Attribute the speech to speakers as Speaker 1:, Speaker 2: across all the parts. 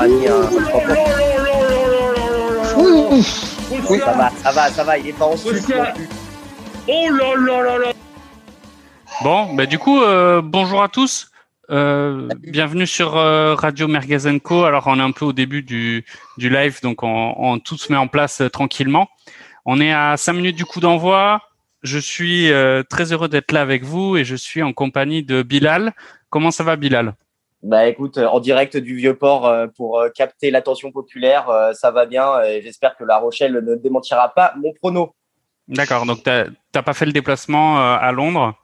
Speaker 1: leur a mis un. Oui, ça va, ça va, ça va, il est pas en sucre non plus.
Speaker 2: Oh là là là là
Speaker 3: Bon, bah du coup, euh, bonjour à tous. Euh, bienvenue sur euh, Radio Mergazenco. Alors, on est un peu au début du, du live, donc on, on tout se met en place euh, tranquillement. On est à cinq minutes du coup d'envoi. Je suis euh, très heureux d'être là avec vous et je suis en compagnie de Bilal. Comment ça va, Bilal?
Speaker 1: Bah écoute, euh, en direct du Vieux-Port euh, pour euh, capter l'attention populaire, ça va bien et j'espère que La Rochelle ne démentira pas mon prono.
Speaker 3: D'accord. Donc, t'as pas fait le déplacement à Londres.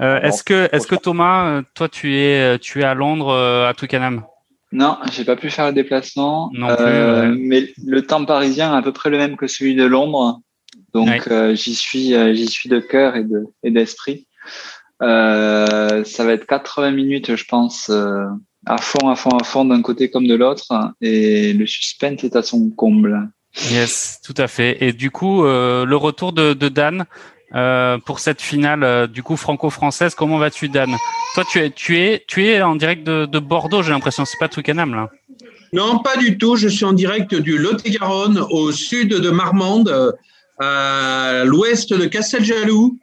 Speaker 3: Euh, est-ce que, est-ce que Thomas, toi, tu es, tu es à Londres, à Twickenham?
Speaker 4: Non, j'ai pas pu faire le déplacement.
Speaker 3: Non plus,
Speaker 4: Euh,
Speaker 3: ouais.
Speaker 4: Mais le temps parisien est à peu près le même que celui de Londres. Donc
Speaker 3: Ouais.
Speaker 4: euh, j'y suis, j'y suis de cœur et de et d'esprit. Euh, ça va être 80 minutes, je pense, euh, à fond, à fond, à fond d'un côté comme de l'autre, et le suspense est à son comble.
Speaker 3: Yes, tout à fait. Et du coup, euh, le retour de, de Dan euh, pour cette finale, euh, du coup franco-française. Comment vas-tu, Dan? Toi, tu es, tu es, tu es en direct de, de Bordeaux. J'ai l'impression, c'est pas Twickenham là.
Speaker 2: Non, pas du tout. Je suis en direct du Lot-et-Garonne, au sud de Marmande, euh, à l'ouest de Casteljaloux.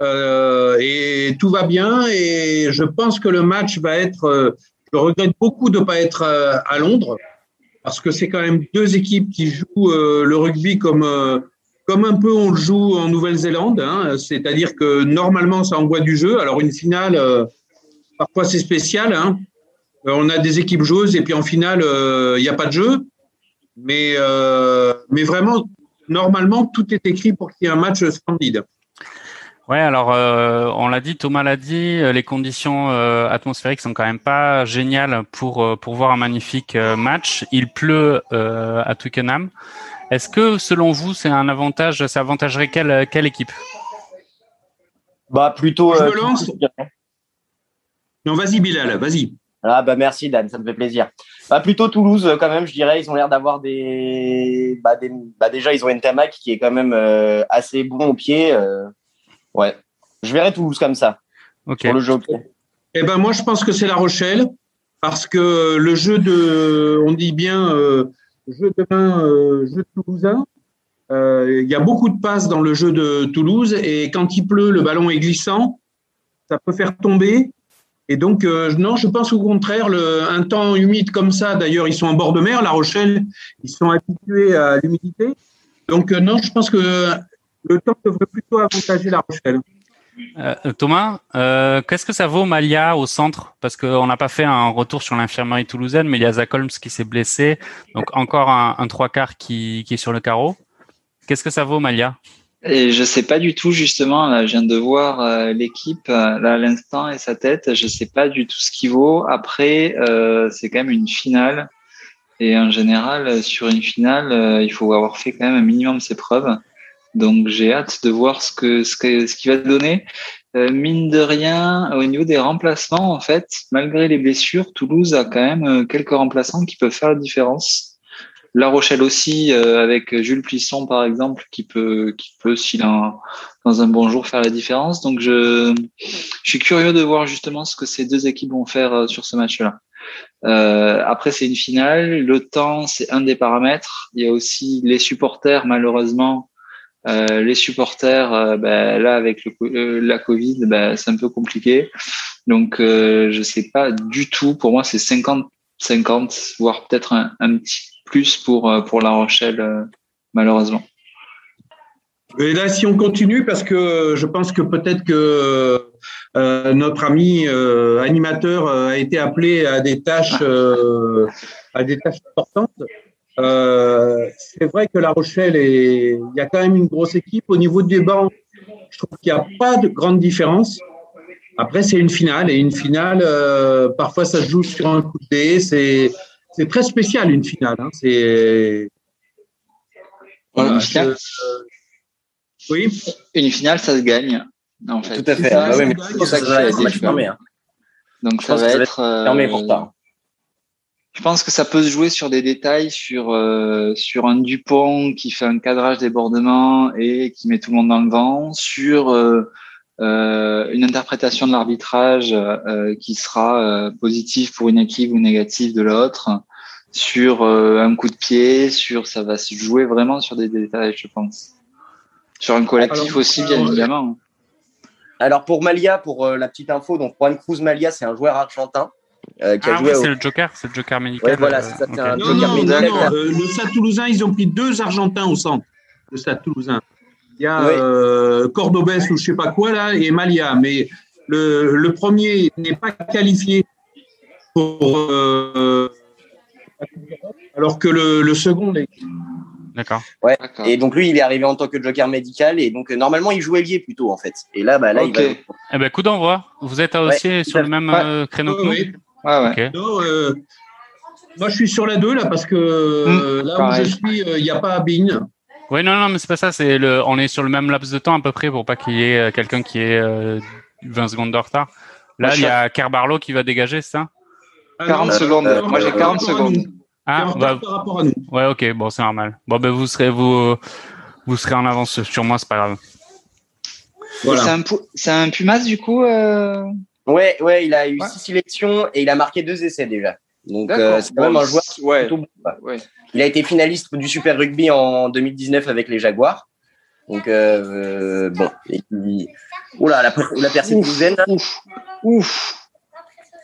Speaker 2: Euh, et tout va bien. Et je pense que le match va être. euh, je regrette beaucoup de ne pas être euh, à Londres, parce que c'est quand même deux équipes qui jouent euh, le rugby comme, euh, comme un peu on le joue en Nouvelle-Zélande. hein. C'est-à-dire que normalement, ça envoie du jeu. Alors, une finale, euh, parfois, c'est spécial. Hein. On a des équipes joueuses et puis en finale, il n'y a pas de jeu. Mais, mais vraiment, normalement, tout est écrit pour qu'il y ait un match splendide.
Speaker 3: Ouais, alors euh, on l'a dit, Thomas l'a dit, euh, les conditions euh, atmosphériques sont quand même pas géniales pour pour voir un magnifique euh, match. Il pleut euh, à Twickenham. Est-ce que selon vous, c'est un avantage Ça avantagerait quelle quelle équipe?
Speaker 1: Bah plutôt.
Speaker 2: Je me lance. Non, vas-y, Bilal, vas-y.
Speaker 1: Ah bah merci Dan, ça me fait plaisir. Bah plutôt Toulouse quand même, je dirais. Ils ont l'air d'avoir des... Bah, des... Bah déjà ils ont Ntamak qui est quand même euh, assez bon au pied. Ouais, je verrais Toulouse comme ça
Speaker 3: Ok.
Speaker 1: pour le jeu.
Speaker 2: Eh ben moi, je pense que c'est La Rochelle parce que le jeu de, on dit bien, euh, jeu de main, euh, jeu toulousain. euh, Il y a beaucoup de passes dans le jeu de Toulouse et quand il pleut, le ballon est glissant, ça peut faire tomber. Et donc euh, non, je pense au contraire, le, un temps humide comme ça. D'ailleurs, ils sont en bord de mer, La Rochelle, ils sont habitués à l'humidité. Donc euh, non, je pense que le temps devrait plutôt avantager La Rochelle.
Speaker 3: Euh, Thomas, euh, qu'est-ce que ça vaut Malia au centre? Parce qu'on n'a pas fait un retour sur l'infirmerie toulousaine, mais il y a Zach Holmes qui s'est blessé, donc encore un, un trois quarts qui, qui est sur le carreau. Qu'est-ce que ça vaut Malia?
Speaker 4: Et je sais pas du tout justement. Là, je viens de voir euh, l'équipe là à l'instant et sa tête. Je sais pas du tout ce qu'il vaut. Après, euh, c'est quand même une finale. Et en général, sur une finale, euh, il faut avoir fait quand même un minimum ses preuves. Donc j'ai hâte de voir ce que ce que ce qu'il va donner. Euh, mine de rien, au niveau des remplacements, en fait, malgré les blessures, Toulouse a quand même euh, quelques remplaçants qui peuvent faire la différence. La Rochelle aussi, euh, avec Jules Plisson par exemple, qui peut, qui peut, s'il a dans un bon jour, faire la différence. Donc je, je suis curieux de voir justement ce que ces deux équipes vont faire euh, sur ce match-là. Euh, après, c'est une finale. Le temps, c'est un des paramètres. Il y a aussi les supporters, malheureusement. Euh, les supporters, euh, ben, là avec euh, la Covid, ben, c'est un peu compliqué. Donc, je sais pas du tout. Pour moi, c'est 50-50, voire peut-être un, petit plus pour pour La Rochelle, malheureusement.
Speaker 2: Et là, si on continue, parce que je pense que peut-être que notre ami animateur a été appelé à des tâches, à des tâches importantes. Euh, c'est vrai que La Rochelle est, il y a quand même une grosse équipe au niveau des bancs. Je trouve qu'il n'y a pas de grande différence. Après, c'est une finale et une finale, euh, parfois ça se joue sur un coup de dé. C'est, c'est très spécial une finale. Hein. C'est voilà,
Speaker 4: une, finale,
Speaker 2: je- oui.
Speaker 4: une finale, ça se gagne. En fait.
Speaker 1: Tout à fait.
Speaker 2: ça,
Speaker 1: Ah ouais, mais
Speaker 2: c'est
Speaker 1: c'est pour ça que
Speaker 4: ça,
Speaker 1: ça va
Speaker 4: c'est
Speaker 1: être match
Speaker 4: différent.
Speaker 1: fermé. hein.
Speaker 4: Donc ça va être euh,
Speaker 1: Fermé pour ça.
Speaker 4: Je pense que ça peut se jouer sur des détails, sur euh, sur un Dupont qui fait un cadrage débordement et qui met tout le monde dans le vent, sur euh, euh, une interprétation de l'arbitrage euh, qui sera euh, positive pour une équipe ou négative de l'autre, sur euh, un coup de pied, sur ça va se jouer vraiment sur des détails, je pense. Sur un collectif
Speaker 2: Alors,
Speaker 4: aussi, bien évidemment.
Speaker 1: Alors pour Malia, pour euh, la petite info, donc Juan Cruz Malia, c'est un joueur argentin euh, qui a
Speaker 3: Ah
Speaker 1: joué
Speaker 3: oui,
Speaker 1: au-
Speaker 3: c'est le Joker, c'est le Joker médical.
Speaker 1: Ouais, voilà,
Speaker 3: euh,
Speaker 1: c'est ça, c'est
Speaker 3: ok.
Speaker 1: un-
Speaker 2: Non,
Speaker 1: Joker
Speaker 2: non, non,
Speaker 1: médical.
Speaker 2: non. euh, le Stade Toulousain, ils ont pris deux Argentins au centre. Le Stade Toulousain. Il y a
Speaker 1: Oui.
Speaker 2: euh, Cordobès ou je sais pas quoi là et Malia, mais le, le premier n'est pas qualifié pour euh, alors que le, le second l'est.
Speaker 3: D'accord.
Speaker 4: D'accord.
Speaker 1: Et donc lui, il est arrivé en tant que Joker médical et donc euh, normalement il jouait lié plutôt en fait. Et là, bah là, il va.
Speaker 3: Eh ben, coup d'envoi. Vous êtes aussi sur le même
Speaker 4: Ouais.
Speaker 3: euh, créneau que nous
Speaker 2: Oui,
Speaker 4: Ouais, ouais.
Speaker 3: Ok.
Speaker 2: non, euh, moi je suis sur la 2 là parce que euh, là où je suis, euh, il n'y a pas Abine.
Speaker 3: Oui, non, non, mais c'est pas ça. C'est le, on est sur le même laps de temps à peu près pour pas qu'il y ait euh, quelqu'un qui ait euh, 20 secondes de retard. Là, il y a Carbarlo qui va dégager, c'est ça?
Speaker 2: Ah,
Speaker 4: 40
Speaker 2: non,
Speaker 4: secondes.
Speaker 1: euh,
Speaker 4: Moi, j'ai
Speaker 1: euh,
Speaker 4: 40
Speaker 2: par rapport à
Speaker 4: secondes.
Speaker 3: Ah, bah,
Speaker 2: par rapport à nous.
Speaker 3: ouais, ok, bon, c'est normal. Bon, ben, vous serez, vous, vous serez en avance sur moi, c'est pas grave.
Speaker 2: Voilà.
Speaker 4: C'est un, un Pumas, du coup euh...
Speaker 1: Ouais, ouais, il a eu
Speaker 4: Ouais.
Speaker 1: six sélections et il a marqué deux essais déjà. Donc euh, c'est quand même un joueur
Speaker 4: Ouais.
Speaker 1: plutôt bon.
Speaker 4: ouais.
Speaker 1: Il a été finaliste du Super Rugby en 2019 avec les Jaguars. Donc euh, euh, bon, et puis- Oula, la, la percée
Speaker 4: Ouf.
Speaker 1: toulousaine. là.
Speaker 4: Ouf. Ouf.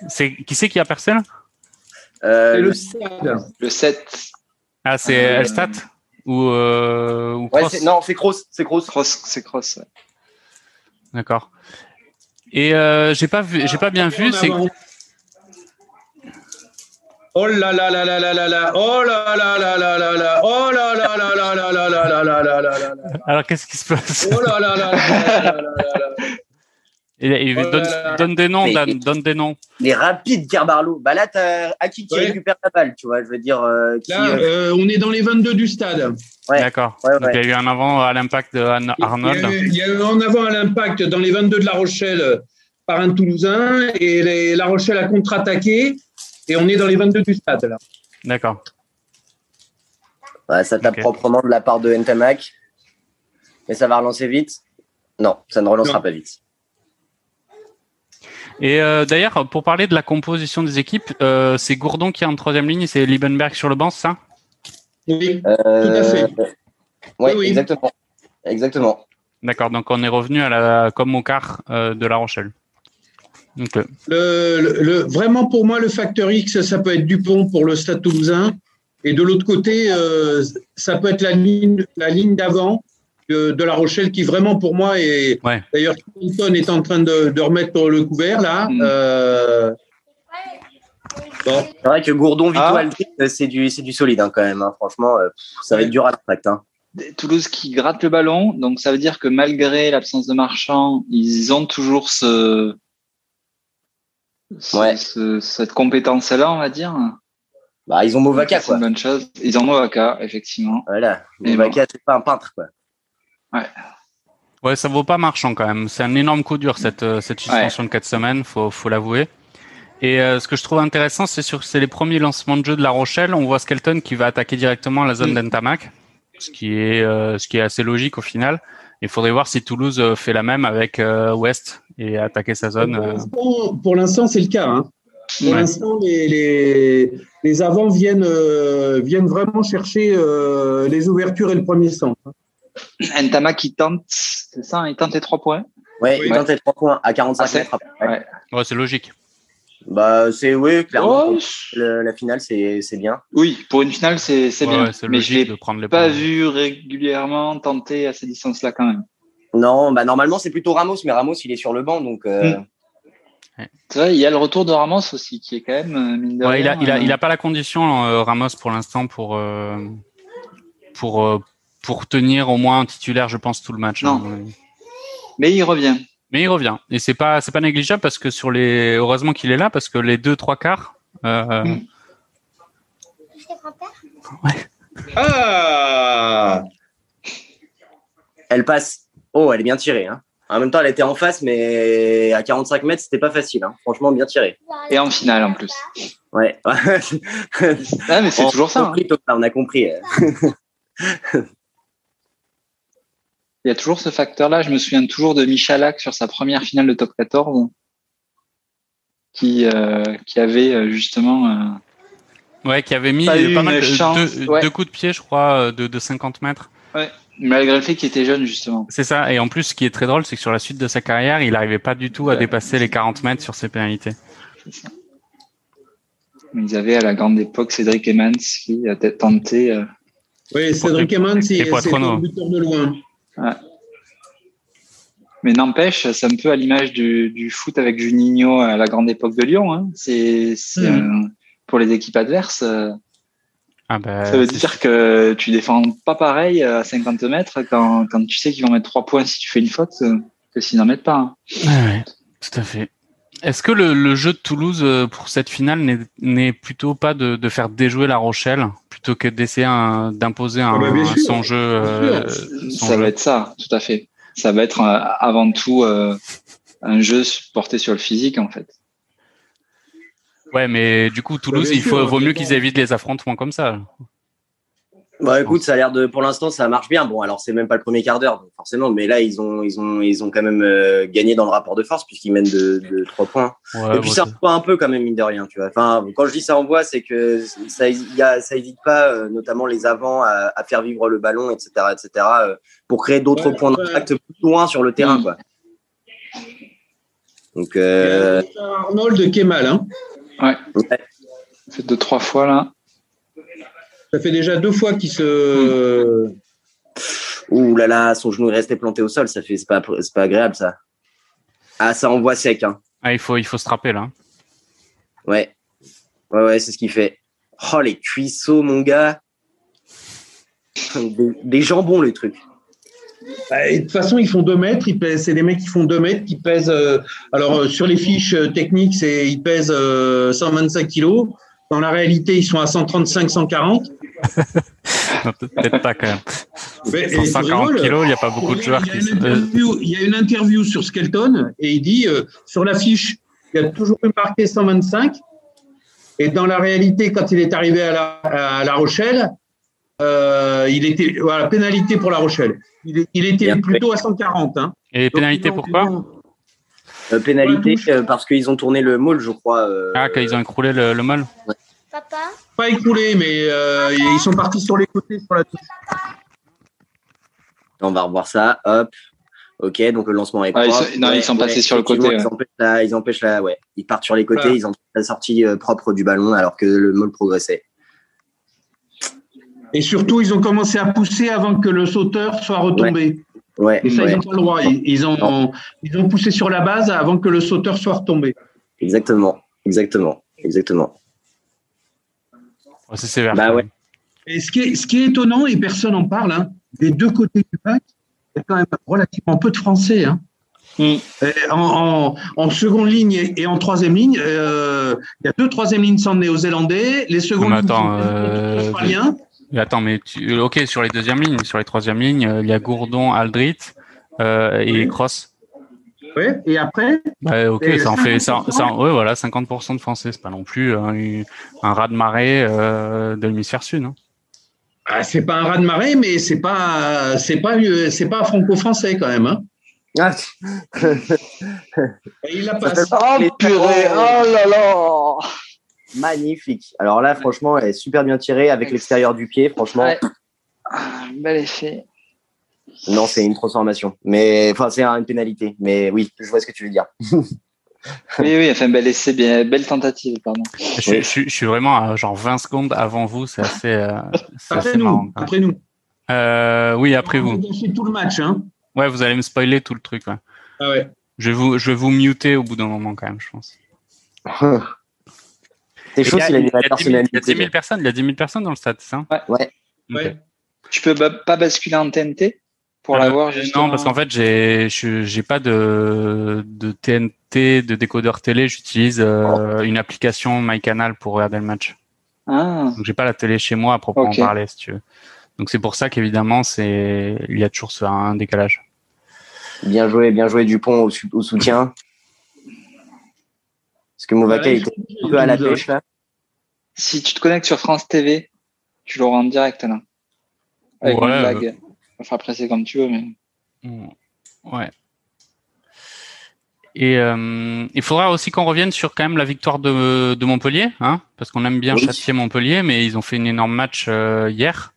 Speaker 3: C'est, qui c'est qui a percé là?
Speaker 1: Euh,
Speaker 2: le
Speaker 1: le-
Speaker 2: stade.
Speaker 4: Le 7.
Speaker 3: Ah, c'est
Speaker 4: Euh,
Speaker 3: Elstat ou, euh, ou Cross
Speaker 1: non, c'est Kroos, c'est Kroos.
Speaker 4: Cross, c'est cross. ouais.
Speaker 3: D'accord. Et euh, j'ai pas vu, j'ai pas bien vu. C'est.
Speaker 2: Oh là là là là là là là oh là là là là là là oh là là là là là là là là là là là là là
Speaker 3: alors qu'est-ce qui se passe
Speaker 2: oh là là là là là là là Oh
Speaker 3: donne, des noms,
Speaker 1: Mais-
Speaker 3: Dan, donne des noms.
Speaker 1: Il est rapide, Carbarlo. Bah là, t'as Aki qui
Speaker 2: Ouais.
Speaker 1: récupère la balle, tu vois. Je veux dire, euh, qui,
Speaker 2: Là,
Speaker 1: euh,
Speaker 2: euh, on est dans les 22 du stade.
Speaker 1: Ouais.
Speaker 3: D'accord.
Speaker 1: Ouais,
Speaker 3: Donc
Speaker 1: ouais.
Speaker 3: il y a eu un avant à l'impact de Arnold.
Speaker 2: eu, il y a eu en avant à l'impact dans les 22 de La Rochelle par un Toulousain et les- La Rochelle a contre-attaqué et on est dans les 22 du stade là.
Speaker 3: D'accord.
Speaker 1: ouais, ça tape proprement de la part de Ntamak. Mais ça va relancer vite? Non, ça ne relancera
Speaker 2: Non.
Speaker 1: pas vite.
Speaker 3: Et euh, d'ailleurs, pour parler de la composition des équipes, euh, c'est Gourdon qui est en troisième ligne, et c'est Liebenberg sur le banc, c'est ça?
Speaker 2: Oui.
Speaker 1: Euh,
Speaker 2: à fait.
Speaker 1: Ouais,
Speaker 2: Oui, oui.
Speaker 1: exactement. Exactement.
Speaker 3: D'accord. Donc on est revenu à la comme au quart euh, de La Rochelle. Donc, euh,
Speaker 2: Le, le- le- vraiment, pour moi, le facteur X, ça peut être Dupont pour le Stade toulousain. Et de l'autre côté, euh, ça peut être la ligne, la ligne d'avant de, de La Rochelle qui, vraiment, pour moi, est.
Speaker 3: Ouais.
Speaker 2: D'ailleurs, Clinton est en train de, de remettre le couvert, là.
Speaker 4: Mm.
Speaker 2: Euh, bon,
Speaker 1: C'est vrai que Gourdon, Vito,
Speaker 4: Ah.
Speaker 1: C'est du, c'est du solide hein, quand même. hein. Franchement, euh, ça va être dur à. Hein.
Speaker 4: Toulouse qui gratte le ballon, donc ça veut dire que malgré l'absence de Marchand, ils ont toujours ce, ce-
Speaker 1: Ouais.
Speaker 4: ce- cette compétence-là, on va dire.
Speaker 1: Bah, ils ont Movaka,
Speaker 4: C'est
Speaker 1: quoi.
Speaker 4: une bonne chose. Ils ont Movaka, effectivement.
Speaker 1: Voilà.
Speaker 4: Et
Speaker 1: Movaka, c'est pas un peintre, quoi.
Speaker 3: Ouais, ça vaut pas marchand quand même. C'est un énorme coup dur cette euh, cette suspension de quatre semaines, faut faut l'avouer. Et euh, ce que je trouve intéressant, c'est sur c'est les premiers lancements de jeu de La Rochelle. On voit Skelton qui va attaquer directement la zone
Speaker 2: Mm.
Speaker 3: d'Entamac, ce qui est euh, ce qui est assez logique au final. Il faudrait voir si Toulouse euh, fait la même avec euh, West et attaquer sa zone.
Speaker 2: pour
Speaker 3: euh.
Speaker 2: l'instant- pour l'instant, c'est le cas. hein. Pour
Speaker 3: Ouais.
Speaker 2: l'instant, les, les, les avants viennent, euh, viennent vraiment chercher euh, les ouvertures et le premier centre.
Speaker 4: Entama qui tente, c'est ça, il tente les trois points.
Speaker 1: Ouais,
Speaker 2: Oui.
Speaker 1: il tente les trois points à 45
Speaker 4: Ah, c'est-
Speaker 1: mètres. après.
Speaker 4: Ouais.
Speaker 3: Ouais, c'est logique.
Speaker 1: Bah, c'est, oui, clairement.
Speaker 4: Oh,
Speaker 1: Le- la finale, c'est, c'est bien.
Speaker 4: oui, pour une finale, c'est c'est
Speaker 3: Ouais,
Speaker 4: bien. Mais je l'ai pas
Speaker 3: points.
Speaker 4: vu régulièrement tenter à ces distances-là quand même.
Speaker 1: Non, bah, normalement, c'est plutôt Ramos, mais Ramos, il est sur le banc, donc, euh,
Speaker 4: Mm. C'est vrai, il y a le retour de Ramos aussi, qui est quand même, euh, mine de
Speaker 3: Ouais, il a,
Speaker 4: rien,
Speaker 3: il a,
Speaker 4: euh,
Speaker 3: il a pas la condition euh, Ramos pour l'instant pour euh, pour euh, pour tenir au moins un titulaire, je pense, tout le match.
Speaker 4: Non.
Speaker 3: hein.
Speaker 4: Mais il revient.
Speaker 3: Mais il revient et c'est pas c'est pas négligeable parce que sur les heureusement qu'il est là parce que les deux trois quarts. Euh,
Speaker 4: Mm.
Speaker 2: Ah
Speaker 1: elle passe. Oh, elle est bien tirée, hein. En même temps, elle était en face, mais à 45 mètres, c'était pas facile, hein. Franchement, bien tiré.
Speaker 4: Et en finale en plus.
Speaker 1: Ouais.
Speaker 4: Ah, mais c'est toujours ça.
Speaker 1: compris, on a compris.
Speaker 4: Il y a toujours ce facteur-là. Je me souviens toujours de Michalak sur sa première finale de top 14 qui, euh, qui avait euh, justement. Euh,
Speaker 3: ouais, qui avait mis
Speaker 4: Pas
Speaker 3: mal de,
Speaker 4: chance,
Speaker 3: deux,
Speaker 4: ouais.
Speaker 3: deux coups de pied, je crois, euh, de, de 50 mètres.
Speaker 4: ouais, malgré le fait qu'il était jeune, justement.
Speaker 3: C'est ça. Et en plus, ce qui est très drôle, c'est que sur la suite de sa carrière, il n'arrivait pas du tout à
Speaker 4: Ouais.
Speaker 3: dépasser les 40 mètres sur ses pénalités.
Speaker 4: C'est ça. Ils avaient à la grande époque Cédric Emmans qui a peut-être tenté. euh,
Speaker 2: Oui, Cédric Eman, c'est un buteur de loin.
Speaker 4: Mais n'empêche, c'est un peu à l'image du, du foot avec Juninho à la grande époque de Lyon. Hein. C'est
Speaker 2: Mm.
Speaker 4: euh, pour les équipes adverses. euh,
Speaker 3: Ah ben,
Speaker 4: ça veut dire que tu défends pas pareil à 50 mètres quand, quand tu sais qu'ils vont mettre trois points si tu fais une faute euh, que s'ils n'en mettent pas. hein.
Speaker 3: Ouais, tout à fait. Est-ce que le, le jeu de Toulouse euh, pour cette finale n'est- n'est plutôt pas de, de faire déjouer La Rochelle? Plutôt que d'essayer un- d'imposer un,
Speaker 2: Ah bah, sûr,
Speaker 3: son jeu euh, son
Speaker 4: Ça
Speaker 3: jeu.
Speaker 4: va être ça, tout à fait. Ça va être euh, avant tout euh, un jeu porté sur le physique en fait.
Speaker 3: Ouais, mais du coup Toulouse,
Speaker 2: bien
Speaker 3: il faut
Speaker 2: sûr,
Speaker 3: vaut mieux qu'ils évitent les affrontements comme ça.
Speaker 1: Bah écoute, ça a l'air de, pour l'instant, ça marche bien. Bon, alors c'est même pas le premier quart d'heure, forcément, mais là ils ont, ils ont, ils ont quand même euh, gagné dans le rapport de force puisqu'ils mènent de, de 3 points.
Speaker 3: Ouais,
Speaker 1: Et puis
Speaker 3: bon,
Speaker 1: ça envoie un peu quand même mine de rien, tu vois. Enfin, quand je dis ça envoie, c'est que ça, y a, ça évite pas, euh, notamment les avants, à, à faire vivre le ballon, etc., etc., euh, pour créer d'autres
Speaker 2: Ouais,
Speaker 1: points
Speaker 2: ouais.
Speaker 1: d'impact plus loin sur le terrain,
Speaker 4: Mm.
Speaker 1: quoi. Donc, euh,
Speaker 2: Arnold Kemal, hein.
Speaker 4: C'est deux trois fois là.
Speaker 2: Ça fait déjà deux fois qu'il se.
Speaker 1: ouh là là, son genou est resté planté au sol, ça fait, c'est pas, c'est pas agréable ça. Ah, ça envoie sec, hein.
Speaker 3: Ah, il faut il faut se trapper là.
Speaker 1: Ouais. Ouais, ouais, c'est ce qu'il fait. Oh, les cuisseaux, mon gars. Des, des jambons, le truc.
Speaker 2: Bah, et de toute façon, ils font deux mètres. Ils pèsent. C'est des mecs qui font deux mètres, qui pèsent. euh, alors euh, sur les fiches euh, techniques, c'est ils pèsent euh, 125 kilos. Dans la réalité, ils sont à 135, 140.
Speaker 3: Non, Peut-être pas quand même.
Speaker 2: Mais- et tu
Speaker 3: 140
Speaker 2: rigoles.
Speaker 3: kilos, il n'y a pas beaucoup de joueurs
Speaker 2: il, y a
Speaker 3: qui.
Speaker 2: une interview, il y a une interview sur Skelton et il dit euh, sur la fiche, il y a toujours eu marqué 125. Et dans la réalité, quand il est arrivé à La, à la Rochelle, euh, il était voilà pénalité pour La Rochelle. Il, était
Speaker 1: Bien
Speaker 2: plutôt à 140. Hein.
Speaker 3: Et
Speaker 2: Donc, ont-
Speaker 3: pourquoi
Speaker 1: Euh, pénalité
Speaker 2: touche.
Speaker 1: euh, parce qu'ils ont tourné le moule, je crois. euh,
Speaker 3: Ah, quand ils ont écroulé le, le mol.
Speaker 5: Papa
Speaker 2: Pas écroulé, mais euh, ils sont partis sur les côtés sur la touche.
Speaker 1: On va revoir ça. Hop. Ok, donc le lancement est
Speaker 4: Ah, ils
Speaker 1: propre.
Speaker 4: sont- non, ils sont passés sur le côté,
Speaker 1: Ils empêchent la, ils empêchent la, ouais. Ils partent sur les côtés,
Speaker 2: Voilà.
Speaker 1: ils empêchent la sortie euh, propre du ballon alors que le moule progressait.
Speaker 2: Et surtout, ils ont commencé à pousser avant que le sauteur soit retombé.
Speaker 1: Ouais,
Speaker 2: Et ça,
Speaker 1: ouais,
Speaker 2: ils n'ont pas le droit. Ils, ils ont, ils ont poussé sur la base avant que le sauteur soit retombé.
Speaker 1: exactement, exactement, exactement.
Speaker 3: C'est sévère.
Speaker 1: Bah ouais.
Speaker 2: Et ce qui est, ce qui est étonnant, et personne n'en parle, hein, des deux côtés du bac, il y a quand même relativement peu de Français. Hein.
Speaker 4: Mm.
Speaker 2: En, en- en seconde ligne et, en troisième ligne, euh, il y a deux troisième lignes sont néo-zélandais, les secondes
Speaker 3: Mais
Speaker 2: lignes
Speaker 3: attends, euh,
Speaker 2: australiens.
Speaker 3: Mais Attends, mais tu... ok, sur les deuxièmes lignes, sur les troisièmes lignes, euh, il y a Gourdon, Aldrit euh, et Cross.
Speaker 2: Ouais, et après,
Speaker 3: Bah, ok,
Speaker 2: Et
Speaker 3: ça en fait,
Speaker 2: 50%.
Speaker 3: ça, ça, ouais, voilà, 50% de Français, c'est pas non plus un, un raz de marée euh, de l'hémisphère sud. Hein.
Speaker 2: ah, c'est pas un raz de marée, mais c'est pas, c'est pas, euh, c'est pas franco-français quand même. Hein.
Speaker 1: Ah,
Speaker 2: il passe.
Speaker 1: fait
Speaker 4: Oh purée, oh là là
Speaker 1: magnifique. Alors là, franchement, elle est super bien tirée avec l'extérieur du pied. Franchement,
Speaker 4: Ouais. Ah, Bel effet.
Speaker 1: Non, c'est une transformation. Mais enfin, c'est une pénalité. Mais oui, je vois ce que tu veux dire.
Speaker 4: Oui, oui, enfin, bel essai, bien, belle tentative, pardon.
Speaker 3: Je, suis- je, suis- je suis vraiment à genre 20 secondes avant vous, c'est assez, euh, c'est
Speaker 2: Après
Speaker 3: assez
Speaker 2: nous,
Speaker 3: marrant.
Speaker 2: après nous.
Speaker 3: Euh, oui, après vous.
Speaker 2: gâcher tout le match. Hein.
Speaker 3: Ouais, vous allez me spoiler tout le truc. Ouais.
Speaker 2: Ah ouais.
Speaker 3: Je vais vous, je vais vous muter au bout d'un moment quand même, je pense.
Speaker 1: C'est chaud
Speaker 3: il y
Speaker 1: s'il a
Speaker 3: il y a 10 000
Speaker 1: personnalité.
Speaker 3: il y a 10 000 personnes, il y a 10 000 personnes dans le stade, c'est ça?
Speaker 1: Ouais.
Speaker 2: Ouais.
Speaker 4: Tu peux pas basculer en TNT pour
Speaker 3: Euh,
Speaker 4: l'avoir justement
Speaker 3: Non, parce qu'en fait, j'ai, je- j'ai pas de, de TNT, de décodeur télé. J'utilise euh, une application MyCanal pour regarder le match.
Speaker 4: Ah,
Speaker 3: Donc, j'ai pas la télé chez moi à proprement parler, si tu veux. Donc, c'est pour ça qu'évidemment, c'est, il y a toujours ce- un décalage.
Speaker 1: Bien joué, bien joué Dupont au, soutien. Parce que
Speaker 2: Ouais,
Speaker 1: était un peu à la pêche là?
Speaker 4: si tu te connectes sur France TV, tu l'auras en direct là. Avec
Speaker 3: Ouais,
Speaker 4: une blague. Enfin, après, c'est comme tu veux, mais.
Speaker 3: Ouais. Et euh, il faudra aussi qu'on revienne sur quand même la victoire de, de Montpellier, hein, parce qu'on aime bien
Speaker 1: Oui.
Speaker 3: châtier Montpellier, mais ils ont fait une énorme match euh, hier.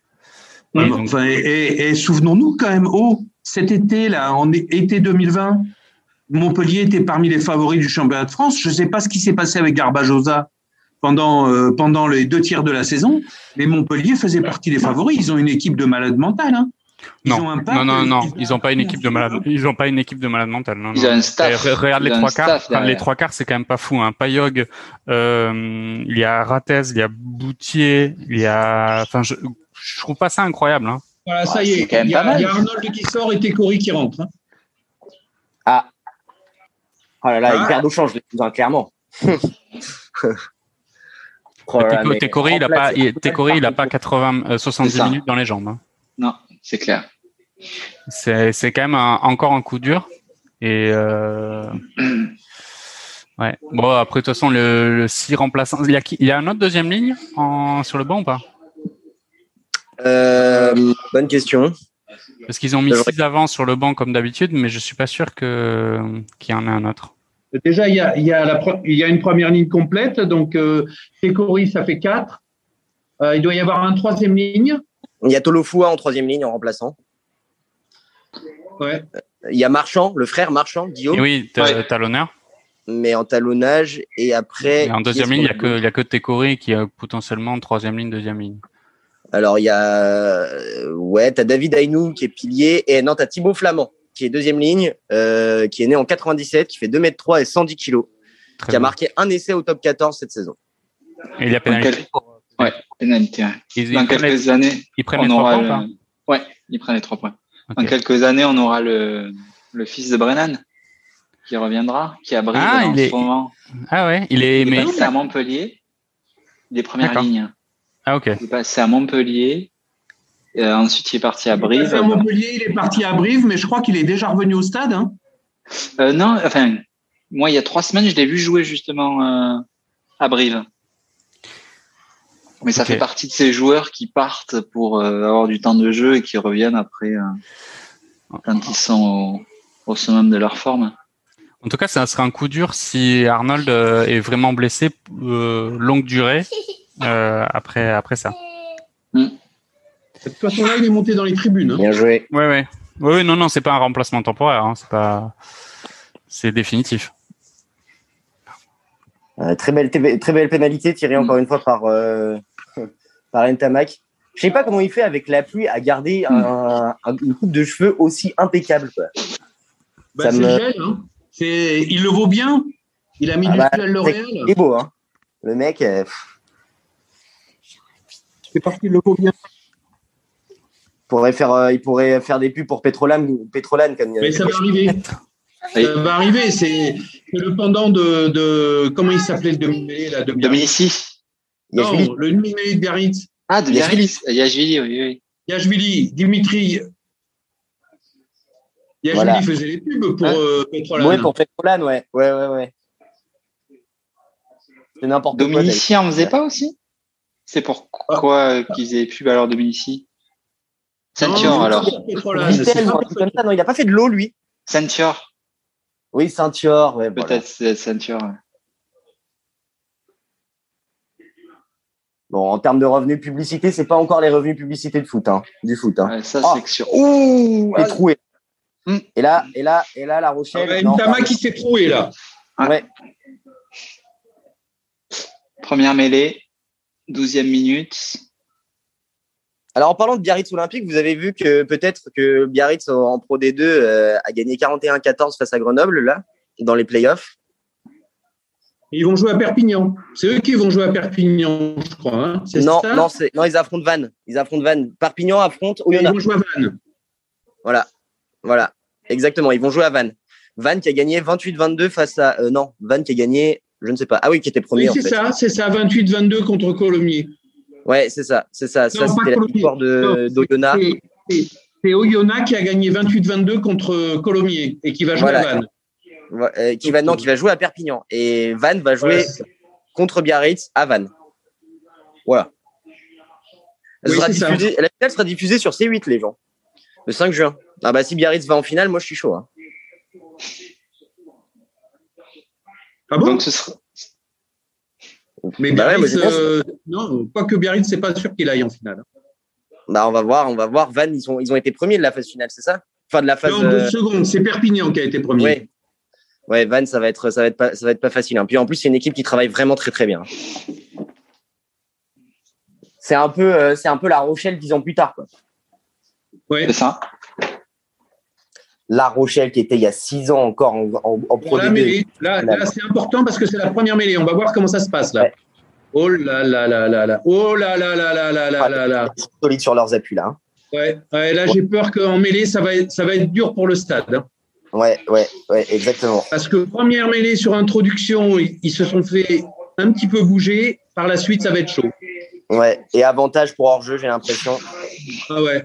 Speaker 2: Ouais,
Speaker 3: Et
Speaker 2: mais
Speaker 3: donc-
Speaker 2: enfin, et et- et souvenons-nous quand même, oh, cet été, là, en été 2020, Montpellier était parmi les favoris du championnat de France. Je ne sais pas ce qui s'est passé avec Garbajosa pendant, euh, pendant les deux tiers de la saison, mais Montpellier faisait partie des favoris. Ils ont une équipe de malades mentales. Hein. Ils
Speaker 3: Non,
Speaker 2: ont un
Speaker 3: non,
Speaker 2: pack,
Speaker 3: non,
Speaker 2: euh,
Speaker 3: non,
Speaker 2: ils-
Speaker 3: n'ont pas une équipe de malade. Ils ont pas une équipe de malade mentale. Non,
Speaker 4: Ils
Speaker 3: non.
Speaker 4: ont un staff.
Speaker 3: Et re- regarde les
Speaker 4: Ils
Speaker 3: trois quarts.
Speaker 4: staff
Speaker 3: Enfin, les trois quarts, c'est quand même pas fou. Hein. Payog, euh, il y a Ratez, il y a Boutier, il y a. Enfin, je, je trouve pas ça incroyable. Hein.
Speaker 2: Voilà, ça
Speaker 4: Ouais,
Speaker 2: y est.
Speaker 4: quand même
Speaker 2: Il y, a,
Speaker 4: pas mal.
Speaker 2: il y a Arnold qui sort et Técori qui rentre. hein.
Speaker 1: Ah. Oh là là,
Speaker 2: Ah.
Speaker 1: ils perdent au change, les clairement. Oh
Speaker 3: Técori, il a pas,
Speaker 1: remplacer-
Speaker 3: il- Técori, il a pas 80, euh, 70
Speaker 4: C'est ça.
Speaker 3: minutes dans les jambes. hein.
Speaker 4: Non, c'est clair.
Speaker 3: C'est, c'est quand même un- encore un coup dur. Et euh, ouais. Bon, après de toute façon, le, le six remplaçants. Il y a qui Il y a un autre deuxième ligne en, sur le banc ou pas?
Speaker 1: Euh, bonne question.
Speaker 3: Parce qu'ils ont mis
Speaker 1: C'est vrai.
Speaker 3: six avant sur le banc comme d'habitude, mais je suis pas sûr que qu'il y en ait un autre.
Speaker 2: Déjà, il y a, il y, a la pre- il y a une première ligne complète. Donc, euh, Técori, ça fait 4. il doit y avoir un troisième ligne.
Speaker 1: Il y a Tolofua en troisième ligne en remplaçant.
Speaker 2: Ouais.
Speaker 1: Il y a Marchand, le frère Marchand, Guillaume,
Speaker 3: Et oui, t'as,
Speaker 4: Ouais.
Speaker 3: t'as l'honneur.
Speaker 1: mais en talonnage. Et après.
Speaker 3: Et en deuxième ligne, il y a que a Técori qui a potentiellement troisième ligne, deuxième ligne.
Speaker 1: Alors, il y a. euh, Ouais, t'as David Aynou qui est pilier. Et non, t'as Thibaut Flamand qui est deuxième ligne, euh, qui est né en 97, qui fait 2m3 et 110 kg, qui a marqué un essai au top 14 cette saison.
Speaker 3: Et il y a pénalité.
Speaker 4: Ouais, pénalité. ouais.
Speaker 3: Ils,
Speaker 4: Dans
Speaker 3: ils prennent les,
Speaker 4: quelques années,
Speaker 3: ils prennent
Speaker 4: on
Speaker 3: les trois
Speaker 4: aura
Speaker 3: points,
Speaker 4: le... Ouais, ils prennent les trois points. Dans quelques années, on aura le, le fils de Brennan qui reviendra, qui a brillé
Speaker 3: Ah,
Speaker 4: en
Speaker 3: il est-
Speaker 4: ce moment.
Speaker 3: Ah ouais, il est
Speaker 4: Il est
Speaker 3: mais
Speaker 4: passé à Montpellier, des premières lignes.
Speaker 3: ah ok.
Speaker 4: Il est passé à Montpellier. Euh, ensuite, il est parti à
Speaker 2: Il est
Speaker 4: Brive.
Speaker 2: passé à Montpellier, il est parti à Brive, mais je crois qu'il est déjà revenu au stade. Hein.
Speaker 4: Euh, non, enfin, moi, il y a trois semaines, je l'ai vu jouer justement euh, à Brive. Mais ça fait partie de ces joueurs qui partent pour euh, avoir du temps de jeu et qui reviennent après euh, quand ils sont au, au summum de leur forme.
Speaker 3: En tout cas, ça serait un coup dur si Arnold euh, est vraiment blessé euh, longue durée euh, après après ça.
Speaker 2: De toute façon, là, il est monté dans les tribunes. hein.
Speaker 1: Bien joué.
Speaker 3: Ouais ouais. Oui, oui, non non, c'est pas un remplacement temporaire, hein, c'est pas c'est définitif.
Speaker 1: Euh, très belle, très belle pénalité tirée
Speaker 4: Mm.
Speaker 1: encore une fois par, euh, par Ntamak. Je sais pas comment il fait avec la pluie à garder un, un- une coupe de cheveux aussi impeccable. Quoi.
Speaker 2: Bah,
Speaker 1: Ça
Speaker 2: c'est
Speaker 1: me-
Speaker 2: le gel. Hein. C'est- Il le vaut bien. Il a mis
Speaker 1: Ah
Speaker 2: du
Speaker 1: bah,
Speaker 2: gel L'Oréal.
Speaker 1: Il est beau, hein. Le mec, euh,
Speaker 2: C'est parce qu'il le vaut bien.
Speaker 1: pourrait faire, euh, il pourrait faire des pubs pour Petrolan, Petrolan comme il y
Speaker 2: Mais ça va arriver. Ça va arriver. C'est le pendant de, de. Comment il s'appelait le demi-mêlée là, de Biarritz?
Speaker 4: Dominici.
Speaker 2: Non, le demi-mêlée de Biarritz.
Speaker 4: Ah, de. Biarritz. Yachvili, oui, oui.
Speaker 2: Yachvili, Dimitri. Yachvili
Speaker 1: Voilà.
Speaker 2: faisait les pubs pour
Speaker 4: Ah.
Speaker 2: euh, Petrolan.
Speaker 1: Ouais, pour Petrolan, ouais. Ouais, ouais, ouais. C'est n'importe quoi.
Speaker 4: Dominici en faisait pas aussi? C'est pourquoi euh, qu'ils aient pub alors Dominici? Ceinture alors.
Speaker 1: Vittel. Non, il a pas fait de l'eau, lui.
Speaker 4: Ceinture,
Speaker 1: Oui, Ceinture, ouais,
Speaker 4: peut-être
Speaker 1: voilà.
Speaker 4: ceinture. ouais.
Speaker 1: Bon, en termes de revenus publicité, c'est pas encore les revenus publicité de foot, hein, du foot. Hein.
Speaker 4: Ouais, ça,
Speaker 1: Ah.
Speaker 4: c'est que sûr.
Speaker 1: Ouh,
Speaker 4: Ah.
Speaker 1: troué.
Speaker 4: Hmm.
Speaker 1: Et là, et là, et là, La
Speaker 2: Ah
Speaker 1: Rochelle.
Speaker 2: bah,
Speaker 1: non,
Speaker 2: Ntama
Speaker 1: pardon.
Speaker 2: qui s'est troué là.
Speaker 1: Ouais.
Speaker 4: Première mêlée, 12e minute.
Speaker 1: Alors, en parlant de Biarritz Olympique, vous avez vu que peut-être que Biarritz en Pro D2 euh, a gagné 41-14 face à Grenoble, là, dans les playoffs.
Speaker 2: Ils vont jouer à Perpignan. C'est eux qui vont jouer à Perpignan, je crois. hein.
Speaker 1: Non,
Speaker 2: ça?
Speaker 1: non, c'est- non, ils affrontent Vannes. Ils affrontent Vannes. Perpignan affronte
Speaker 2: Ils
Speaker 1: Oyonnax.
Speaker 2: vont jouer à Vannes.
Speaker 1: Voilà. Voilà. Exactement. Ils vont jouer à Vannes. Vannes qui a gagné 28-22 face à. euh, non, Vannes qui a gagné. Je ne sais pas. Ah oui, qui était premier
Speaker 2: Oui, c'est ça, c'est ça, 28-22 contre Colomiers.
Speaker 1: Ouais, c'est ça. C'est ça.
Speaker 2: Non,
Speaker 1: c'était la victoire de
Speaker 2: Non,
Speaker 1: d'Oyonnax.
Speaker 2: C'est- c'est- C'est Oyonnax qui a gagné 28-22 contre Colomiers et qui va jouer
Speaker 1: Voilà.
Speaker 2: à Vannes.
Speaker 1: Euh, qui va non, qui va jouer à Perpignan. Et Vannes va jouer
Speaker 2: Ouais,
Speaker 1: contre Biarritz à Vannes. Voilà. Elle
Speaker 2: Oui,
Speaker 1: sera
Speaker 2: c'est ça.
Speaker 1: diffusée- la finale sera diffusée sur C8, les gens. Le 5 juin. Ah bah si Biarritz va en finale, moi je suis chaud. Hein.
Speaker 2: Ah bon?
Speaker 4: Donc ce sera.
Speaker 2: Mais
Speaker 1: Bah ouais, moi,
Speaker 2: Biarritz,
Speaker 1: je pense.
Speaker 2: euh, non, quoique Biarritz, c'est pas sûr qu'il aille en finale.
Speaker 1: Bah on va voir, on va voir. Vannes, ils ont, ils ont été premiers de la phase finale, c'est ça? Enfin de la phase.
Speaker 2: Non, deux
Speaker 1: euh,
Speaker 2: secondes, c'est Perpignan qui a été premier.
Speaker 1: Ouais. Ouais, Vannes, ça va être, ça va être pas, ça va être pas facile. hein. Puis en plus, c'est une équipe qui travaille vraiment très très bien. C'est un peu, euh, c'est un peu La Rochelle dix ans plus tard. Quoi.
Speaker 2: Ouais.
Speaker 4: C'est ça.
Speaker 1: La Rochelle qui était il y a six ans encore en, en, en Pro
Speaker 2: Bon, la
Speaker 1: D2.
Speaker 2: mêlée, là, là, c'est important parce que c'est la première mêlée. On va voir comment ça se passe là.
Speaker 1: Ouais.
Speaker 2: Oh là là là là là. Oh là là là là là là là là.
Speaker 1: Solides sur leurs appuis là. hein.
Speaker 2: Ouais, ouais, là, j'ai peur qu'en mêlée, ça va, être, ça va être dur pour le stade. hein.
Speaker 1: Ouais, ouais, ouais, exactement.
Speaker 2: Parce que première mêlée sur introduction, ils, ils se sont fait un petit peu bouger. Par la suite, ça va être chaud.
Speaker 1: Ouais. Et avantage pour hors-jeu, j'ai l'impression.
Speaker 2: Ah ouais.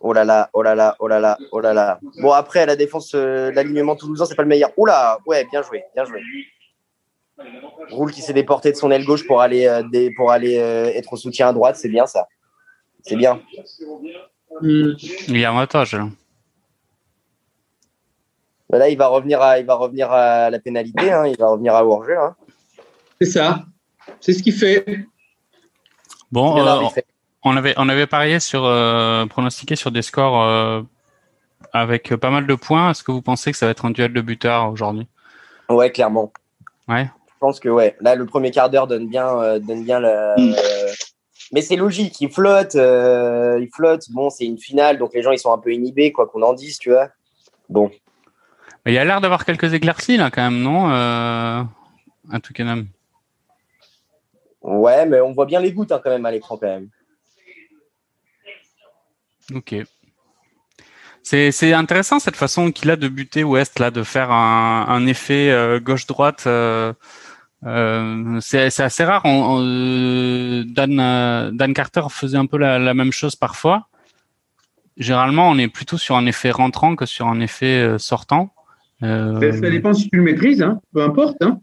Speaker 1: Oh là là, oh là là, oh là là, oh là là. Bon, après, à la défense, euh, l'alignement toulousain, c'est pas le meilleur. Oula, ouais, bien joué, bien joué. Roule qui s'est déporté de son aile gauche pour aller, euh, des- pour aller euh, être au soutien à droite, c'est bien ça. C'est bien.
Speaker 2: Hum.
Speaker 3: Il y a un avantage. là.
Speaker 1: Mais Là, il va revenir à, il va revenir à la pénalité, hein, il va revenir à hors-jeu. Hein.
Speaker 2: C'est ça. C'est ce qu'il fait.
Speaker 3: Bon, euh. On avait on avait parié sur euh, pronostiqué sur des scores euh, avec pas mal de points. Est-ce que vous pensez que ça va être un duel de buteurs aujourd'hui?
Speaker 1: Ouais, clairement.
Speaker 3: Ouais.
Speaker 1: Je pense que ouais. Là, le premier quart d'heure donne bien, euh, donne bien le.
Speaker 4: Mm.
Speaker 1: mais c'est logique, il flotte, euh, il flotte. Bon, c'est une finale, donc les gens ils sont un peu inhibés, quoi qu'on en dise, tu vois. Bon,
Speaker 3: Mais Il y a l'air d'avoir quelques éclaircies là quand même, non euh, À Twickenham?
Speaker 1: ouais, mais on voit bien les gouttes hein, quand même à l'écran quand même.
Speaker 3: Ok. C'est intéressant cette façon qu'il a de buter West là, de faire un, un effet euh, gauche-droite. euh, euh, c'est assez rare. On- on- Dan, Dan Carter faisait un peu la, la même chose parfois. Généralement, on est plutôt sur un effet rentrant que sur un effet sortant.
Speaker 2: Ben, Ça dépend si tu le maîtrises, hein. peu importe. Hein.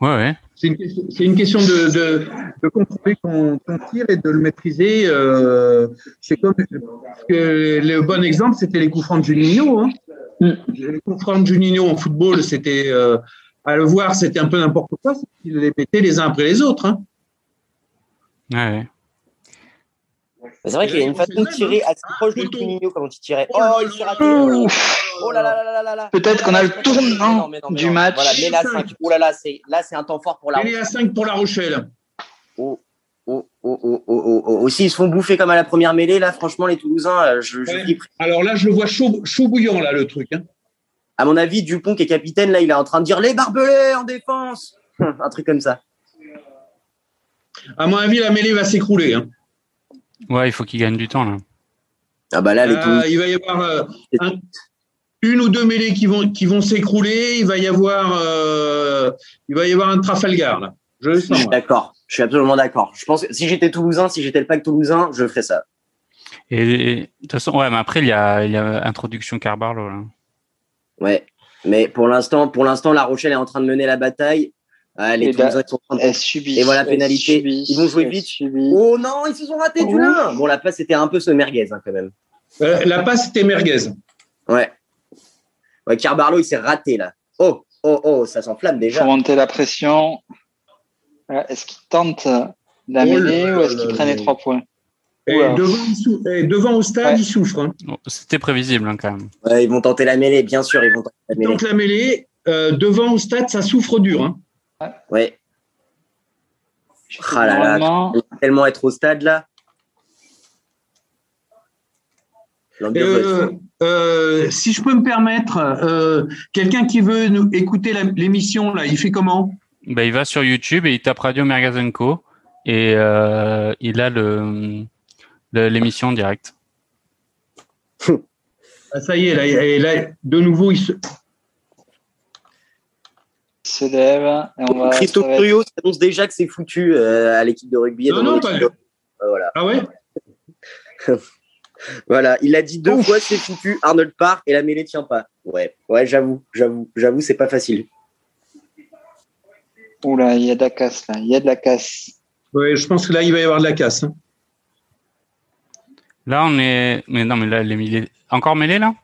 Speaker 3: ouais, ouais.
Speaker 2: C'est une, question- c'est une question de, de, de contrôler ton, ton tir et de le maîtriser. euh, c'est comme parce que le bon exemple, c'était les coups francs de Juninho. Hein. Les coups francs de Juninho en football, c'était euh, à le voir, c'était un peu n'importe quoi. c'est qu'il les mettait les uns après les autres. Hein.
Speaker 3: ouais,
Speaker 1: C'est vrai qu'il y a une façon de tirer assez proche de. Juninho quand il tirait.
Speaker 2: Oh
Speaker 1: Oh, il s'est
Speaker 2: là
Speaker 1: raté.
Speaker 2: là
Speaker 1: Oh,
Speaker 4: Ouf.
Speaker 1: Oh là là là là là là.
Speaker 4: Peut-être qu'on a le tournant du match.
Speaker 1: Voilà, mais là, 5. Oh là là, c'est là, c'est un temps fort pour la.
Speaker 2: Est à 5 pour La Rochelle.
Speaker 1: Oh, oh, oh, oh, oh, oh, oh. Aussi, ils se font bouffer comme à la première mêlée là. Franchement, les Toulousains, euh, je, je.
Speaker 2: Alors là, je le vois chaud, chaud bouillant, là, le truc. Hein.
Speaker 1: À mon avis, Dupont qui est capitaine là, il est en train de dire les barbelés en défense. un truc comme ça.
Speaker 2: À mon avis, la mêlée va s'écrouler. Hein.
Speaker 3: Ouais, il faut qu'il gagne du temps là.
Speaker 1: Ah bah là, les
Speaker 2: Euh, il va y avoir euh, un- une ou deux mêlées qui vont, qui vont s'écrouler. Il va y avoir, euh, il va y avoir un Trafalgar là. Je le
Speaker 1: Je
Speaker 2: sens.
Speaker 1: suis d'accord. Je suis absolument d'accord. Je pense que si j'étais Toulousain, si j'étais le pack Toulousain, je ferais ça.
Speaker 3: Et, et, de toute façon, ouais, mais après il y a, il y a introduction Carbarlo là.
Speaker 1: Ouais. Mais pour l'instant, pour l'instant, La Rochelle est en train de mener la bataille. Ah, les
Speaker 4: Et
Speaker 1: Toulousains ils sont en train de
Speaker 4: subit.
Speaker 1: Et voilà, pénalité.
Speaker 4: subit,
Speaker 1: Ils vont jouer vite.
Speaker 4: subit.
Speaker 1: Oh non, ils se sont ratés du lin. Bon, la passe c'était un peu ce merguez hein, quand même.
Speaker 2: Euh, la passe était merguez.
Speaker 1: Ouais. Ouais, Carbarlo, il s'est raté là. Oh, oh, oh, ça s'enflamme
Speaker 4: Il
Speaker 1: déjà.
Speaker 4: faut monter la pression. Voilà, Est-ce qu'il tente la
Speaker 2: Oh là
Speaker 4: mêlée ou est-ce qu'il prend les trois points
Speaker 2: Et
Speaker 4: Oula.
Speaker 2: devant, et devant au stade,
Speaker 4: Ouais.
Speaker 2: il souffre. Hein.
Speaker 3: C'était prévisible hein, quand même.
Speaker 1: Ouais, ils vont tenter la mêlée, bien sûr, ils vont tenter la mêlée.
Speaker 2: Donc la mêlée, euh, devant au stade, ça souffre dur. Hein.
Speaker 1: Ouais, Ah là tellement être au stade là.
Speaker 2: Euh, euh, si je peux me permettre, euh, quelqu'un qui veut nous écouter l'émission là, il fait comment?
Speaker 3: Bah, il va sur YouTube et il tape Radio Mergazenco et euh, il a le le- l'émission en direct.
Speaker 2: Ah, Ça y est, là, et là, de nouveau, il se.
Speaker 4: Lève. Et on va,
Speaker 1: Christophe annonce déjà que c'est foutu euh, à l'équipe de rugby. et
Speaker 2: Non, non, pas-
Speaker 1: de- Euh, Voilà.
Speaker 2: Ah ouais
Speaker 1: Voilà, il a dit deux
Speaker 4: Ouf.
Speaker 1: fois c'est foutu, Arnold part et la mêlée tient pas. Ouais, ouais, j'avoue, j'avoue, j'avoue, c'est pas facile.
Speaker 4: Oula, il y a de la casse là. Il y a de la casse.
Speaker 2: Ouais, je pense que là, il va y avoir de la casse. hein.
Speaker 3: Là, on est. Mais non, mais là, les mêlés. Encore mêlé là?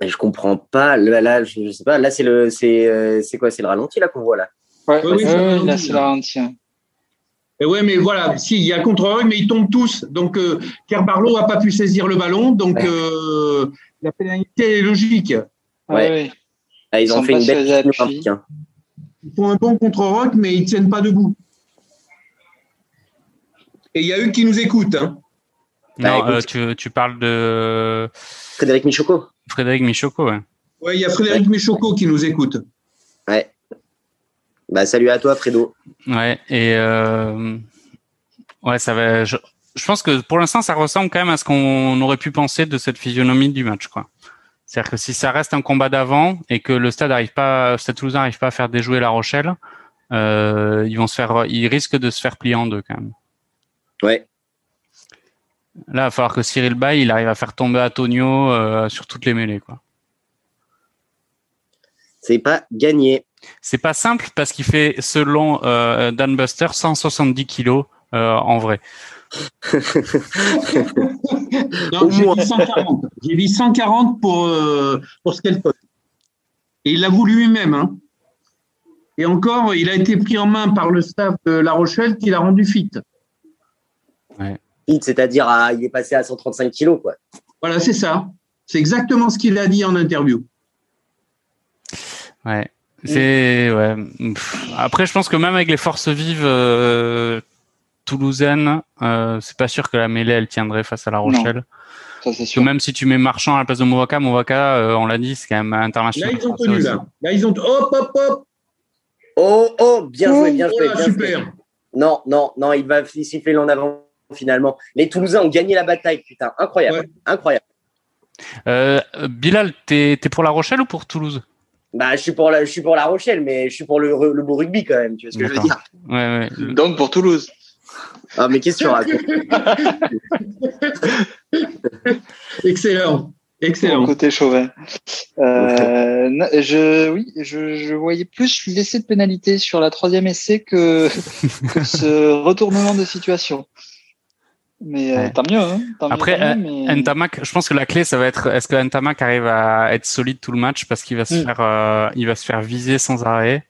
Speaker 1: Je comprends pas. Là, là je, je sais pas. Là, c'est le, c'est, euh, c'est quoi C'est le ralenti là qu'on voit là.
Speaker 4: Ouais,
Speaker 2: Oui,
Speaker 4: là, c'est le ralenti. hein.
Speaker 2: Et ouais, mais voilà, si, il y a contre mais ils tombent tous. Donc, euh, Kerbarlow n'a pas pu saisir le ballon. Donc, euh, la pénalité est logique.
Speaker 4: Ouais,
Speaker 1: Ouais.
Speaker 4: ouais.
Speaker 1: Ah, ils,
Speaker 4: Ils
Speaker 1: ont fait une belle hein.
Speaker 2: Ils font un bon contre-rock, mais ils ne tiennent pas debout. Et il y a eux qui nous écoutent. Hein.
Speaker 1: Bah,
Speaker 3: Non,
Speaker 1: écoute.
Speaker 3: euh, tu, tu parles de
Speaker 1: Frédéric Michoko.
Speaker 3: Frédéric Michoko, ouais.
Speaker 2: Ouais, il y a Frédéric Michoko qui nous écoute.
Speaker 1: Ouais. Bah, salut à toi, Fredo.
Speaker 3: Ouais, et euh, ouais, ça va. Je, je pense que pour l'instant, ça ressemble quand même à ce qu'on aurait pu penser de cette physionomie du match, quoi. C'est-à-dire que si ça reste un combat d'avant et que le stade arrive pas, Stade Toulousain n'arrive pas à faire déjouer La Rochelle, euh, ils vont se faire, ils risquent de se faire plier en deux quand même.
Speaker 1: Ouais.
Speaker 3: Là, il va falloir que Cyril Bay, il arrive à faire tomber Antonio euh, sur toutes les mêlées, quoi.
Speaker 1: C'est pas gagné.
Speaker 3: C'est pas simple parce qu'il fait, selon euh, Dan Buster, 170 kilos euh, en vrai.
Speaker 2: Non, j'ai dit 140. J'ai dit 140 pour, euh, pour Skelton. Et il l'a voulu lui-même. Hein. Et encore, il a été pris en main par le staff de La Rochelle qui l'a rendu fit.
Speaker 1: Vite, C'est-à-dire, à- il est passé à 135 kilos, quoi.
Speaker 2: Voilà, c'est ça. C'est exactement ce qu'il a dit en interview.
Speaker 3: Ouais. C'est ouais. Après, je pense que même avec les forces vives euh, toulousaines, euh, c'est pas sûr que la mêlée elle tiendrait face à La Rochelle.
Speaker 4: Ça, c'est
Speaker 3: Que
Speaker 4: sûr.
Speaker 3: même si tu mets Marchand à la place de Movaka, Movaka, euh, on l'a dit, c'est quand même
Speaker 2: Là,
Speaker 3: international.
Speaker 2: ils ont tenu,
Speaker 3: aussi.
Speaker 2: là. Là, ils ont. Hop, hop, hop.
Speaker 1: Oh, oh, bien joué, bien
Speaker 2: Oh
Speaker 1: joué.
Speaker 2: là,
Speaker 1: bien
Speaker 2: super.
Speaker 1: joué. Non, non, non, il va siffler en avant finalement. Les Toulousains ont gagné la bataille, putain, incroyable,
Speaker 2: Ouais.
Speaker 1: incroyable.
Speaker 3: Euh, Bilal, t'es es pour La Rochelle ou pour Toulouse?
Speaker 1: Bah, je suis pour la, je suis pour la Rochelle, mais je suis pour le, le beau rugby quand même. Tu vois ce que je veux dire
Speaker 3: Ouais, ouais.
Speaker 4: Donc, pour Toulouse.
Speaker 1: Ah, mais qu'est-ce que tu racontes?
Speaker 2: Excellent. Excellent.
Speaker 4: Côté chauvin. Euh, je, oui, je, je voyais plus l'essai de pénalité sur la troisième essai que, que ce retournement de situation. Mais euh,
Speaker 3: Ouais.
Speaker 4: tant mieux. Hein, tant mieux,
Speaker 3: Après,
Speaker 4: tant mieux, mais-
Speaker 3: Ntamak, je pense que la clé, ça va être est-ce que Ntamak arrive à être solide tout le match parce qu'il va se
Speaker 4: Mm.
Speaker 3: faire, euh, il va se faire viser sans arrêt.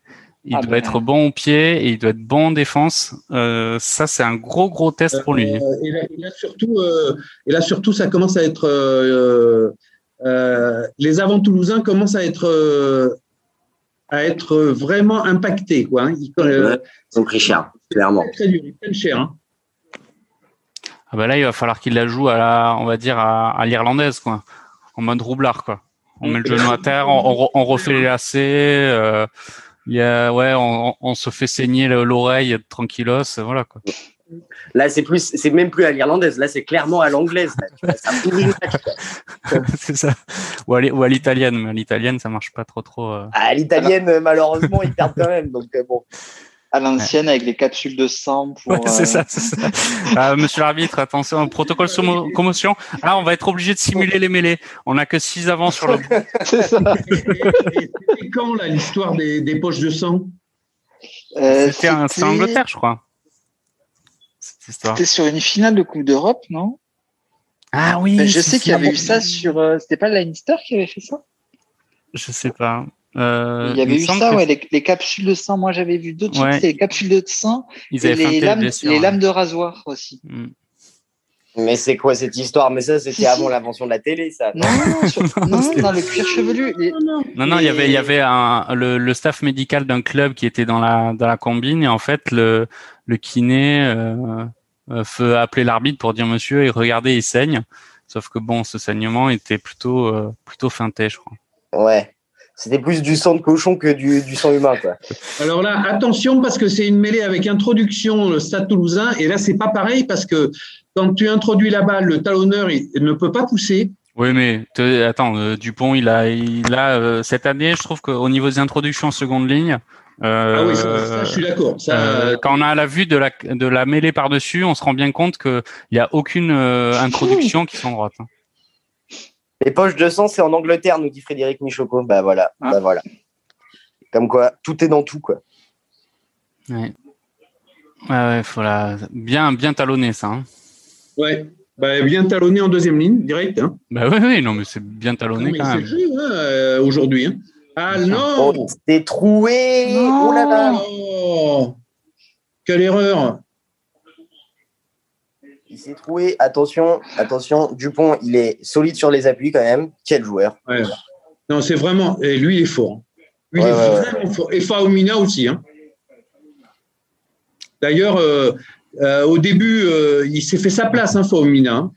Speaker 3: Il
Speaker 4: Ah
Speaker 3: doit
Speaker 4: ben.
Speaker 3: être bon au pied et il doit être bon en défense. Euh, ça, c'est un gros gros test pour lui.
Speaker 2: Euh, et, là, et là, surtout, euh, et là, surtout, ça commence à être. euh, euh, les avants toulousains commencent à être, euh, à être vraiment impactés. Quoi, hein. Ils, euh,
Speaker 1: Ils ont pris cher, clairement.
Speaker 2: très dur, ils prennent cher. hein.
Speaker 3: Ah bah là, il va falloir qu'il la joue à la, on va dire à, à l'irlandaise quoi, en mode roublard quoi. On met le genou à terre, on, on re- on refait les lacets. euh, il y a, ouais, on, on se fait saigner le- l'oreille tranquillos, voilà quoi.
Speaker 1: Là, c'est plus, c'est même plus à l'irlandaise. Là, c'est clairement à l'anglaise.
Speaker 3: c'est ça. Ou à, l'italienne, mais à l'italienne, ça marche pas trop trop. euh.
Speaker 1: À l'italienne, malheureusement, ils perdent quand même. Donc euh, bon.
Speaker 4: À l'ancienne avec les capsules de sang pour.
Speaker 3: Ouais, c'est
Speaker 4: euh,
Speaker 3: ça, c'est ça. Ah, monsieur l'arbitre, attention, protocole sur mo- commotion. Ah, on va être obligé de simuler les mêlées. On a que 6 avants sur le.
Speaker 4: c'est ça.
Speaker 2: Et- et- et C'était quand là l'histoire des, des poches de sang?
Speaker 4: Euh,
Speaker 3: C'était
Speaker 4: c'était-
Speaker 3: Angleterre, je crois. Cette histoire.
Speaker 4: C'était sur une finale de Coupe d'Europe, non?
Speaker 3: Ah oui.
Speaker 4: Ben, Je sais qu'il y avait
Speaker 3: ça.
Speaker 4: eu ça sur. euh, C'était pas Leinster qui avait fait ça?
Speaker 3: Je sais pas. Euh,
Speaker 4: Il y avait eu ça,
Speaker 3: que
Speaker 4: ouais, les, les capsules de sang. Moi, j'avais vu d'autres
Speaker 3: Ouais.
Speaker 4: les capsules de sang
Speaker 3: Ils
Speaker 4: et les lames,
Speaker 3: blessure.
Speaker 4: les lames de rasoir aussi.
Speaker 3: Mm.
Speaker 1: Mais c'est quoi cette histoire? Mais ça, c'était
Speaker 4: Si, si.
Speaker 1: avant l'invention de la télé, ça.
Speaker 4: Non, non, sur- non,
Speaker 3: c'est-
Speaker 4: dans le cuir chevelu. les-
Speaker 3: Non, non, il y avait, il y avait un, le, le staff médical d'un club qui était dans la, dans la combine et en fait, le, le kiné euh, euh, fait appeler l'arbitre pour dire monsieur, et regardez, il saigne. Sauf que bon, ce saignement était plutôt, euh, plutôt feinté, je crois.
Speaker 1: Ouais. C'était plus du sang de cochon que du, du sang humain, quoi.
Speaker 2: Alors là, attention parce que c'est une mêlée avec introduction le Stade Toulousain et là c'est pas pareil parce que quand tu introduis la balle, le talonneur il ne peut pas pousser.
Speaker 3: Oui, mais te- attends, euh, Dupont, il a, il a euh, cette année, je trouve qu'au niveau des introductions en seconde ligne, euh,
Speaker 2: Ah oui, ça, ça, je suis d'accord. Ça,
Speaker 3: Euh, quand on a la vue de la, de la mêlée par-dessus, on se rend bien compte qu'il n'y a aucune euh, introduction qui sont droites. hein.
Speaker 1: Les poches de sang, c'est en Angleterre, nous dit Frédéric Michoko. Bah voilà,
Speaker 4: Ah.
Speaker 1: bah voilà. Comme quoi, tout est dans tout, quoi.
Speaker 3: Ouais. Ouais, ouais, faut la... bien, bien talonner ça. hein.
Speaker 2: ouais. Bah, bien talonné en deuxième ligne, direct. Hein.
Speaker 3: Bah oui, oui, non, mais c'est bien talonné quand même.
Speaker 2: hein, euh, aujourd'hui. hein. Ah non
Speaker 1: Oh, c'est troué. Oh là là.
Speaker 2: Oh Quelle erreur
Speaker 1: Il s'est troué. Attention, attention. Dupont, il est solide sur les appuis quand même. Quel joueur.
Speaker 2: Ouais. Non, c'est vraiment. Et lui, il est fort. hein. Lui,
Speaker 1: Ouais,
Speaker 2: il est
Speaker 1: ouais,
Speaker 2: vraiment fort. Et Faomina aussi. hein. D'ailleurs, euh, euh, au début, euh, il s'est fait sa place, hein, Faomina. hein.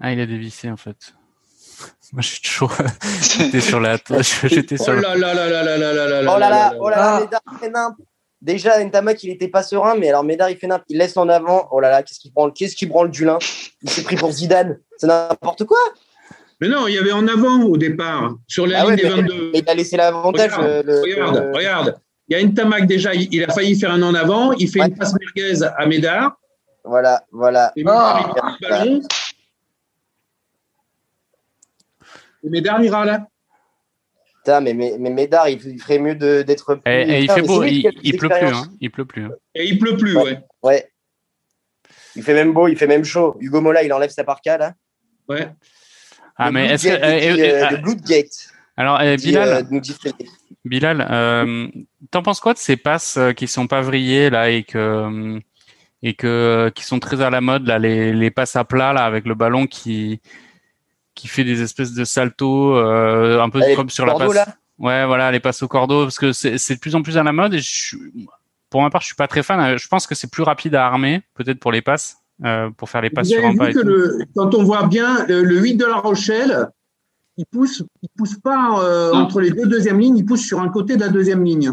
Speaker 3: Ah, il a dévissé en fait. Moi, je suis toujours. J'étais sur la. J'étais
Speaker 2: Oh
Speaker 3: sur la.
Speaker 2: là là là là là là là là là
Speaker 1: Oh là là,
Speaker 2: là
Speaker 1: oh là là, Médard, il fait nimp. Déjà, Ntamak, il était pas serein, mais alors Médard, il fait nimp. Il laisse en avant. Oh là là, qu'est-ce qu'il prend Qu'est-ce qu'il branle du lin Il s'est pris pour Zidane. C'est n'importe quoi.
Speaker 2: Mais non, il y avait en avant au départ, sur la
Speaker 1: Ah ouais,
Speaker 2: ligne des
Speaker 1: mais-
Speaker 2: 22.
Speaker 1: mais il a laissé l'avantage.
Speaker 2: Regarde,
Speaker 1: euh, le-
Speaker 2: regarde,
Speaker 1: le-
Speaker 2: regarde. Il y a une Tamac déjà, il, il a failli faire un en avant, il fait
Speaker 1: Ouais.
Speaker 2: une passe merguez à Médard,
Speaker 1: Voilà, voilà.
Speaker 2: et Médard,
Speaker 1: Ah.
Speaker 2: il prend le ballon. Et Médard ira là.
Speaker 1: Putain, mais, mais, mais Médard, il, il ferait mieux de- d'être.
Speaker 3: Et, et il fait beau, il, il pleut plus, hein. Il pleut plus. hein.
Speaker 2: Et il pleut plus,
Speaker 1: Ouais.
Speaker 2: ouais.
Speaker 1: Ouais. Il fait même beau, il fait même chaud. Hugo Mola, il enlève sa parka là.
Speaker 2: ouais.
Speaker 3: Ah,
Speaker 1: Le
Speaker 3: mais est-ce que. Euh, euh,
Speaker 1: euh, le Bloodgate,
Speaker 3: alors, euh, Bilal,
Speaker 1: euh, nous dit.
Speaker 3: Bilal, euh, t'en penses quoi de ces passes qui sont pas vrillées là et que et que qui sont très à la mode là, les, les passes à plat là avec le ballon qui qui fait des espèces de saltos euh, un peu comme sur la passe.
Speaker 1: là
Speaker 3: Ouais, voilà, les passes au cordeau parce que c'est de plus en plus à la mode et je, pour ma part, je suis pas très fan. Je pense que c'est plus rapide à armer, peut-être pour les passes, euh, pour faire les passes
Speaker 2: Vous
Speaker 3: sur
Speaker 2: avez
Speaker 3: un pas.
Speaker 2: vu
Speaker 3: et
Speaker 2: que
Speaker 3: tout.
Speaker 2: le, quand on voit bien le, le 8 de La Rochelle, il pousse, il pousse pas euh, entre les deux deuxièmes lignes, il pousse sur un côté de la deuxième ligne.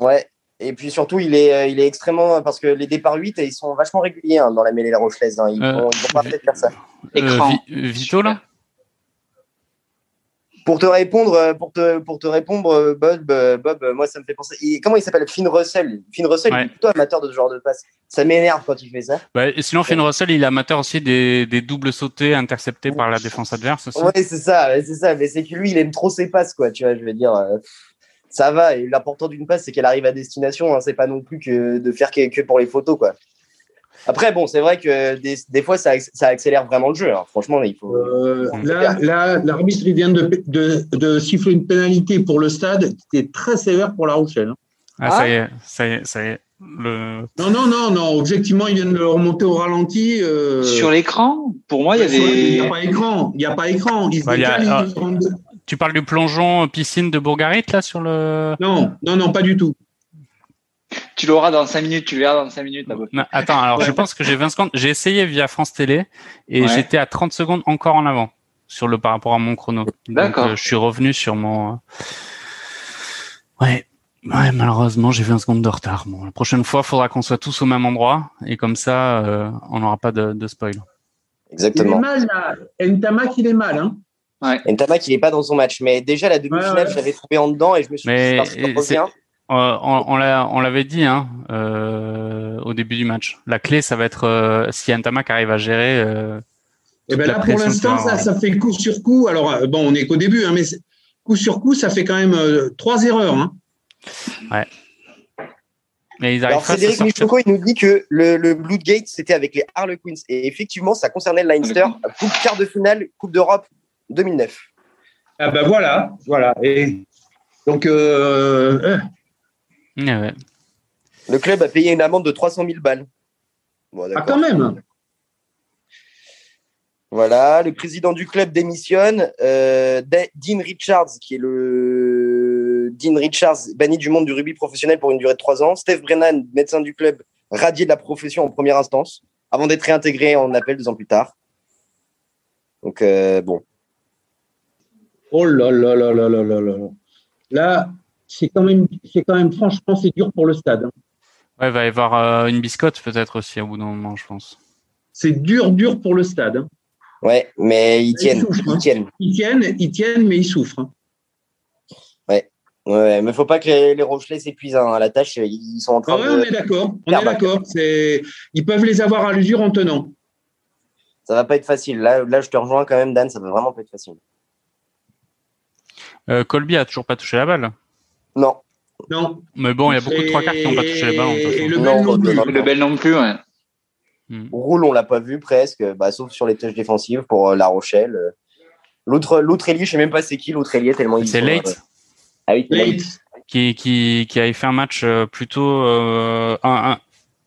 Speaker 1: Ouais. Et puis surtout, il est, euh, il est extrêmement. Parce que les départs 8, ils sont vachement réguliers hein, dans la mêlée La Rochelaise. hein. Ils,
Speaker 3: Euh,
Speaker 1: vont, ils vont pas peut-être faire ça.
Speaker 4: Écran.
Speaker 3: Vi- Vito là?
Speaker 1: Pour te répondre, euh, pour te, pour te répondre, euh, Bob, euh, Bob, euh, moi ça me fait penser. il- comment il s'appelle? Finn Russell. Finn Russell,
Speaker 3: Ouais.
Speaker 1: il est plutôt amateur de ce genre de passe. Ça m'énerve quand il fait ça.
Speaker 3: Bah, et sinon, Finn Russell, il est amateur aussi des, des doubles sautés interceptés par la défense adverse.
Speaker 1: Ouais, c'est ça, c'est ça. Mais c'est que lui, il aime trop ses passes, quoi. Tu vois, je veux dire, euh, ça va. Et l'important d'une passe, c'est qu'elle arrive à destination. Hein, c'est pas non plus que de faire que, que pour les photos, quoi. Après, bon, c'est vrai que des, des fois, ça, acc- ça accélère vraiment le jeu. hein. Franchement, il faut.
Speaker 2: Euh, là, l'arbitre il vient de, de, de siffler une pénalité pour le stade qui était très sévère pour La Rochelle. hein.
Speaker 3: Ah, ça y est, ça y est, ça y est. Le...
Speaker 2: Non, non, non, non. Objectivement, ils viennent de le remonter au ralenti. euh,
Speaker 4: Sur l'écran, pour moi, il y
Speaker 2: sur- Il n'y a
Speaker 4: avait.
Speaker 2: pas écran. Il n'y a pas écran. Ils se
Speaker 3: Bah, il y a-
Speaker 2: rentrent-
Speaker 3: Tu parles du plongeon piscine de Bourgarit là sur le.
Speaker 2: Non, non, non, pas du tout.
Speaker 4: Tu l'auras dans 5 minutes, tu le verras dans 5 minutes.
Speaker 3: Non, attends, alors je pense que j'ai 20 secondes. J'ai essayé via France Télé et
Speaker 4: Ouais.
Speaker 3: j'étais à 30 secondes encore en avant sur le par rapport à mon chrono. Donc,
Speaker 4: D'accord.
Speaker 3: euh, je suis revenu sur mon. euh, Ouais. Ouais, malheureusement, j'ai 20 secondes de retard. Bon, la prochaine fois, faudra qu'on soit tous au même endroit et comme ça, euh, on n'aura pas de, de spoil.
Speaker 2: Il est
Speaker 1: Exactement.
Speaker 2: mal, là. Ntamak, il est mal. Hein.
Speaker 1: Et Ntamak, il est pas dans son match. Mais déjà, la demi-finale,
Speaker 2: Ouais, ouais.
Speaker 1: je l'avais trouvé en dedans et je me suis
Speaker 3: Mais,
Speaker 1: dit, revient.
Speaker 3: Euh, on on l'a- on l'avait dit hein, euh, au début du match. La clé, ça va être euh, si Ntamak arrive à gérer. euh,
Speaker 2: Et ben
Speaker 3: toute la
Speaker 2: là, pour l'instant, ça, ça fait coup sur coup. Alors, bon, on n'est qu'au début, hein, mais coup sur coup, ça fait quand même euh, trois erreurs. Hein.
Speaker 3: Mais ils arrivent
Speaker 1: Alors, Frédéric. Michoko, il nous dit que le, le Bloodgate, c'était avec les Harlequins. Et effectivement, ça concernait le Leinster, coupe quart de finale, Coupe d'Europe 2009.
Speaker 2: Ah ben voilà, voilà. Et donc, euh,
Speaker 3: Ouais, ouais.
Speaker 1: Le club a payé une amende de 300 000 balles. Bon,
Speaker 2: ah, quand même.
Speaker 1: Voilà, le président du club démissionne. Euh, Dean Richards, qui est le Dean Richards, banni du monde du rugby professionnel pour une durée de trois ans. Steve Brennan, médecin du club, radié de la profession en première instance, avant d'être réintégré en appel deux ans plus tard. Donc euh, bon,
Speaker 2: Oh là là là là là là là. là. Là, c'est quand même, c'est quand même, franchement, c'est dur pour le stade. hein.
Speaker 3: Ouais, il va y avoir euh, une biscotte peut-être aussi au bout d'un moment, je pense.
Speaker 2: C'est dur, dur pour le stade. hein.
Speaker 1: ouais, mais ils
Speaker 2: Ils
Speaker 1: tiennent,
Speaker 2: souffrent, hein.
Speaker 1: ils tiennent.
Speaker 2: Ils tiennent, ils tiennent, mais ils souffrent. hein.
Speaker 1: Ouais, mais faut pas que les, les Rochelais s'épuisent hein, à la tâche. Ils sont en train
Speaker 2: Ah ouais,
Speaker 1: de.
Speaker 2: on est d'accord. On est d'accord. C'est, ils peuvent les avoir à l'usure en tenant.
Speaker 1: Ça va pas être facile. Là, là, je te rejoins quand même, Dan. Ça va vraiment pas être facile.
Speaker 3: Euh, Colby a toujours pas touché la balle.
Speaker 1: Non.
Speaker 2: Non.
Speaker 3: Mais bon, il y a beaucoup de trois quarts qui n'ont pas touché toute
Speaker 2: Et
Speaker 3: façon.
Speaker 2: le
Speaker 1: Non,
Speaker 2: bel non
Speaker 1: non,
Speaker 2: plus.
Speaker 1: non.
Speaker 4: Le bel non plus, ouais.
Speaker 1: Hmm. Roule, on l'a pas vu presque, bah, sauf sur les touches défensives pour La Rochelle. L'autre, l'autre ailier, je sais même pas c'est qui l'autre ailier tellement il.
Speaker 3: C'est Late.
Speaker 1: Ah oui, Late.
Speaker 3: Qui, qui, qui avait fait un match plutôt un,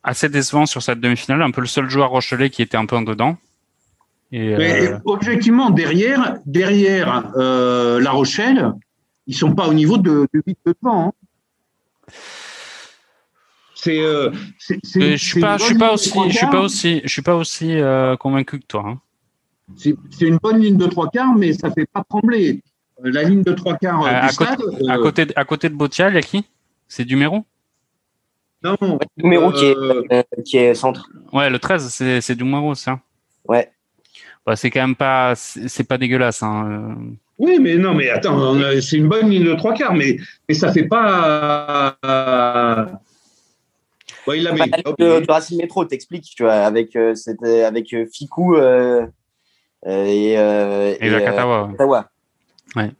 Speaker 3: assez décevant sur cette demi-finale, un peu le seul joueur rochelais qui était un peu en dedans.
Speaker 2: Et, Mais objectivement, derrière, derrière La Rochelle, ils sont pas au niveau de, de 8 de temps.
Speaker 3: C'est, euh, je suis pas, je suis pas aussi, je suis pas aussi, je suis pas aussi euh, convaincu que toi. Hein.
Speaker 2: C'est une bonne ligne de trois quarts, mais ça fait pas trembler. Euh, la ligne de trois quarts
Speaker 3: à, du stade, côté, à côté, de, à côté de Botia, il y a qui? C'est Dumero
Speaker 2: Non.
Speaker 1: Dumero qui est qui est centre.
Speaker 3: Ouais, le 13, c'est c'est Dumero, ça.
Speaker 1: Ouais.
Speaker 3: Bah, c'est quand même pas, c'est pas dégueulasse. Hein.
Speaker 2: Oui, mais non, mais attends, c'est une bonne ligne de trois quarts, mais, mais ça fait pas.
Speaker 1: Ouais, il l'avait. de, de Racing Métro, t'expliques, tu vois, avec, euh, avec euh, Fikou euh, et. et,
Speaker 3: et Katawa. Ouais.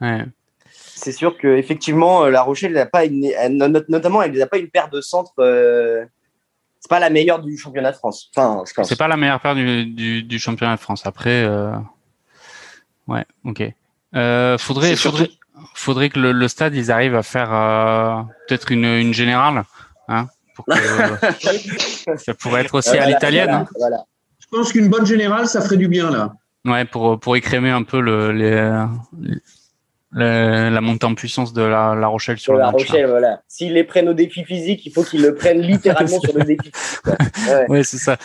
Speaker 3: ouais.
Speaker 1: C'est sûr qu'effectivement, La Rochelle, n'a pas une, notamment, elle n'a pas une paire de centres. C'est pas la meilleure du championnat de France. Enfin, je pense.
Speaker 3: C'est pas la meilleure paire du, du, du championnat de France. Après. Ouais, ok. Euh, faudrait, faudrait, faudrait que le, le, stade ils arrivent à faire euh, peut-être une, une générale, hein, pour que, ça pourrait être aussi à l'italienne. Hein.
Speaker 2: Voilà, Je pense qu'une bonne générale, ça ferait du bien là.
Speaker 3: Ouais, pour pour écrémer un peu le, les, la montée en puissance de la, la Rochelle sur
Speaker 1: la
Speaker 3: le
Speaker 1: match, Rochelle, voilà. S'ils les prennent au défi physique, il faut qu'ils le prennent littéralement sur le défi.
Speaker 3: Ouais, ouais c'est ça.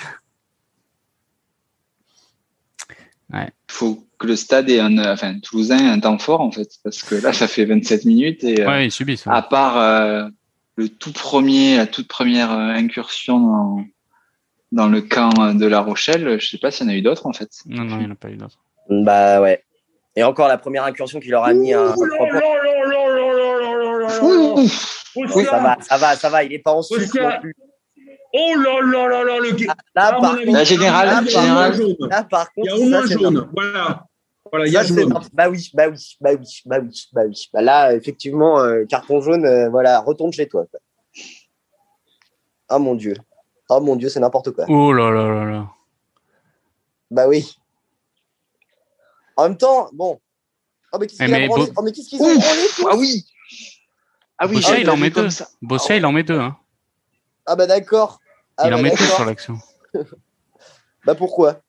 Speaker 4: Il faut que le stade ait un, enfin, Toulousain ait un temps fort, en fait, parce que là, ça fait 27 minutes et,
Speaker 3: ouais, ils subissent,
Speaker 4: à part euh, le tout premier, la toute première euh, incursion dans, dans le camp de La Rochelle, je sais pas s'il y en a eu d'autres, en fait.
Speaker 3: Non, non, il n'y en a pas eu d'autres.
Speaker 1: Bah ouais. Et encore la première incursion qui leur a mis un. Oui, ça va, ça va, ça va. Il est pas en non plus.
Speaker 2: Oh là là là là, le
Speaker 1: ah, là, par
Speaker 4: la générale,
Speaker 1: là,
Speaker 4: générale.
Speaker 1: Là, par contre,
Speaker 2: il y a au moins jaune. Voilà. Voilà, il y a
Speaker 1: jaune. Bah oui, bah oui, bah oui, bah oui, bah oui. Bah là, effectivement, euh, carton jaune, euh, voilà, retourne chez toi. Quoi. Oh mon dieu. Oh mon dieu, c'est n'importe quoi.
Speaker 3: Oh là là là là.
Speaker 1: Bah oui. En même temps, bon. Oh mais qu'est-ce qu'ils ont, oh, qu qu ont
Speaker 4: Ah oui.
Speaker 3: Ah oui, Bossia, il en met deux. Bossia, il en met deux. Hein.
Speaker 1: Ah bah d'accord. Ah
Speaker 3: il
Speaker 1: bah
Speaker 3: en met tout sur l'action.
Speaker 1: bah pourquoi?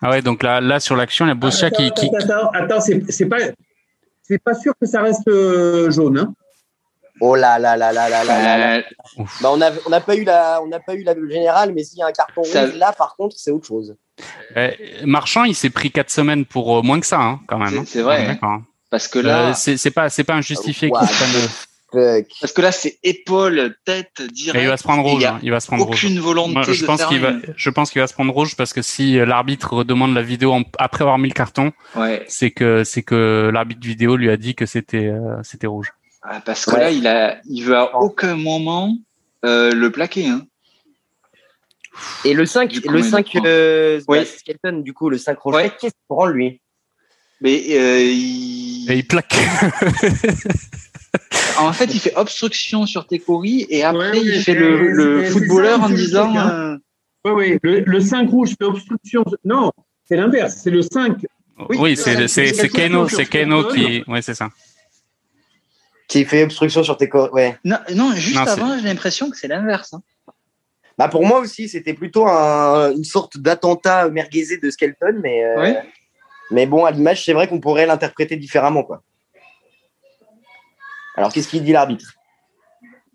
Speaker 3: Ah ouais, donc là, là sur l'action, il y a Bossia
Speaker 2: attends,
Speaker 3: qui,
Speaker 2: attends,
Speaker 3: qui.
Speaker 2: Attends, attends, c'est pas, c'est pas sûr que ça reste euh, jaune. Hein.
Speaker 1: Oh là là là là là là là. là. Bah on n'a on a pas eu la, on n'a pas eu la générale, mais s'il y a un carton ça... rouge là, par contre, c'est autre chose.
Speaker 3: Euh, Marchand, il s'est pris 4 semaines pour euh, moins que ça, hein, quand même.
Speaker 4: C'est vrai. Hein. Parce que là,
Speaker 3: euh, c'est pas, c'est pas injustifié qu'il prenne.
Speaker 4: Parce que là, c'est épaule, tête, direct.
Speaker 3: Et il va se prendre rouge.
Speaker 4: Il,
Speaker 3: il va se prendre
Speaker 4: aucune
Speaker 3: rouge.
Speaker 4: volonté
Speaker 3: Moi, je
Speaker 4: de
Speaker 3: pense
Speaker 4: faire
Speaker 3: qu'il va, je pense qu'il va se prendre rouge parce que si l'arbitre demande la vidéo en, après avoir mis le carton,
Speaker 4: ouais.
Speaker 3: c'est que c'est que l'arbitre vidéo lui a dit que c'était euh, c'était rouge.
Speaker 4: Ah, parce que ouais. là, il a, il veut à aucun moment euh, le plaquer. Hein.
Speaker 1: Et le 5, le 5 euh,
Speaker 4: oui.
Speaker 1: bah, Skelton, du coup, le 5 Rocher, ouais. qu'est-ce qu'il prend lui?
Speaker 4: Mais euh, il...
Speaker 3: Et il plaque.
Speaker 4: en fait, il fait obstruction sur tes courries et après, ouais, il fait le, le footballeur en disant. Euh...
Speaker 2: Oui, oui, le, le 5 rouge fait obstruction. Non, c'est l'inverse. C'est le 5.
Speaker 3: Oui, oui c'est Keno, c'est Keno qui. Oui, c'est ça.
Speaker 1: Qui fait obstruction sur tes courries. Ouais.
Speaker 4: Non, non, juste non, avant, j'ai l'impression que c'est l'inverse. Hein.
Speaker 1: Bah pour moi aussi, c'était plutôt un, une sorte d'attentat merguezé de Skelton, mais. Euh...
Speaker 4: Oui.
Speaker 1: Mais bon, à l'image, c'est vrai qu'on pourrait l'interpréter différemment, quoi. Alors, qu'est-ce qu'il dit l'arbitre?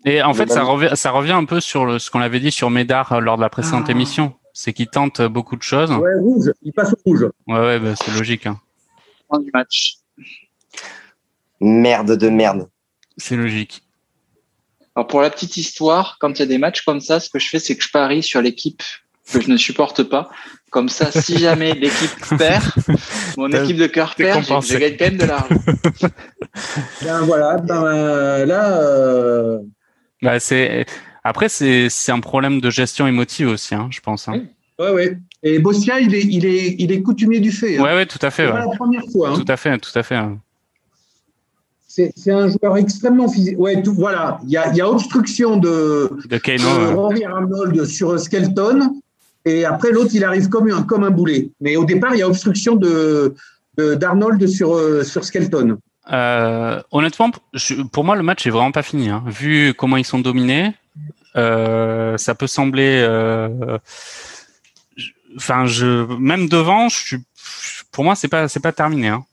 Speaker 3: Et en fait, ça revient, ça revient un peu sur le, ce qu'on avait dit sur Médard euh, lors de la précédente ah. émission. C'est qu'il tente beaucoup de choses.
Speaker 2: Ouais, rouge. Il passe au rouge.
Speaker 3: Ouais, ouais, bah, c'est logique. Hein.
Speaker 4: du match.
Speaker 1: Merde de merde.
Speaker 3: C'est logique.
Speaker 4: Alors, pour la petite histoire, quand il y a des matchs comme ça, ce que je fais, c'est que je parie sur l'équipe que je ne supporte pas. Comme ça, si jamais l'équipe perd, mon équipe de cœur perd, je, gagne quand même de l'argent.
Speaker 2: ben voilà, ben là. Euh...
Speaker 3: Bah, c'est après c'est c'est un problème de gestion émotive aussi, hein, je pense. Hein.
Speaker 2: Oui. Ouais, ouais. Et Bossia, il est, il est, il est coutumier du fait. Hein.
Speaker 3: Ouais, ouais, tout à fait. Ouais.
Speaker 2: Pas la première fois.
Speaker 3: Tout à fait, tout à fait.
Speaker 2: C'est un joueur extrêmement physique. Ouais, tout, voilà. Il y a, y a, obstruction de,
Speaker 3: de Kano,
Speaker 2: de Arnold sur Skelton. Et après, l'autre, il arrive comme un, comme un boulet. Mais au départ, il y a obstruction de, d'Arnold sur, sur Skelton.
Speaker 3: Euh, honnêtement, pour moi, le match est vraiment pas fini. Hein. Vu comment ils sont dominés, euh, ça peut sembler. Euh, enfin, je même devant, je pour moi, c'est pas c'est pas terminé. Hein.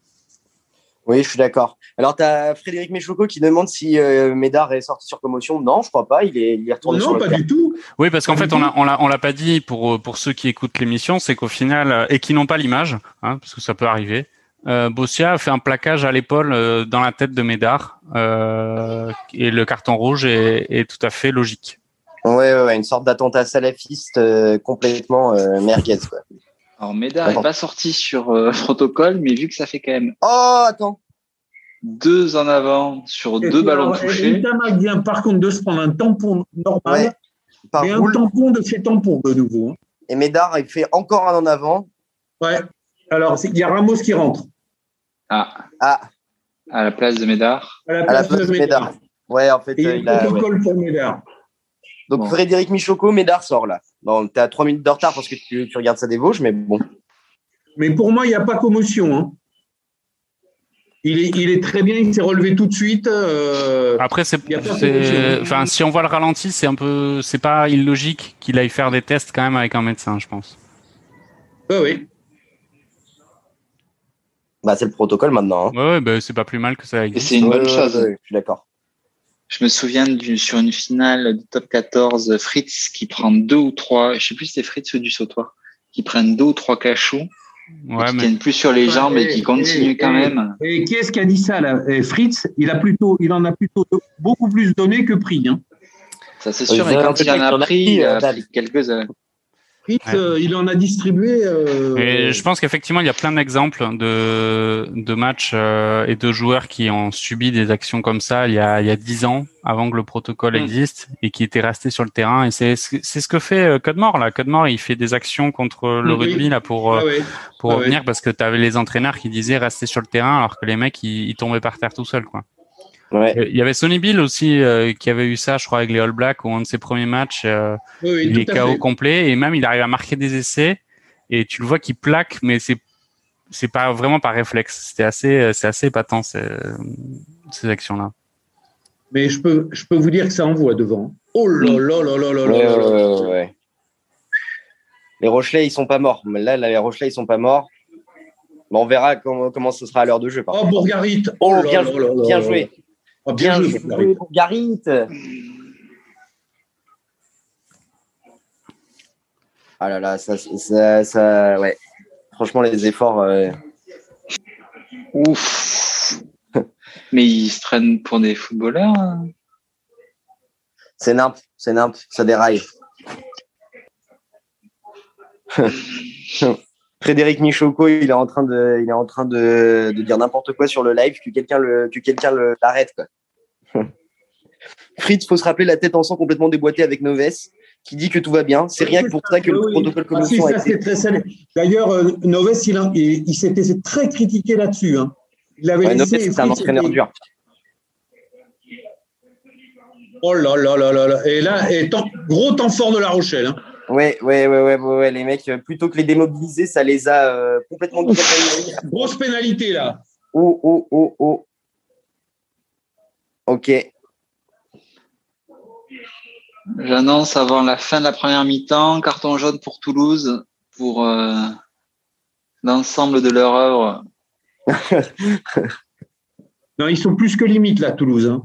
Speaker 1: Oui, je suis d'accord. Alors, tu as Frédéric Méchoco qui demande si euh, Médard est sorti sur commotion. Non, je crois pas. Il est, il est retourné
Speaker 2: non,
Speaker 1: sur
Speaker 2: le pas du tout.
Speaker 3: Oui, parce qu'en fait, on l'a, on l'a, on l'a pas dit pour pour ceux qui écoutent l'émission, c'est qu'au final et qui n'ont pas l'image, hein, parce que ça peut arriver. Euh, Bossia a fait un plaquage à l'épaule euh, dans la tête de Médard euh, et le carton rouge est, est, tout à fait logique.
Speaker 1: Ouais, ouais, ouais une sorte d'attentat salafiste euh, complètement euh, merguez. Quoi.
Speaker 4: Alors Médard n'est pas sorti sur protocole, mais vu que ça fait quand même.
Speaker 1: Oh, attends
Speaker 4: deux en avant sur et deux ballons alors, touchés.
Speaker 2: Tamac vient par contre de se prendre un tampon normal ouais, et un tampon de chez tampon de nouveau. Hein.
Speaker 1: Et Médard, il fait encore un en avant.
Speaker 2: Ouais. Alors, il y a Ramos qui rentre.
Speaker 4: Ah.
Speaker 1: ah.
Speaker 4: À la place de Médard.
Speaker 2: À la place,
Speaker 1: à la place de, Médard. Médard. Ouais, en fait,
Speaker 2: et
Speaker 1: euh,
Speaker 2: il a protocole ouais. pour Médard.
Speaker 1: Donc bon. Frédéric Michoco, Médard sort là. Bon, t'es à 3 minutes de retard parce que tu, tu regardes ça des Vosges, mais bon.
Speaker 2: Mais pour moi, il n'y a pas commotion. Hein. Il est, il est, très bien, il s'est relevé tout de suite. Euh,
Speaker 3: Après, c'est, enfin, si on voit le ralenti, c'est un peu, c'est pas illogique qu'il aille faire des tests quand même avec un médecin, je pense.
Speaker 2: Oui, oui.
Speaker 1: Bah, c'est le protocole maintenant. Hein.
Speaker 3: Ouais, ouais bah, c'est pas plus mal que ça
Speaker 4: existe. Et c'est une bonne
Speaker 1: ouais,
Speaker 4: chose.
Speaker 1: Ouais, je suis d'accord.
Speaker 4: Je me souviens du, sur une finale de top 14, Fritz qui prend deux ou trois, je sais plus si c'est Fritz ou du sautoir, qui prennent deux ou trois cachots
Speaker 3: Ouais,
Speaker 4: qui
Speaker 3: mais...
Speaker 4: tiennent plus sur les jambes et, et qui continuent
Speaker 2: et,
Speaker 4: quand même.
Speaker 2: Et, qui est-ce qui a dit ça là et Fritz, il a plutôt, il en a plutôt beaucoup plus donné que pris. Hein.
Speaker 4: Ça c'est sûr. Et quand il en a pris, il a pris quelques.
Speaker 2: Fritz, ouais. euh, il en a distribué. Euh...
Speaker 3: Et je pense qu'effectivement, il y a plein d'exemples de, de matchs euh, et de joueurs qui ont subi des actions comme ça il y a il y a dix ans avant que le protocole
Speaker 4: Mm.
Speaker 3: existe et qui étaient restés sur le terrain. Et c'est c'est ce que fait Codemore là. Codemore, il fait des actions contre le
Speaker 2: Oui.
Speaker 3: rugby là pour
Speaker 2: Ah ouais.
Speaker 3: pour
Speaker 2: Ah
Speaker 3: revenir parce que tu avais les entraîneurs qui disaient rester sur le terrain alors que les mecs ils, ils tombaient par terre tout seuls quoi.
Speaker 1: Ouais.
Speaker 3: Il y avait Sonny Bill aussi euh, qui avait eu ça, je crois, avec les All Blacks, où un de ses premiers matchs, euh,
Speaker 2: Oui, oui,
Speaker 3: il est KO complet et même il arrive à marquer des essais et tu le vois qu'il plaque, mais c'est c'est pas vraiment par réflexe. C'était assez c'est assez épatant ces, ces actions là.
Speaker 2: Mais je peux, je peux vous dire que ça envoie devant. Oh là là là là là là
Speaker 1: Ouais,
Speaker 2: là
Speaker 1: ouais,
Speaker 2: là.
Speaker 1: ouais, ouais. Les Rochelais, ils sont pas morts. Mais là, là, les Rochelais, ils sont pas morts. Bon, on verra comment, comment ce sera à l'heure de jeu. Par
Speaker 2: Oh. Bourgarit.
Speaker 1: Oh,
Speaker 2: là
Speaker 1: bien
Speaker 2: là
Speaker 1: joué,
Speaker 2: là là
Speaker 1: bien
Speaker 2: là.
Speaker 1: joué.
Speaker 2: Oh, bien, joué,
Speaker 1: pour Garit. Ah là là, ça, ça, ça- ouais. Franchement, les efforts. euh,
Speaker 4: Ouf. Mais ils se prennent pour des footballeurs. hein.
Speaker 1: c'est nimp, c'est nimp, ça déraille. Frédéric Michoco, il est en train de, il est en train de, de dire n'importe quoi sur le live, que quelqu'un le, que quelqu'un l'arrête, quoi. Fritz, faut se rappeler la tête en sang complètement déboîtée avec Noves, qui dit que tout va bien. C'est rien que pour ça que le
Speaker 2: Oui,
Speaker 1: protocole
Speaker 2: Ah, si,
Speaker 1: commission a
Speaker 2: ça,
Speaker 1: été.
Speaker 2: D'ailleurs, euh, Noves, il, il, il s'était très critiqué là-dessus. Hein. Il avait
Speaker 1: Ouais, Noves,
Speaker 2: laissé.
Speaker 1: c'est un entraîneur dur.
Speaker 2: Oh là là là là là. Et là, et temps- gros temps fort de La Rochelle. Hein.
Speaker 1: Ouais, ouais, ouais, ouais, ouais, ouais, les mecs, euh, plutôt que les démobiliser, ça les a euh, complètement.
Speaker 2: Grosse pénalité là.
Speaker 1: Oh, oh, oh, oh. Ok.
Speaker 4: J'annonce avant la fin de la première mi-temps, carton jaune pour Toulouse pour euh, l'ensemble de leur œuvre.
Speaker 2: Non, ils sont plus que limite là, Toulouse. hein.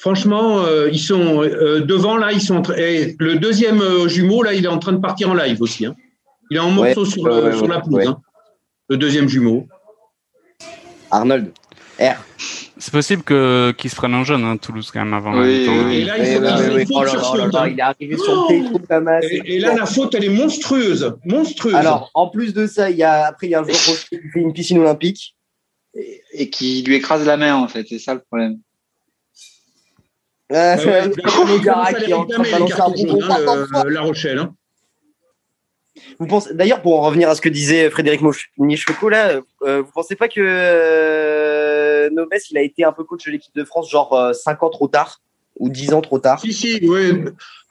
Speaker 2: Franchement, euh, ils sont euh, devant là, ils sont. en train- et le deuxième euh, jumeau là, il est en train de partir en live aussi. hein. Il est en
Speaker 1: Ouais,
Speaker 2: morceaux sur, le- la pelouse.
Speaker 1: ouais.
Speaker 2: hein. Le deuxième jumeau.
Speaker 1: Arnold. R.
Speaker 3: C'est possible que qu'ils se prennent en jaune hein, Toulouse quand même avant.
Speaker 4: Oui,
Speaker 3: la mi-temps,
Speaker 4: oui,
Speaker 3: hein.
Speaker 2: Et là, il
Speaker 1: oui.
Speaker 2: faute
Speaker 1: Oh
Speaker 2: sur hein.
Speaker 1: il est arrivé sur le pas mal.
Speaker 2: Et, et là, la faute, elle est monstrueuse. Monstrueuse.
Speaker 1: Alors, en plus de ça, il y a, après, il y a un joueur qui fait une piscine olympique.
Speaker 4: Et, et qui lui écrase la main, en fait. C'est ça le problème.
Speaker 1: Euh,
Speaker 2: ouais, La Rochelle. hein.
Speaker 1: Vous pensez, d'ailleurs, pour en revenir à ce que disait Frédéric Michoko, là, euh, vous pensez pas que euh, Noves, il a été un peu coach de l'équipe de France, genre 5 ans trop tard ou 10 ans trop tard?
Speaker 2: Si, si, oui.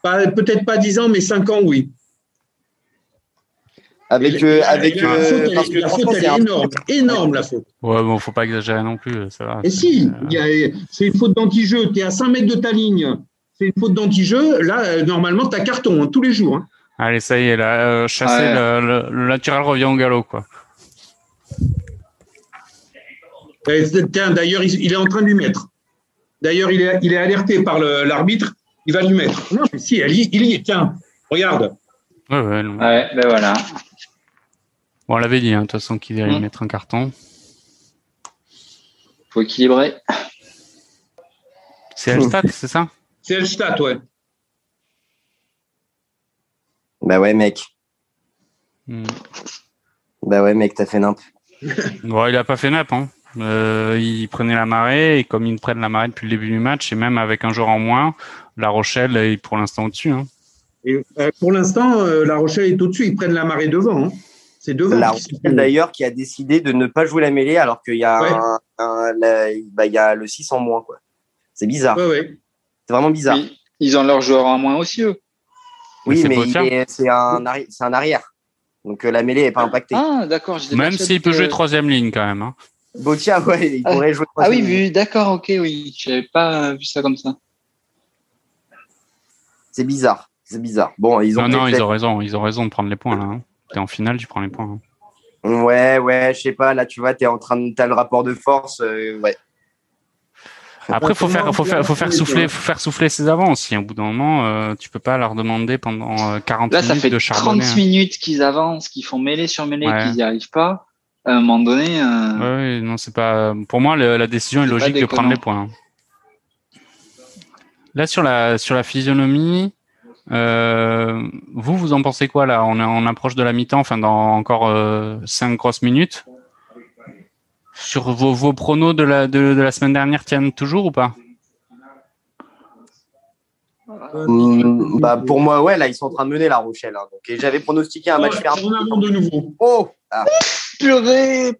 Speaker 2: Peut-être pas 10 ans, mais 5 ans, oui.
Speaker 1: Avec, euh, avec
Speaker 2: la
Speaker 1: euh,
Speaker 2: faute, elle,
Speaker 1: parce que
Speaker 2: la faute, elle est
Speaker 1: un-
Speaker 2: énorme, énorme la faute.
Speaker 3: Ouais, bon, faut pas exagérer non plus, ça va.
Speaker 2: Et si,
Speaker 3: Euh,
Speaker 2: c'est une faute d'anti-jeu. Tu es à 5 mètres de ta ligne. C'est une faute d'anti-jeu. Là, euh, normalement, tu as carton hein, tous les jours. hein.
Speaker 3: Allez, ça y est, là, euh, chasser
Speaker 4: Ouais.
Speaker 3: le, le- le naturel revient au galop, quoi.
Speaker 2: D'ailleurs, il, il est en train de lui mettre. D'ailleurs, il est, il est alerté par le- l'arbitre. Il va lui mettre. Non, mais si, elle y- il y est. Tiens, regarde.
Speaker 3: Ouais, ouais. non.
Speaker 4: Ouais, ben voilà.
Speaker 3: Bon, on l'avait dit, hein, de toute façon, qu'il allait
Speaker 4: Mm.
Speaker 3: mettre un carton.
Speaker 4: Faut équilibrer.
Speaker 3: C'est Elstad, c'est ça?
Speaker 2: C'est le stat, ouais.
Speaker 1: Bah ouais, mec.
Speaker 3: Hmm.
Speaker 1: Bah ouais, mec, t'as fait nimp.
Speaker 3: Bon, il a pas fait nappe, hein. Euh, il prenait la marée, et comme ils prennent la marée depuis le début du match, et même avec un joueur en moins, La Rochelle est pour l'instant au-dessus. Hein.
Speaker 2: Et, euh, pour l'instant, euh, La Rochelle est au-dessus. Ils prennent la marée devant. hein. C'est.
Speaker 1: La d'ailleurs, qui a décidé de ne pas jouer la mêlée alors qu'il y a,
Speaker 2: Ouais.
Speaker 1: un, un- la- bah, il y a le 6 en moins, quoi. C'est bizarre.
Speaker 2: Ouais, ouais.
Speaker 1: C'est vraiment bizarre.
Speaker 4: Oui, ils ont leur joueur en moins aussi, eux.
Speaker 1: Oui,
Speaker 3: Mais c'est
Speaker 1: mais un, arri- c'est un arrière. Donc euh, la mêlée n'est pas impactée.
Speaker 4: Ah, d'accord.
Speaker 3: Même s'il peut
Speaker 4: que-
Speaker 3: jouer troisième ligne quand même. Hein.
Speaker 1: Botia, ouais, il
Speaker 4: Ah.
Speaker 1: pourrait jouer.
Speaker 4: Ah oui,
Speaker 1: troisième.
Speaker 4: vu, d'accord, ok, oui. J'avais pas vu ça comme ça.
Speaker 1: C'est bizarre. C'est bizarre. Bon, ils ont.
Speaker 3: Non, non, ils ont raison. Ils ont raison de prendre les points là. Hein. T'es en finale, tu prends les points. hein.
Speaker 1: fait- Ouais, ouais, je sais pas. Là, tu vois, t'es en train de. T'as le rapport de force. euh, ouais.
Speaker 3: Après, faut faire, faut faire, faut faire souffler, faut faire souffler ses avants aussi. Au bout d'un moment, euh, tu peux pas leur demander pendant euh, 40
Speaker 4: Là, ça
Speaker 3: minutes
Speaker 4: fait
Speaker 3: de
Speaker 4: 30
Speaker 3: charbonner. hein.
Speaker 4: minutes qu'ils avancent, qu'ils font mêlée sur mêlée,
Speaker 3: Ouais.
Speaker 4: qu'ils n'y arrivent pas. À un moment donné, euh,
Speaker 3: Ouais, non, c'est pas. Pour moi, le- la décision est
Speaker 4: pas
Speaker 3: logique de prendre les points. Là, sur la sur la physionomie, euh, vous, vous en pensez quoi là? On approche de la mi-temps, enfin dans encore euh, cinq grosses minutes. Sur vos, vos pronos de la de, de la semaine dernière tiennent toujours ou pas?
Speaker 1: Hum, bah, pour moi, ouais, là, ils sont en train de mener La Rochelle. hein. Donc, et j'avais pronostiqué un match
Speaker 2: Oh, avant de nouveau.
Speaker 1: Oh ah.
Speaker 4: purée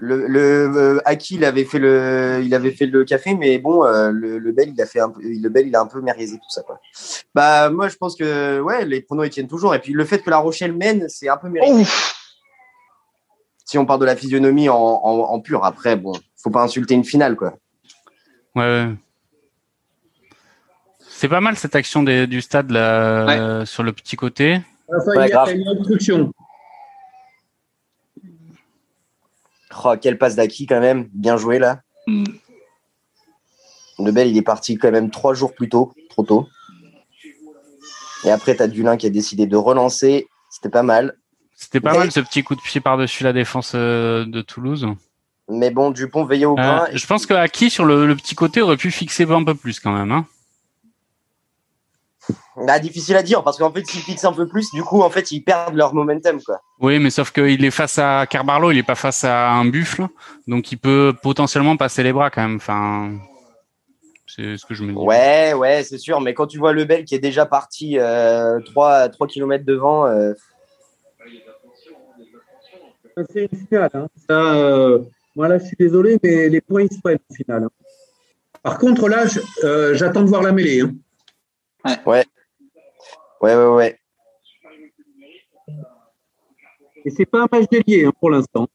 Speaker 1: Le, le euh, Aki, il avait fait le, il avait fait le café, mais bon, euh, le, le Bel, il a fait un peu, le Bel, il a un peu tout ça, quoi. Bah, moi, je pense que, ouais, les pronos, ils tiennent toujours. Et puis, le fait que La Rochelle mène, c'est un peu mérité.
Speaker 4: Ouf
Speaker 1: Si on parle de la physionomie en, en, en pur, après, bon, faut pas insulter une finale, quoi.
Speaker 3: Ouais. ouais. C'est pas mal cette action des- du stade là,
Speaker 4: Ouais.
Speaker 3: euh, sur le petit côté.
Speaker 2: Enfin,
Speaker 1: Ouais,
Speaker 2: il y a
Speaker 1: grave.
Speaker 2: il y a une obstruction.
Speaker 1: Oh, quelle passe d'Aki, quand même. Bien joué, là.
Speaker 4: Hmm.
Speaker 1: Le Bel, il est parti quand même trois jours plus tôt, trop tôt. Et après, t'as Dulin qui a décidé de relancer. C'était pas mal.
Speaker 3: C'était pas
Speaker 1: Mais-
Speaker 3: mal ce petit coup de pied par-dessus la défense euh, de Toulouse.
Speaker 1: Mais bon, Dupont veillait au
Speaker 3: Euh,
Speaker 1: grain.
Speaker 3: je pense que Aki sur le, le petit côté aurait pu fixer un peu plus quand même. Hein.
Speaker 1: Bah, difficile à dire parce qu'en fait, s'ils fixent un peu plus, du coup, en fait, ils perdent leur momentum, quoi.
Speaker 3: Oui, mais sauf qu'il est face à Carbarlo, il est pas face à un buffle, donc il peut potentiellement passer les bras quand même. Enfin, c'est ce que je me dis.
Speaker 1: Ouais, ouais, c'est sûr. Mais quand tu vois Lebel qui est déjà parti euh, 3, 3 km devant, euh,
Speaker 2: C'est une finale. hein. Ça, euh, moi, là, je suis désolé, mais les points, ils se prennent en finale. hein. Par contre, là, euh, j'attends de voir la mêlée. hein.
Speaker 1: ouais, ouais, ouais.
Speaker 2: Et c'est pas un match délié hein, pour l'instant.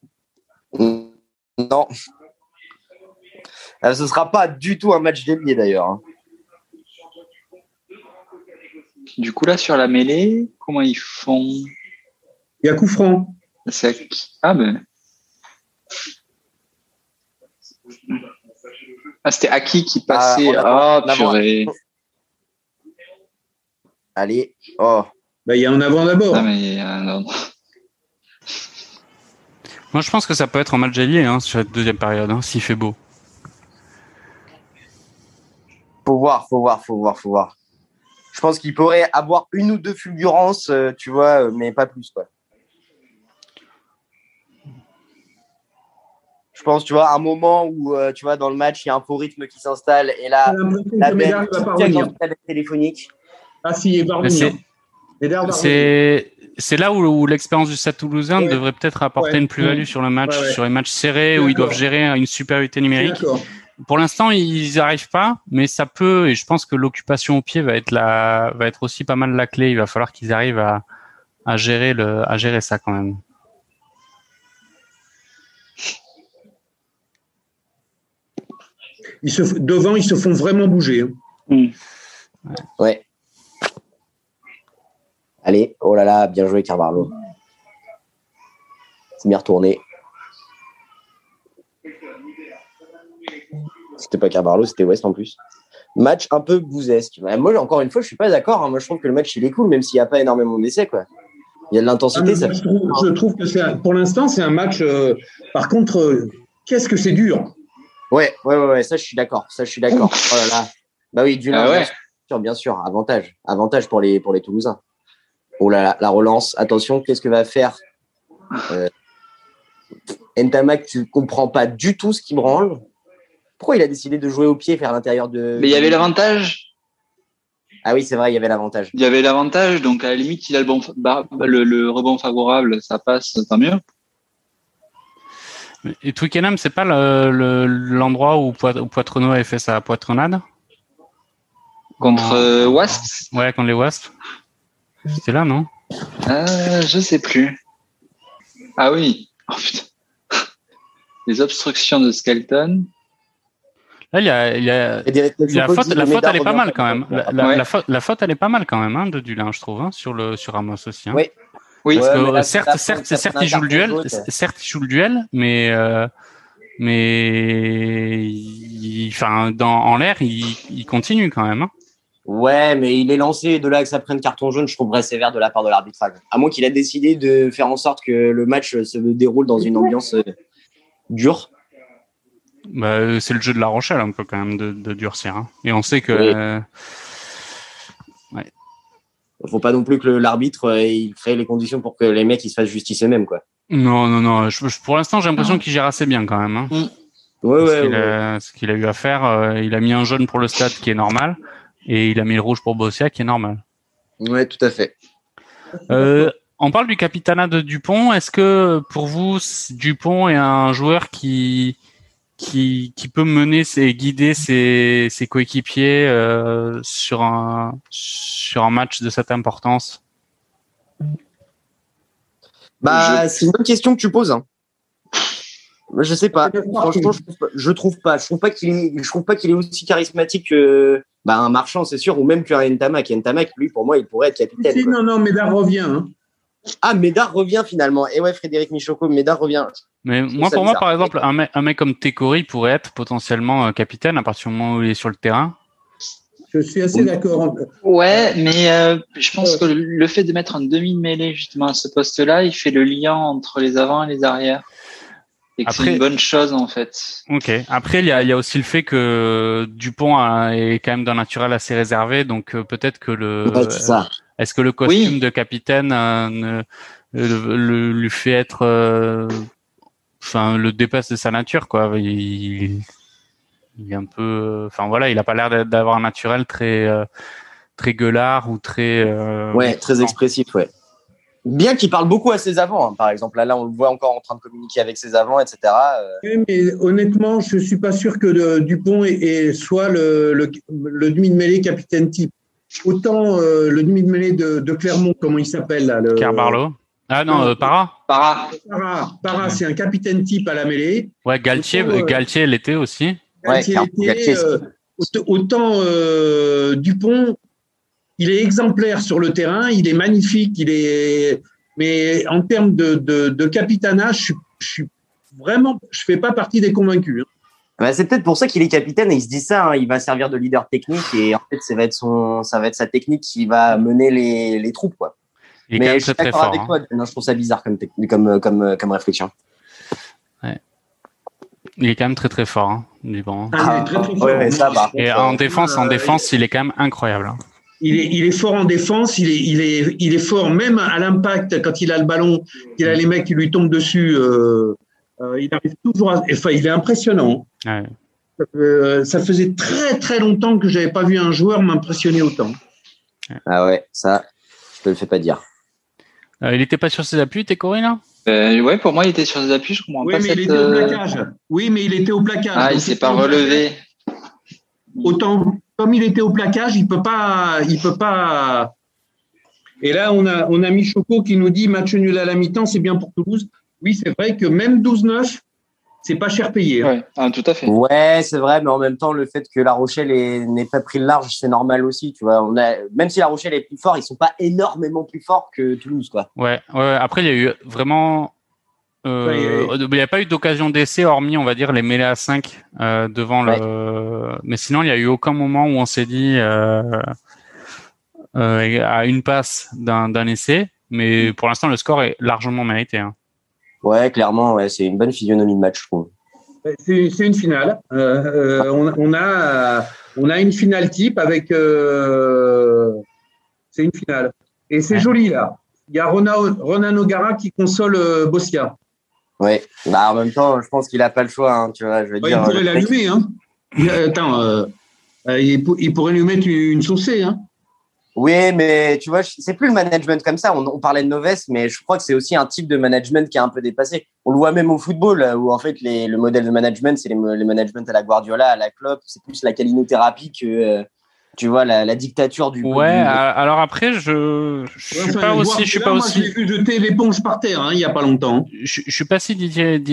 Speaker 1: Non. Euh, ce sera pas du tout un match délié d'ailleurs. hein.
Speaker 4: Du coup, là, sur la mêlée, comment ils font?
Speaker 2: Il y a coup franc.
Speaker 4: C'est à qui? Ah, ben. Ah, c'était Aki qui passait?
Speaker 1: Ah, en
Speaker 4: Ah, purée.
Speaker 1: Allez. Oh.
Speaker 2: Ben, il y a en avant d'abord.
Speaker 4: Ah, mais, non.
Speaker 3: Moi, je pense que ça peut être un match allié hein, sur cette deuxième période, hein, s'il fait beau.
Speaker 1: Faut voir, faut voir, faut voir, faut voir. Je pense qu'il pourrait avoir une ou deux fulgurances, euh, tu vois, euh, mais pas plus, quoi. Je pense, tu vois, un moment où, euh, tu vois, dans le match, il y a un faux rythme qui s'installe et là,
Speaker 2: l'impression
Speaker 1: la belle téléphonique.
Speaker 2: Ah si, revenir.
Speaker 3: c'est- là où, l'expérience du Stade Toulousain devrait peut-être apporter une plus-value sur le match, sur les matchs serrés où ils doivent gérer une supériorité numérique. Pour l'instant, ils n'y arrivent pas, mais ça peut, et je pense que l'occupation au pied va être la, va être aussi pas mal la clé. Il va falloir qu'ils arrivent à, à gérer le, à gérer ça quand même.
Speaker 2: Ils se, devant, ils se font vraiment bouger. Hein.
Speaker 1: Mm. Ouais. Allez, oh là là, bien joué Carvalho. C'est bien retourné. C'était pas Carvalho, c'était West en plus. Match un peu bouzesque. Moi, encore une fois, je suis pas d'accord. Hein. Moi, je trouve que le match, il est cool, même s'il n'y a pas énormément d'essais. Quoi. Il y a de l'intensité.
Speaker 2: Ah, je, trouve, que pour l'instant, c'est un match. Euh, par contre, euh, qu'est-ce que c'est dur
Speaker 1: Ouais, ouais, ouais, ça, je suis d'accord. Ça, je suis d'accord. Oh là là. Bah oui, du ah bien sûr, avantage. Avantage pour les, pour les Toulousains. Oh là là, la relance. Attention, qu'est-ce que va faire euh, Ntamak, tu comprends pas du tout ce qui branle. Pourquoi il a décidé de jouer au pied, faire l'intérieur de.
Speaker 4: Mais il y avait l'avantage.
Speaker 1: Ah oui, c'est vrai, il y avait l'avantage.
Speaker 4: Il y avait l'avantage, donc à la limite, il a le, bon, bah, le, rebond favorable, ça passe, tant mieux.
Speaker 3: Et Twickenham, c'est pas l'endroit où, Poitrenaud avait fait sa poitrenade
Speaker 4: Contre euh, Wasps?
Speaker 3: Ouais, contre les Wasps. C'était là, non?
Speaker 4: Euh, Je sais plus. Ah oui. Oh, putain. Les obstructions de Skelton.
Speaker 3: Là, il y a, il y a, la faute, la faute elle est pas mal quand même. La, la, faute, la, faute, elle est pas mal quand même hein, de Dulin, je trouve, hein, sur le sur Ramos aussi. Hein.
Speaker 1: Oui.
Speaker 3: Oui. Parce que, certes, certes, certes, il joue le duel, certes, il joue le duel, mais euh, mais enfin, dans en l'air, il, il continue quand même. Hein.
Speaker 1: Ouais, mais il est lancé de là que ça prenne carton jaune, je trouverais sévère de la part de l'arbitrage. À moins qu'il a décidé de faire en sorte que le match se déroule dans une ambiance euh, dure.
Speaker 3: Bah, euh, c'est le jeu de la Rochelle un peu quand même de, de durcir. Hein. Et on sait que. Euh,
Speaker 1: ouais. Faut pas non plus que l'arbitre il crée les conditions pour que les mecs ils se fassent justice eux-mêmes quoi.
Speaker 3: Non non non. pour l'instant j'ai l'impression qu'il gère assez bien quand même. Hein. Mm.
Speaker 1: Ouais,
Speaker 3: ouais, ce qu'il a, eu à faire, il a mis un jaune pour le stade qui est normal et il a mis le rouge pour Bossia qui est normal.
Speaker 1: Ouais, tout à fait.
Speaker 3: Euh, on parle du capitanat de Dupont. Est-ce que pour vous, Dupont est un joueur qui qui, qui peut mener et guider ses, ses coéquipiers euh, sur un sur un match de cette importance?
Speaker 1: Bah, c'est une bonne question que tu poses. Hein. Je sais pas. Franchement, je trouve pas. Je trouve pas qu'il est, je trouve pas qu'il est aussi charismatique que bah, un marchand, c'est sûr, ou même qu'un Ntamak. Ntamak, lui, pour moi, il pourrait être capitaine.
Speaker 2: non, non, Médard revient. Hein.
Speaker 1: Ah, Médard revient finalement. Et ouais, Frédéric Michoko, Médard revient.
Speaker 3: Mais moi, pour moi, par exemple, un mec, un mec comme Tekori pourrait être potentiellement euh, capitaine à partir du moment où il est sur le terrain.
Speaker 2: Je suis assez d'accord.
Speaker 4: Ouais, mais euh, je pense que le fait de mettre un demi mêlée justement à ce poste-là, il fait le lien entre les avants et les arrières et que c'est une bonne chose en fait.
Speaker 3: Ok. Après, il y a, il y a aussi le fait que Dupont est quand même d'un naturel assez réservé, donc euh, peut-être que le. Est-ce que le costume de capitaine euh, le, lui fait être, euh, enfin, le dépasse de sa nature, quoi. Il, il est un peu, enfin voilà, il a pas l'air d'avoir un naturel très, très gueulard ou très.
Speaker 1: ouais, très expressif, ouais. Bien qu'il parle beaucoup à ses avants, hein, par exemple. Là, on le voit encore en train de communiquer avec ses avants, etc. Euh.
Speaker 2: Oui, mais honnêtement, je ne suis pas sûr que Dupont soit le, le, demi-de-mêlée capitaine type. Autant euh, le demi-de-mêlée de, Clermont, comment il s'appelle là le...
Speaker 3: Carbarlo. Ah non, euh, Para.
Speaker 4: Para.
Speaker 2: Para, c'est un capitaine type à la mêlée.
Speaker 3: Ouais, Galtier, Galtier l'était aussi.
Speaker 2: Galtier l'était. autant Dupont, il est exemplaire sur le terrain, il est magnifique, il est. Mais en termes de, de, capitanat, je, suis vraiment, je fais pas partie des convaincus. Hein.
Speaker 1: Bah, c'est peut-être pour ça qu'il est capitaine et il se dit ça. Hein, il va servir de leader technique et en fait, ça va être son, ça va être sa technique qui va mener les, les troupes, quoi.
Speaker 3: Il est Mais je suis très, avec
Speaker 1: toi. Hein. je trouve ça bizarre comme, comme, comme, comme réflexion.
Speaker 3: Il est quand même très très fort, hein,
Speaker 2: Ah, très, très fort.
Speaker 3: Et en défense, en défense, il est quand même incroyable. Hein
Speaker 2: il est, fort en défense, il est, il est, il est fort même à l'impact quand il a le ballon, il a les mecs qui lui tombent dessus. Euh, euh, il arrive toujours à, enfin, il est impressionnant. Euh, ça faisait très très longtemps que j'avais pas vu un joueur m'impressionner autant.
Speaker 1: Ah ouais, ça, je te le fais pas dire.
Speaker 3: il n'était pas sur ses appuis, t'es Corinne là
Speaker 4: euh, Ouais, pour moi, il était sur ses appuis. Je comprends
Speaker 2: oui,
Speaker 4: pas.
Speaker 2: Mais il était au plaquage. Oui, mais il était au plaquage.
Speaker 4: Ah, il s'est pas relevé.
Speaker 2: Autant, comme il était au plaquage, il peut pas, il peut pas. Et là, on a, on a mis Choco qui nous dit match nul à la mi-temps, c'est bien pour Toulouse. Oui, c'est vrai que même 12-9, c'est pas cher payé.
Speaker 4: Hein. Ouais, ah, tout à fait.
Speaker 1: Ouais, c'est vrai, mais en même temps, le fait que La Rochelle n'ait pas pris le large, c'est normal aussi. Tu vois, on a, même si La Rochelle est plus fort, ils sont pas énormément plus forts que Toulouse, quoi.
Speaker 3: Ouais, ouais. Après, il y a eu vraiment. Euh, il n'y a pas eu d'occasion d'essai, hormis, on va dire, les mêlées à 5 euh, devant le. Mais sinon, il n'y a eu aucun moment où on s'est dit euh, à une passe d'un essai. Mais pour l'instant, le score est largement mérité. Hein.
Speaker 1: Ouais, clairement, ouais, c'est une bonne physionomie de match, je trouve.
Speaker 2: C'est une finale. Euh, on, on, a, on a une finale type avec. Euh, c'est une finale. Et c'est ouais. joli, là. Il y a Ronan O'Gara qui console euh, Bossia.
Speaker 1: Ouais, bah, en même temps, je pense qu'il n'a pas le choix. Hein, tu vois, je veux dire,
Speaker 2: il pourrait l'allumer. Hein. Attends, euh, il, il, pourrait lui mettre une saucée. Hein.
Speaker 1: Oui, mais tu vois, c'est plus le management comme ça. On, on parlait de Noves, mais je crois que c'est aussi un type de management qui est un peu dépassé. On le voit même au football, où en fait, les, le modèle de management, c'est les, les management à la Guardiola, à la Klopp. C'est plus la calinothérapie que, euh, tu vois, la, la, dictature du.
Speaker 3: Ouais, du... alors après, je, je suis ouais, pas aussi, je suis pas
Speaker 2: moi,
Speaker 3: aussi.
Speaker 2: J'ai vu jeter l'éponge par terre, hein, il y a pas longtemps.
Speaker 3: Je, je suis pas si,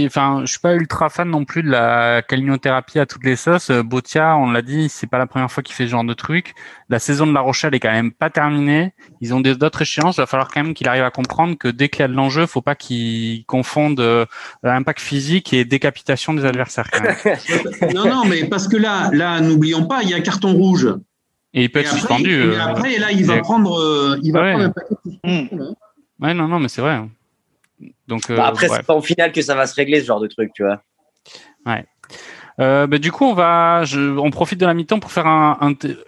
Speaker 3: enfin, je suis pas ultra fan non plus de la calinothérapie à toutes les sauces. Botia, on l'a dit, c'est pas la première fois qu'il fait ce genre de truc. La saison de La Rochelle est quand même pas terminée. Ils ont d'autres échéances. Il va falloir quand même qu'il arrive à comprendre que dès qu'il y a de l'enjeu, faut pas qu'il confonde euh, impact physique et décapitation des adversaires.
Speaker 2: non, non, mais parce que là, là, n'oublions pas, il y a carton rouge.
Speaker 3: Et il peut
Speaker 2: et
Speaker 3: être
Speaker 2: après,
Speaker 3: suspendu.
Speaker 2: Et
Speaker 3: euh,
Speaker 2: après, là, il va
Speaker 3: et-
Speaker 2: prendre, euh, il va
Speaker 3: Ouais.
Speaker 2: prendre un paquet de hein.
Speaker 3: Ouais, non, non, mais c'est vrai. Donc, euh,
Speaker 1: Bah, après,
Speaker 3: ouais.
Speaker 1: c'est pas au final que ça va se régler, ce genre de truc, tu vois.
Speaker 3: Euh, bah, du coup, on va, je, on profite de la mi-temps pour faire un,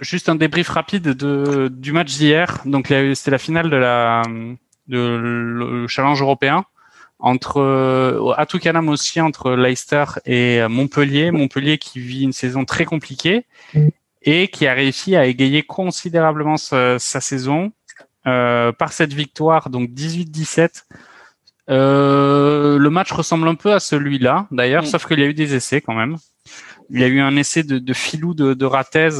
Speaker 3: juste un débrief rapide de, du match d'hier. Donc, il c'était la finale de la, de le challenge européen entre à Toucanam aussi entre Leicester et Montpellier. Montpellier qui vit une saison très compliquée et qui a réussi à égayer considérablement sa, sa saison euh, par cette victoire, donc 18-17. Euh, le match ressemble un peu à celui-là, d'ailleurs,
Speaker 4: Mm.
Speaker 3: sauf qu'il y a eu des essais quand même. Il y a eu un essai de, de filou de, de Ratez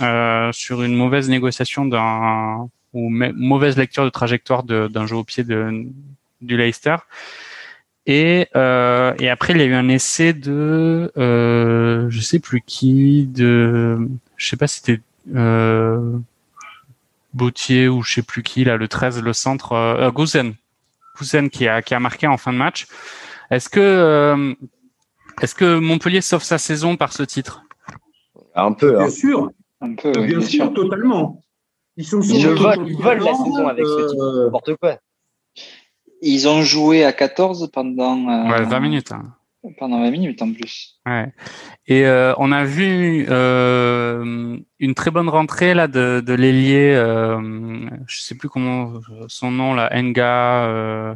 Speaker 3: euh, sur une mauvaise négociation d'un ou mauvaise lecture de trajectoire d'un jeu au pied de, du Leicester. Et, euh, et après, il y a eu un essai de, euh, je sais plus qui, de, je sais pas si c'était euh, Bautier ou je sais plus qui, là, le 13, le centre, euh, euh, Gouzen. Gouzen qui a, qui a marqué en fin de match. Est-ce que, euh, est-ce que Montpellier sauve sa saison par ce titre?
Speaker 1: Un peu, hein.
Speaker 2: Bien sûr,
Speaker 4: Un peu,
Speaker 2: bien,
Speaker 4: oui, bien
Speaker 2: sûr,
Speaker 4: sûr.
Speaker 2: totalement. Ils sont
Speaker 1: Ils
Speaker 2: sur le
Speaker 1: volent, ils volent la saison avec ce titre. N'importe quoi.
Speaker 4: Ils ont joué à 14 pendant, euh,
Speaker 3: Ouais, 20 minutes. hein.
Speaker 4: Pendant 20 minutes en plus.
Speaker 3: Ouais. Et euh, on a vu euh, une très bonne rentrée là de, de l'ailier, euh, je sais plus comment son nom là, Enga. Euh,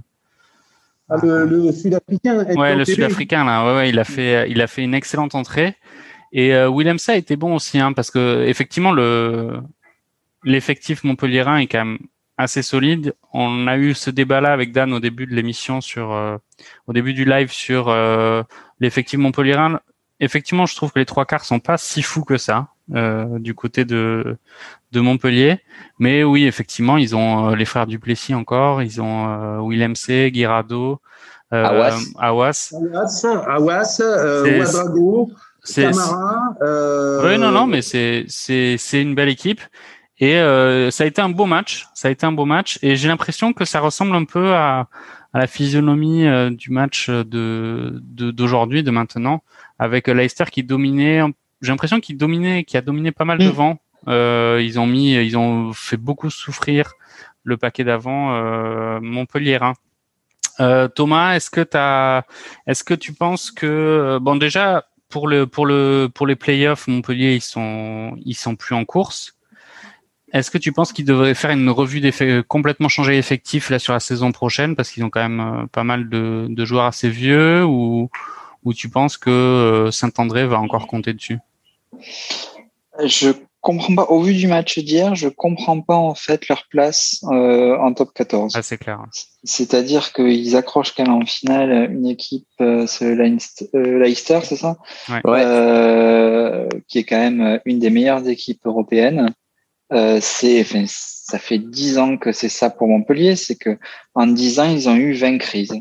Speaker 2: ah, le, le Sud-Africain.
Speaker 3: ouais, le. Sud-Africain là. Ouais, ouais, il a fait, il a fait une excellente entrée. Et euh, Willemsa a été bon aussi, hein, parce que effectivement le l'effectif montpelliérain est quand même assez solide. On a eu ce débat-là avec Dan au début de l'émission sur, euh, au début du live sur euh, l'effectif montpelliérain. Effectivement, je trouve que les trois quarts sont pas si fous que ça euh, du côté de de Montpellier. Mais oui, effectivement, ils ont euh, les frères Duplessis encore, ils ont euh, Willem C, Guirado, euh,
Speaker 1: Awas.
Speaker 3: Awas.
Speaker 2: Awas, Awas, euh, Ouadrago, Camara. Euh,
Speaker 3: Oui, non, non, mais c'est c'est c'est une belle équipe et euh, ça a été un beau match. Ça a été un beau match et j'ai l'impression que ça ressemble un peu à à la physionomie euh, du match de d'aujourd'hui, de, maintenant, avec Leicester qui dominait. J'ai l'impression qu'il dominait, qui a dominé pas mal
Speaker 4: Mm.
Speaker 3: devant. Euh, ils ont mis, ils ont fait beaucoup souffrir le paquet d'avant euh, Montpellierin. Euh, Thomas, est-ce que t'as, est-ce que tu penses que bon déjà pour le pour le pour les playoffs Montpellier ils sont ils sont plus en course. Est-ce que tu penses qu'ils devraient faire une revue d'effet complètement changer l'effectif là sur la saison prochaine? Parce qu'ils ont quand même euh, pas mal de, de joueurs assez vieux ou ou tu penses que euh, Saint-André va encore compter dessus?
Speaker 4: Je comprends pas. Au vu du match d'hier, je comprends pas en fait leur place euh, en top 14.
Speaker 3: Ah, c'est clair.
Speaker 4: C'est-à-dire qu'ils accrochent quand même en finale une équipe, euh, c'est Leicester, c'est ça?
Speaker 3: Ouais.
Speaker 4: Euh, Qui est quand même une des meilleures équipes européennes. Euh, c'est, ça fait dix ans que c'est ça pour Montpellier, c'est que en dix ans ils ont eu 20 crises.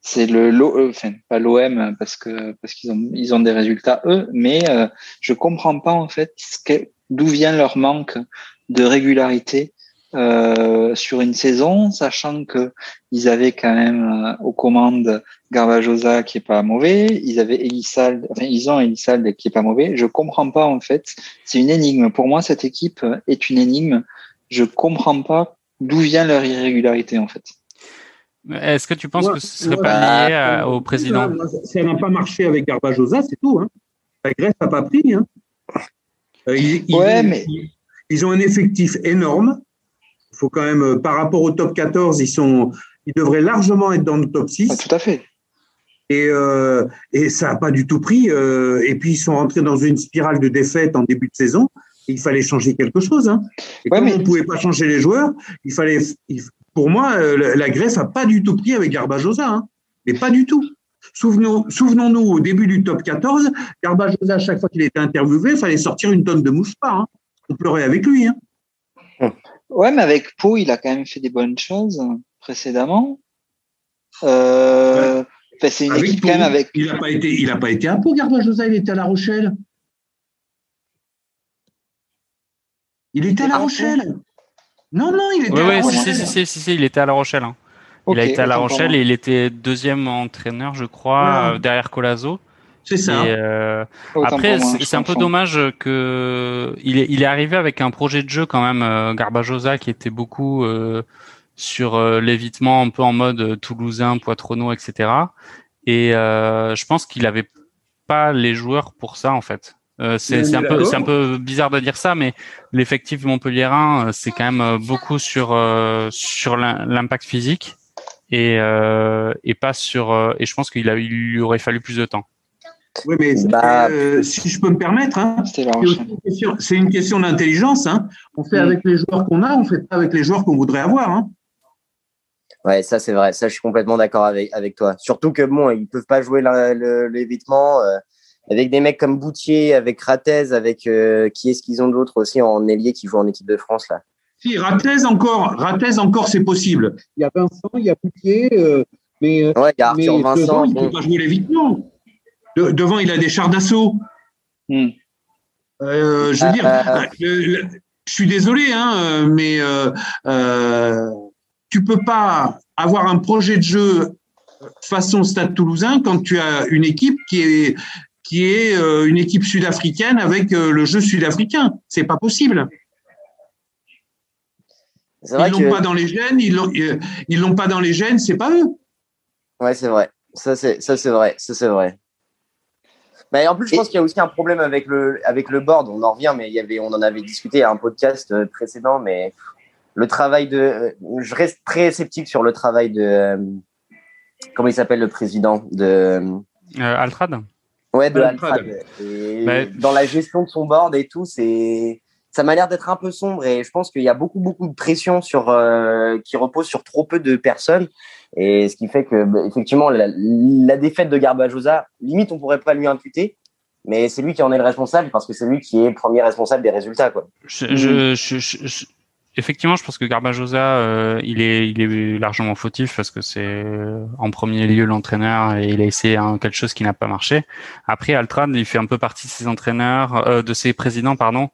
Speaker 4: C'est le, l'O- enfin pas l'OM parce que parce qu'ils ont ils ont des résultats eux, mais euh, je comprends pas en fait d'où vient leur manque de régularité euh, sur une saison, sachant que ils avaient quand même euh, aux commandes Garbajosa qui est pas mauvais, ils avaient Elisald, enfin ils ont Elisald qui est pas mauvais. Je comprends pas en fait, c'est une énigme. Pour moi, cette équipe est une énigme. Je comprends pas d'où vient leur irrégularité en fait.
Speaker 3: Est-ce que tu penses
Speaker 2: Ouais,
Speaker 3: que ce serait
Speaker 2: ouais.
Speaker 3: pas lié à- au président
Speaker 2: Ça n'a pas marché avec Garbajosa, c'est tout. Hein. La Grèce n'a pas pris. Hein. Euh, ils,
Speaker 4: Ouais, mais-
Speaker 2: ils- ils ont un effectif énorme. Il faut quand même, euh, par rapport au top 14, ils, sont, ils devraient largement être dans le top 6.
Speaker 4: Ah, tout à fait.
Speaker 2: Et, euh, et ça n'a pas du tout pris. euh, et puis, ils sont rentrés dans une spirale de défaite en début de saison. Il fallait changer quelque chose. Hein. Et
Speaker 4: Ouais,
Speaker 2: comme
Speaker 4: mais-
Speaker 2: on ne pouvait pas changer les joueurs, il fallait. il- pour moi, euh, la- Grèce n'a pas du tout pris avec Garbajosa. Hein. Mais pas du tout. Souvenons- Souvenons-nous, au début du top 14, Garbajosa, à chaque fois qu'il était interviewé, il fallait sortir une tonne de mouspard. Hein. On pleurait avec lui. Hein.
Speaker 4: Ouais, mais avec Pau, il a quand même fait des bonnes choses précédemment. Euh, enfin, c'est une
Speaker 2: Avec
Speaker 4: équipe
Speaker 2: Pau,
Speaker 4: quand même avec.
Speaker 2: Il n'a pas, été- il a pas été à Pau, Garbajosa, il était à La Rochelle. Il était à La
Speaker 4: Ah,
Speaker 2: Rochelle. Non, non, il était
Speaker 3: Oui,
Speaker 2: à La
Speaker 3: oui, si,
Speaker 2: Rochelle.
Speaker 3: si, si, si, si, si, il était à La Rochelle. hein. Il a été à La Rochelle et il était deuxième entraîneur, je crois, euh, derrière Colazo.
Speaker 2: C'est ça.
Speaker 3: Et, euh, après, c'est un peu dommage que il est, il est arrivé avec un projet de jeu quand même, euh, Garbajosa, qui était beaucoup euh, sur euh, l'évitement, un peu en mode euh, toulousain, poitronneau, etc. Et euh, je pense qu'il avait pas les joueurs pour ça en fait. Euh, c'est un peu c'est un peu bizarre de dire ça, mais l'effectif montpelliérain, c'est quand même beaucoup sur euh, sur l'im- l'impact physique et euh, et pas sur euh, et je pense qu'il a il lui aurait fallu plus de temps.
Speaker 2: Oui, mais
Speaker 1: Bah-
Speaker 2: euh, si je peux me permettre, hein, c'est une question- c'est une question d'intelligence. Hein. On fait avec les joueurs qu'on a, on fait pas avec les joueurs qu'on voudrait avoir. Hein.
Speaker 1: Ouais, ça c'est vrai. Ça, je suis complètement d'accord avec, avec toi. Surtout que bon, ils peuvent pas jouer l'évitement euh, avec des mecs comme Boutier, avec Ratez, avec euh, qui est-ce qu'ils ont d'autres aussi en ailier qui jouent en équipe de France là?
Speaker 2: Si, Ratez encore, Ratez encore, c'est possible. Il y a Vincent, il y a Poutier, euh, mais,
Speaker 1: Ouais, il y a
Speaker 2: mais
Speaker 1: Arthur
Speaker 2: devant,
Speaker 1: Vincent.
Speaker 2: il ne peut pas jouer l'évitement. De- devant, il a des chars d'assaut.
Speaker 4: Hmm.
Speaker 2: Euh, je veux
Speaker 1: Euh,
Speaker 2: dire,
Speaker 1: euh,
Speaker 2: le- je suis désolé, hein, euh, mais euh, euh, tu peux pas avoir un projet de jeu façon Stade Toulousain quand tu as une équipe qui est qui est euh, une équipe sud-africaine avec euh, le jeu sud-africain. C'est pas possible.
Speaker 1: Vrai
Speaker 2: Ils l'ont
Speaker 1: que
Speaker 2: pas dans les gènes. Ils l'ont euh, ils l'ont pas dans les gènes. C'est pas eux.
Speaker 1: ouais, c'est vrai. Ça c'est ça c'est vrai. Ça c'est vrai. Mais en plus, je
Speaker 4: Et-
Speaker 1: pense qu'il y a aussi un problème avec le avec le board. On en revient, mais il y avait on en avait discuté à un podcast euh, précédent, mais le travail de euh, je reste très sceptique sur le travail de euh, comment il s'appelle le président de
Speaker 3: Euh, Altrad.
Speaker 1: Ouais, de. Et
Speaker 3: Bah,
Speaker 1: dans la gestion de son board et tout, c'est ça m'a l'air d'être un peu sombre et je pense qu'il y a beaucoup beaucoup de pression sur euh, qui repose sur trop peu de personnes et ce qui fait que bah, effectivement la, la défaite de Garbajosa, limite on pourrait pas lui imputer, mais c'est lui qui en est le responsable parce que c'est lui qui est premier responsable des résultats quoi.
Speaker 3: Je, je, je, je- je- effectivement, je pense que Garbajosa, euh, il est, il est largement fautif parce que c'est euh, en premier lieu l'entraîneur et il a essayé hein, quelque chose qui n'a pas marché. Après, Altrad, il fait un peu partie de ses entraîneurs, euh, de ses présidents, pardon,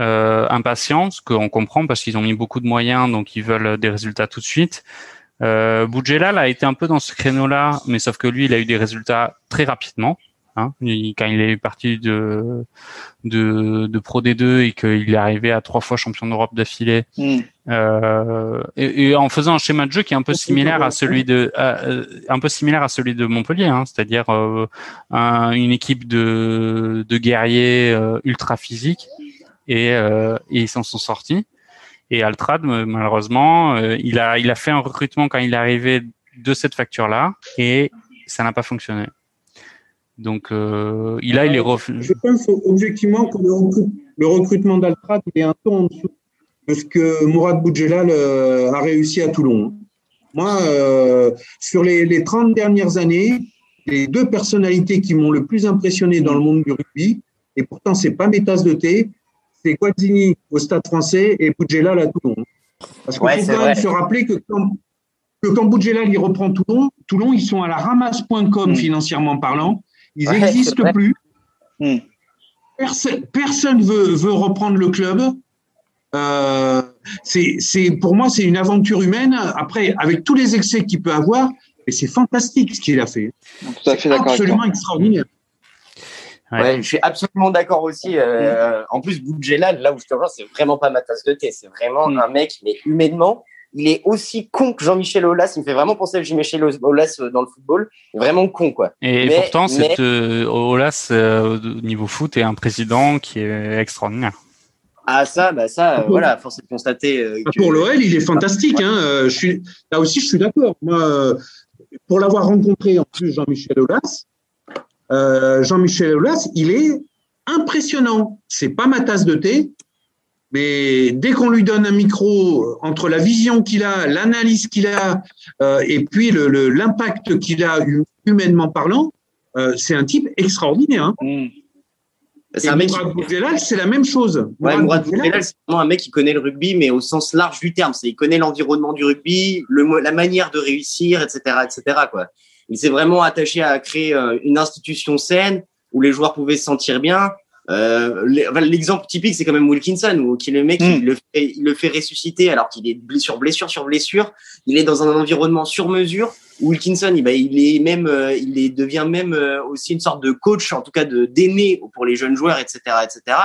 Speaker 3: euh, impatients, ce qu'on comprend parce qu'ils ont mis beaucoup de moyens, donc ils veulent des résultats tout de suite. Euh, Boudjelal a été un peu dans ce créneau-là, mais sauf que lui, il a eu des résultats très rapidement. Hein, Il- quand il est parti de de, de Pro D2 et qu'il est arrivé à trois fois champion d'Europe d'affilée,
Speaker 4: Hmm.
Speaker 3: euh, et, et en faisant un schéma de jeu qui est un peu similaire à celui de à, euh, un peu similaire à celui de Montpellier, hein, c'est-à-dire euh, un- une équipe de de guerriers euh, ultra physiques et, euh, et ils s'en sont sortis. Et Altrad, malheureusement, euh, il a il a fait un recrutement quand il est arrivé de cette facture-là et ça n'a pas fonctionné. Donc euh, il a, il est refait.
Speaker 2: Je pense objectivement que le, recrut- le recrutement d'Altrat il est un peu en dessous de ce que Mourad Boudjelal euh, a réussi à Toulon. Moi, euh, sur les, les 30 dernières années, les deux personnalités qui m'ont le plus impressionné dans le monde du rugby, et pourtant c'est pas mes tasses de thé, c'est Guazzini au Stade français et Boudjelal à Toulon. Parce qu'il
Speaker 1: Ouais,
Speaker 2: faut quand même se rappeler que quand, que quand il reprend Toulon, Toulon ils sont à la ramasse.com
Speaker 4: Mm.
Speaker 2: financièrement parlant, ils n'existent plus.
Speaker 4: Mm.
Speaker 2: Personne, personne veut, veut reprendre le club. Euh, c'est, pour moi, c'est une aventure humaine. Après, avec tous les excès qu'il peut avoir, et c'est fantastique ce qu'il a fait.
Speaker 4: Tout à fait.
Speaker 2: Absolument extraordinaire.
Speaker 3: Ouais.
Speaker 1: Ouais, je suis absolument d'accord aussi. euh, En plus, Boudjelal, là où je te rejoins, c'est vraiment pas ma tasse de thé. C'est vraiment
Speaker 4: Mm.
Speaker 1: un mec, mais humainement, il est aussi con que Jean-Michel Aulas. Il me fait vraiment penser à Jean-Michel Aulas euh, dans le football. Vraiment con, quoi.
Speaker 3: Et
Speaker 1: Mais-
Speaker 3: pourtant,
Speaker 1: mais-
Speaker 3: cette, euh, Olas, euh, au niveau foot, est un président qui est extraordinaire.
Speaker 1: Ah, ça, bah ça, euh, voilà, force est de constater euh, que.
Speaker 2: Pour l'OL, il est fantastique. Hein. Je suis, là aussi, je suis d'accord. Moi, pour l'avoir rencontré en plus, Jean-Michel Aulas, euh, Jean-Michel Aulas, il est impressionnant. C'est pas ma tasse de thé, mais dès qu'on lui donne un micro, entre la vision qu'il a, l'analyse qu'il a, euh, et puis le- le- l'impact qu'il a hu- humainement parlant, euh, c'est un type extraordinaire. Hein.
Speaker 4: Mm.
Speaker 1: C'est un mec
Speaker 2: c'est la même chose.
Speaker 1: Ouais, Mourad
Speaker 2: Boudjelal,
Speaker 1: c'est vraiment un mec qui connaît le rugby, mais au sens large du terme. C'est, il connaît l'environnement du rugby, le, la manière de réussir, etc., etc., quoi. Il s'est vraiment attaché à créer euh, une institution saine où les joueurs pouvaient se sentir bien. Euh, l'exemple typique, c'est quand même Wilkinson, où qui le mec,
Speaker 4: Mm.
Speaker 1: il, le fait, il le fait ressusciter alors qu'il est blessure, blessure sur blessure. Il est dans un environnement sur mesure. Wilkinson, il, bah, il est même, euh, il est, devient même euh, aussi une sorte de coach, en tout cas de d'aîné pour les jeunes joueurs, etc., etc.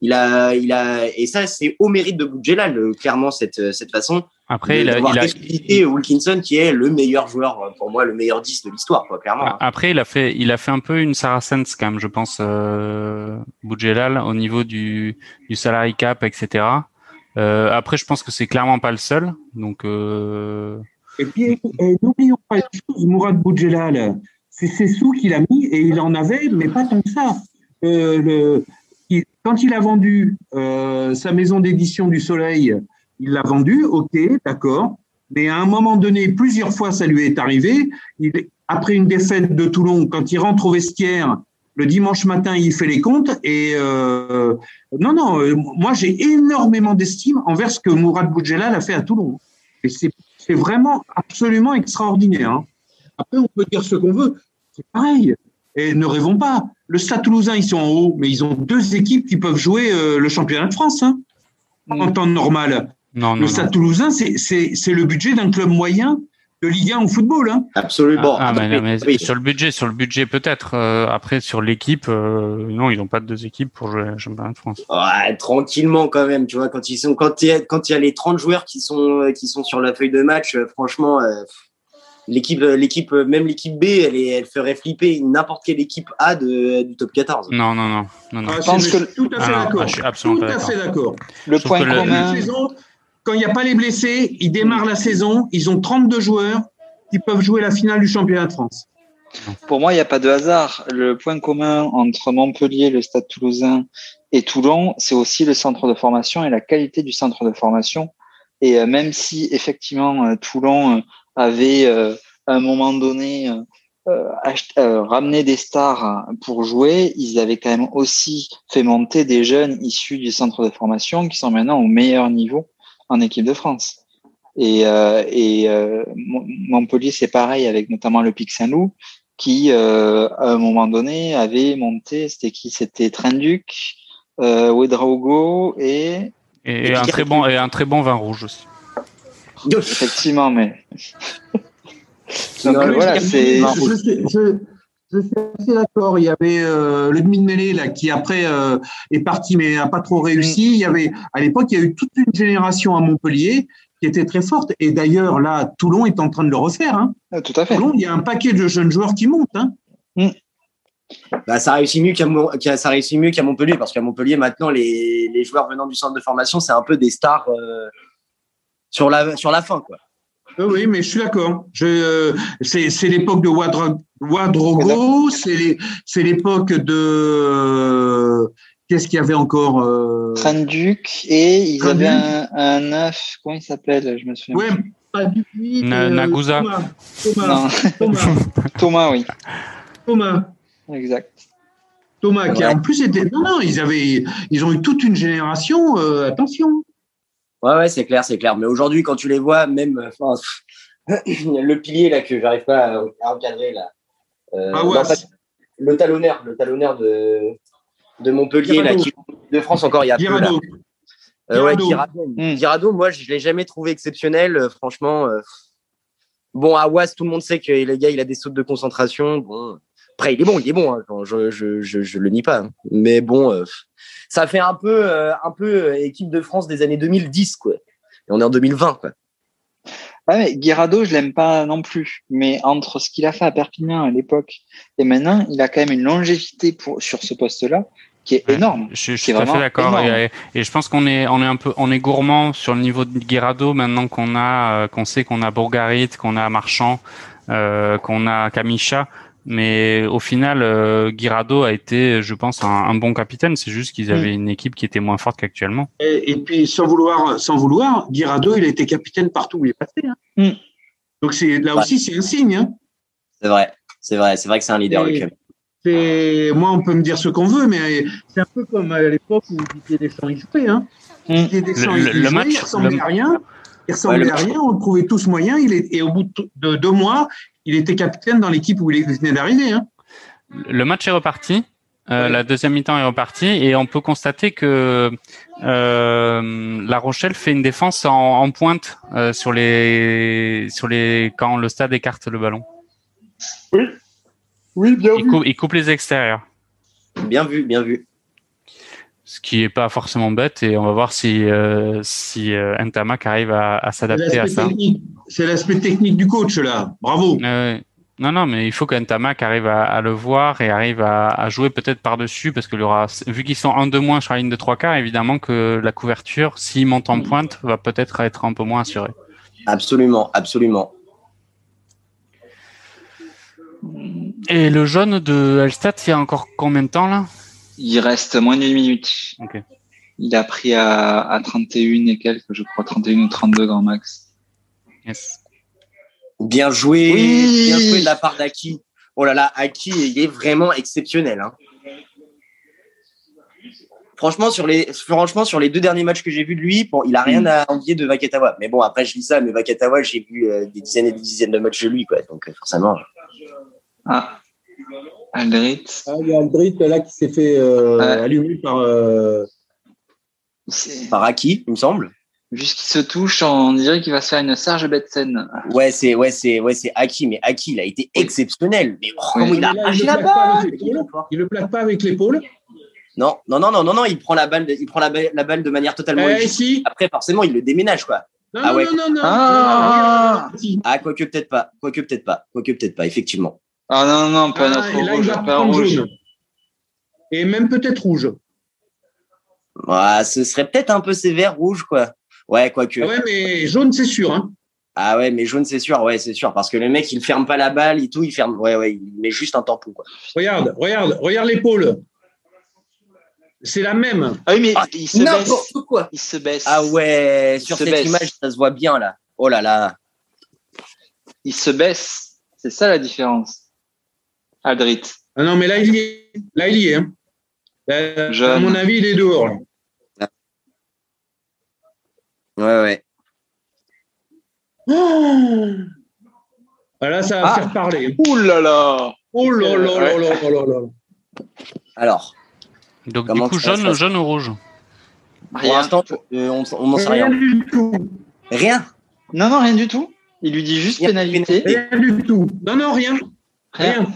Speaker 1: Il a, il a, et ça, c'est au mérite de Boudjelal, clairement cette cette façon
Speaker 3: Après,
Speaker 1: de,
Speaker 3: il a, il a-
Speaker 1: Wilkinson, qui est le meilleur joueur euh, pour moi, le meilleur 10 de l'histoire, quoi, clairement. hein.
Speaker 3: après, il a fait, il a fait un peu une Saracens quand même, je pense, euh, Boudjelal, au niveau du, du salary cap, etc. Euh, après, je pense que c'est clairement pas le seul. Donc, euh,
Speaker 2: Et puis, euh, n'oublions pas une chose, Mourad Boudjelal, c'est ses sous qu'il a mis et il en avait, mais pas tant que ça. Euh, le- il- quand il a vendu euh, sa maison d'édition du Soleil, il l'a vendu, ok, d'accord. Mais à un moment donné, plusieurs fois, ça lui est arrivé. Après une défaite de Toulon, quand il rentre au vestiaire, le dimanche matin, il fait les comptes. Et euh, non, non, euh, moi, j'ai énormément d'estime envers ce que Mourad Boudjelal a fait à Toulon. Et c'est c'est vraiment absolument extraordinaire. hein. Après, on peut dire ce qu'on veut. C'est pareil. Et ne rêvons pas. Le Stade Toulousain, ils sont en haut, mais ils ont deux équipes qui peuvent jouer euh, le championnat de France hein, en temps normal.
Speaker 3: Non,
Speaker 2: Le
Speaker 3: non,
Speaker 2: Stade
Speaker 3: non.
Speaker 2: Toulousain, c'est- c'est c'est le budget d'un club moyen de Ligue 1 au football. Hein.
Speaker 1: Absolument.
Speaker 3: Ah, mais, non, mais
Speaker 1: Oui.
Speaker 3: sur le budget, sur le budget peut-être. Euh, après, sur l'équipe, euh, non, ils n'ont pas deux équipes pour jouer le championnat de France.
Speaker 1: Ouais, tranquillement quand même, tu vois, quand ils sont, quand il y a, quand il y a les 30 joueurs qui sont, euh, qui sont sur la feuille de match, euh, franchement, euh, l'équipe, l'équipe, même l'équipe B, elle, est, elle ferait flipper n'importe quelle équipe A de, du top 14.
Speaker 3: Non, non, non, non, non.
Speaker 2: Ah,
Speaker 4: pense
Speaker 2: c'est-
Speaker 4: que-
Speaker 2: je suis tout à fait
Speaker 3: Ah,
Speaker 2: d'accord.
Speaker 3: ah, je suis absolument
Speaker 2: tout
Speaker 3: pas
Speaker 2: à fait d'accord.
Speaker 4: Le
Speaker 3: Je
Speaker 4: point
Speaker 3: le-
Speaker 4: commun.
Speaker 2: Saison, quand il n'y a pas les blessés, ils démarrent la saison. Ils ont 32 joueurs qui peuvent jouer la finale du championnat de France.
Speaker 4: Pour moi, il n'y a pas de hasard. Le point commun entre Montpellier, le Stade toulousain et Toulon, c'est aussi le centre de formation et la qualité du centre de formation. Et euh, même si effectivement euh, Toulon euh, avait à un moment donné ramené des stars pour jouer, ils avaient quand même aussi fait monter des jeunes issus du centre de formation qui sont maintenant au meilleur niveau en équipe de France. Et, euh, et euh, Mon- Montpellier, c'est pareil avec notamment le Pic Saint-Loup qui, euh, à un moment donné, avait monté, c'était qui? C'était Trenduc, euh, Ouedraogo et
Speaker 3: Et,
Speaker 1: Et
Speaker 3: un très bon, et un très bon vin rouge aussi.
Speaker 4: effectivement, mais Donc, voilà, c'est
Speaker 2: Je, suis assez d'accord. Il y avait euh, le demi de mêlée là, qui après euh, est parti mais n'a pas trop réussi. Il y avait à l'époque il y a eu toute une génération à Montpellier qui était très forte. Et d'ailleurs là, Toulon est en train de le refaire. Hein.
Speaker 4: euh, tout à fait.
Speaker 2: Toulon, il y a un paquet de jeunes joueurs qui montent. Hein.
Speaker 1: Bah, ça réussit mieux qu'à Montpellier parce qu'à Montpellier maintenant les, les joueurs venant du centre de formation c'est un peu des stars euh, sur la sur la fin quoi.
Speaker 2: Oui, oui, mais je suis d'accord. Je, c'est, l'époque de Ouadraogo, c'est, l'époque de. Qu'est-ce qu'il y avait encore euh,
Speaker 4: Tranduc et ils
Speaker 2: Tranduc.
Speaker 4: avaient un, un neuf, comment il s'appelle Je me souviens.
Speaker 2: Ouais, pas du
Speaker 3: Nagusa.
Speaker 2: Thomas. Thomas. Thomas.
Speaker 4: Thomas, oui,
Speaker 2: Thomas.
Speaker 4: exact.
Speaker 2: Thomas, qui
Speaker 1: Ouais.
Speaker 2: en plus était. Non, non, ils avaient, ils ont eu toute une génération. euh, attention.
Speaker 1: Ouais, ouais, c'est clair, c'est clair. Mais aujourd'hui, quand tu les vois, même euh, enfin, le pilier là que j'arrive pas à, à encadrer là. Euh,
Speaker 2: Ah
Speaker 1: non,
Speaker 2: ouais.
Speaker 1: pas- le talonneur, le talonneur de de Montpellier là, qui de France encore il y a peu là.
Speaker 2: Guirado.
Speaker 1: Euh, ouais,
Speaker 2: Guirado.
Speaker 1: Guirado.
Speaker 4: Hmm.
Speaker 1: Moi, je l'ai jamais trouvé exceptionnel. euh, franchement, euh, bon, à Was, tout le monde sait que le gars, il a des sautes de concentration. Bon, après, il est bon, il est bon. hein, je, je, je, je le nie pas. hein. Mais bon, euh, ça fait un peu, euh, un peu euh, équipe de France des années 2010, quoi. Et on est en 2020, quoi.
Speaker 4: Ouais, mais Guirado, je l'aime pas non plus. Mais entre ce qu'il a fait à Perpignan à l'époque et maintenant, il a quand même une longévité pour, sur ce poste-là qui est énorme.
Speaker 3: Je, suis tout à fait d'accord et, et je pense qu'on est on est un peu on est gourmand sur le niveau de Guirado maintenant qu'on a euh, qu'on sait qu'on a Bourgarit, qu'on a Marchand, euh, qu'on a Kamisha. Mais au final, euh, Guirado a été, je pense, un, un bon capitaine. C'est juste qu'ils avaient une équipe qui était moins forte qu'actuellement.
Speaker 2: Et, et puis, sans vouloir, sans vouloir, Guirado, il a été capitaine partout où il est passé. hein.
Speaker 4: Mm.
Speaker 2: Donc, c'est, là
Speaker 1: Ouais.
Speaker 2: aussi, c'est un signe. hein.
Speaker 1: C'est vrai, c'est vrai, c'est vrai que c'est un leader,
Speaker 2: Et-
Speaker 1: le
Speaker 2: moi, on peut me dire ce qu'on veut, mais c'est un peu comme à l'époque où Didier Deschamps il jouait. Hein.
Speaker 4: Mm.
Speaker 2: Didier Deschamps,
Speaker 3: Le-
Speaker 2: il
Speaker 3: le- le
Speaker 2: jouait,
Speaker 3: match-
Speaker 2: il ressemblait
Speaker 3: le-
Speaker 2: à rien. Il ressemblait
Speaker 1: Ouais, le
Speaker 2: à
Speaker 1: match-
Speaker 2: rien. On le trouvait tous moyens. Il est, et au bout de, de deux mois, il était capitaine dans l'équipe où il venait d'arriver. Hein.
Speaker 3: Le match est reparti. Euh,
Speaker 2: Ouais.
Speaker 3: La deuxième mi-temps est repartie et on peut constater que euh, La Rochelle fait une défense en, en pointe euh, sur les sur les quand le stade écarte le ballon.
Speaker 1: Oui, bien
Speaker 3: Il coupe, il coupe les extérieurs,
Speaker 1: Bien vu, bien vu.
Speaker 3: Ce qui est pas forcément bête et on va voir si euh, si euh, Ntamak arrive à, s'adapter à ça.
Speaker 2: C'est l'aspect technique du coach, là. Bravo.
Speaker 3: Euh, non, non, mais il faut qu'Ntamak arrive à, à le voir et arrive à, à jouer peut-être par-dessus parce que aura, vu qu'ils sont un de moins sur la ligne de trois quarts, évidemment que la couverture, s'il monte en pointe, va peut-être être un peu moins assurée.
Speaker 1: Absolument, absolument.
Speaker 3: Et le jaune de Elstad, il y a encore combien de temps là?
Speaker 4: Il reste moins d'une minute. Il a pris à, à 31 et quelques, je crois, 31 ou 32 grand max.
Speaker 3: Yes.
Speaker 1: Bien joué,
Speaker 4: Oui.
Speaker 1: bien joué de la part d'Aki. Oh là là, Aki, il est vraiment exceptionnel. hein. Franchement, sur les, franchement, sur les deux derniers matchs que j'ai vus de lui, bon, il a rien à envier de Vakatawa. Mais bon, après, je dis ça, mais Vakatawa, j'ai vu euh, des dizaines et des dizaines de matchs de lui, quoi. Donc, euh, forcément.
Speaker 4: Ah, Aldrit.
Speaker 2: Ah, il y a Aldrit là qui s'est fait euh, allumer par. euh,
Speaker 1: Par Aki, il me semble.
Speaker 4: Vu ce qui se touche, on dirait qu'il va se faire une Serge Betsen.
Speaker 1: Ouais, c'est, ouais, c'est, ouais, c'est Aki, mais Aki, il a été exceptionnel. Mais oh,
Speaker 4: Oui.
Speaker 1: il a
Speaker 2: là, il
Speaker 1: la
Speaker 2: le plaque pas
Speaker 1: balle
Speaker 2: avec l'épaule. Il le plaque pas avec l'épaule.
Speaker 1: Non, non, non, non, non, non, il prend la balle, de- il prend la balle, la balle de manière totalement
Speaker 2: Eh, si.
Speaker 1: Après, forcément, il le déménage, quoi.
Speaker 2: Non,
Speaker 1: Ah
Speaker 2: non,
Speaker 1: ouais.
Speaker 2: non, non, non.
Speaker 4: Ah.
Speaker 2: Non, si.
Speaker 1: Ah, quoique peut-être pas, quoique peut-être pas, quoique peut-être pas, effectivement.
Speaker 4: Ah non, non, non, pas
Speaker 2: Ah,
Speaker 4: notre
Speaker 2: et là, il
Speaker 4: rouge,
Speaker 2: va
Speaker 4: pas un
Speaker 2: prendre
Speaker 4: rouge.
Speaker 2: jaune. Et même peut-être rouge.
Speaker 1: Ah, ce serait peut-être un peu sévère, rouge, quoi. Ouais, quoique.
Speaker 2: Ah ouais, mais jaune, c'est sûr. Hein.
Speaker 1: Ah ouais, mais jaune, c'est sûr, ouais, c'est sûr, parce que le mec, il ferme pas la balle et tout, il ferme, ouais, ouais, il met juste un tampon, quoi.
Speaker 2: Regarde, regarde, regarde l'épaule. C'est la même.
Speaker 4: Ah oui, mais
Speaker 1: Ah,
Speaker 4: il se baisse.
Speaker 1: Quoi.
Speaker 4: Il se baisse.
Speaker 1: Ah ouais, sur cette
Speaker 4: baisse.
Speaker 1: image, ça se voit bien, là. Oh là là.
Speaker 4: Il se baisse. C'est ça la différence. Aldrit.
Speaker 2: Ah non, mais là, il y est. Là, il y est. hein. À mon avis, il est dehors. là.
Speaker 1: Ouais, ouais.
Speaker 2: Ah, là, ça va
Speaker 4: Ah.
Speaker 2: faire parler.
Speaker 4: Ouh là là
Speaker 2: Oh là là là là là là là.
Speaker 1: Alors,
Speaker 3: Donc du coup, jaune, jaune ou rouge?
Speaker 1: Pour
Speaker 4: Rien.
Speaker 1: l'instant, euh, on on n'en sait
Speaker 2: Rien
Speaker 1: rien.
Speaker 2: du tout.
Speaker 1: Rien?
Speaker 4: Non, non, rien du tout. Il lui dit juste
Speaker 1: Rien.
Speaker 4: pénalité.
Speaker 2: Rien du tout. Non, non, rien.
Speaker 4: Rien.
Speaker 2: Rien.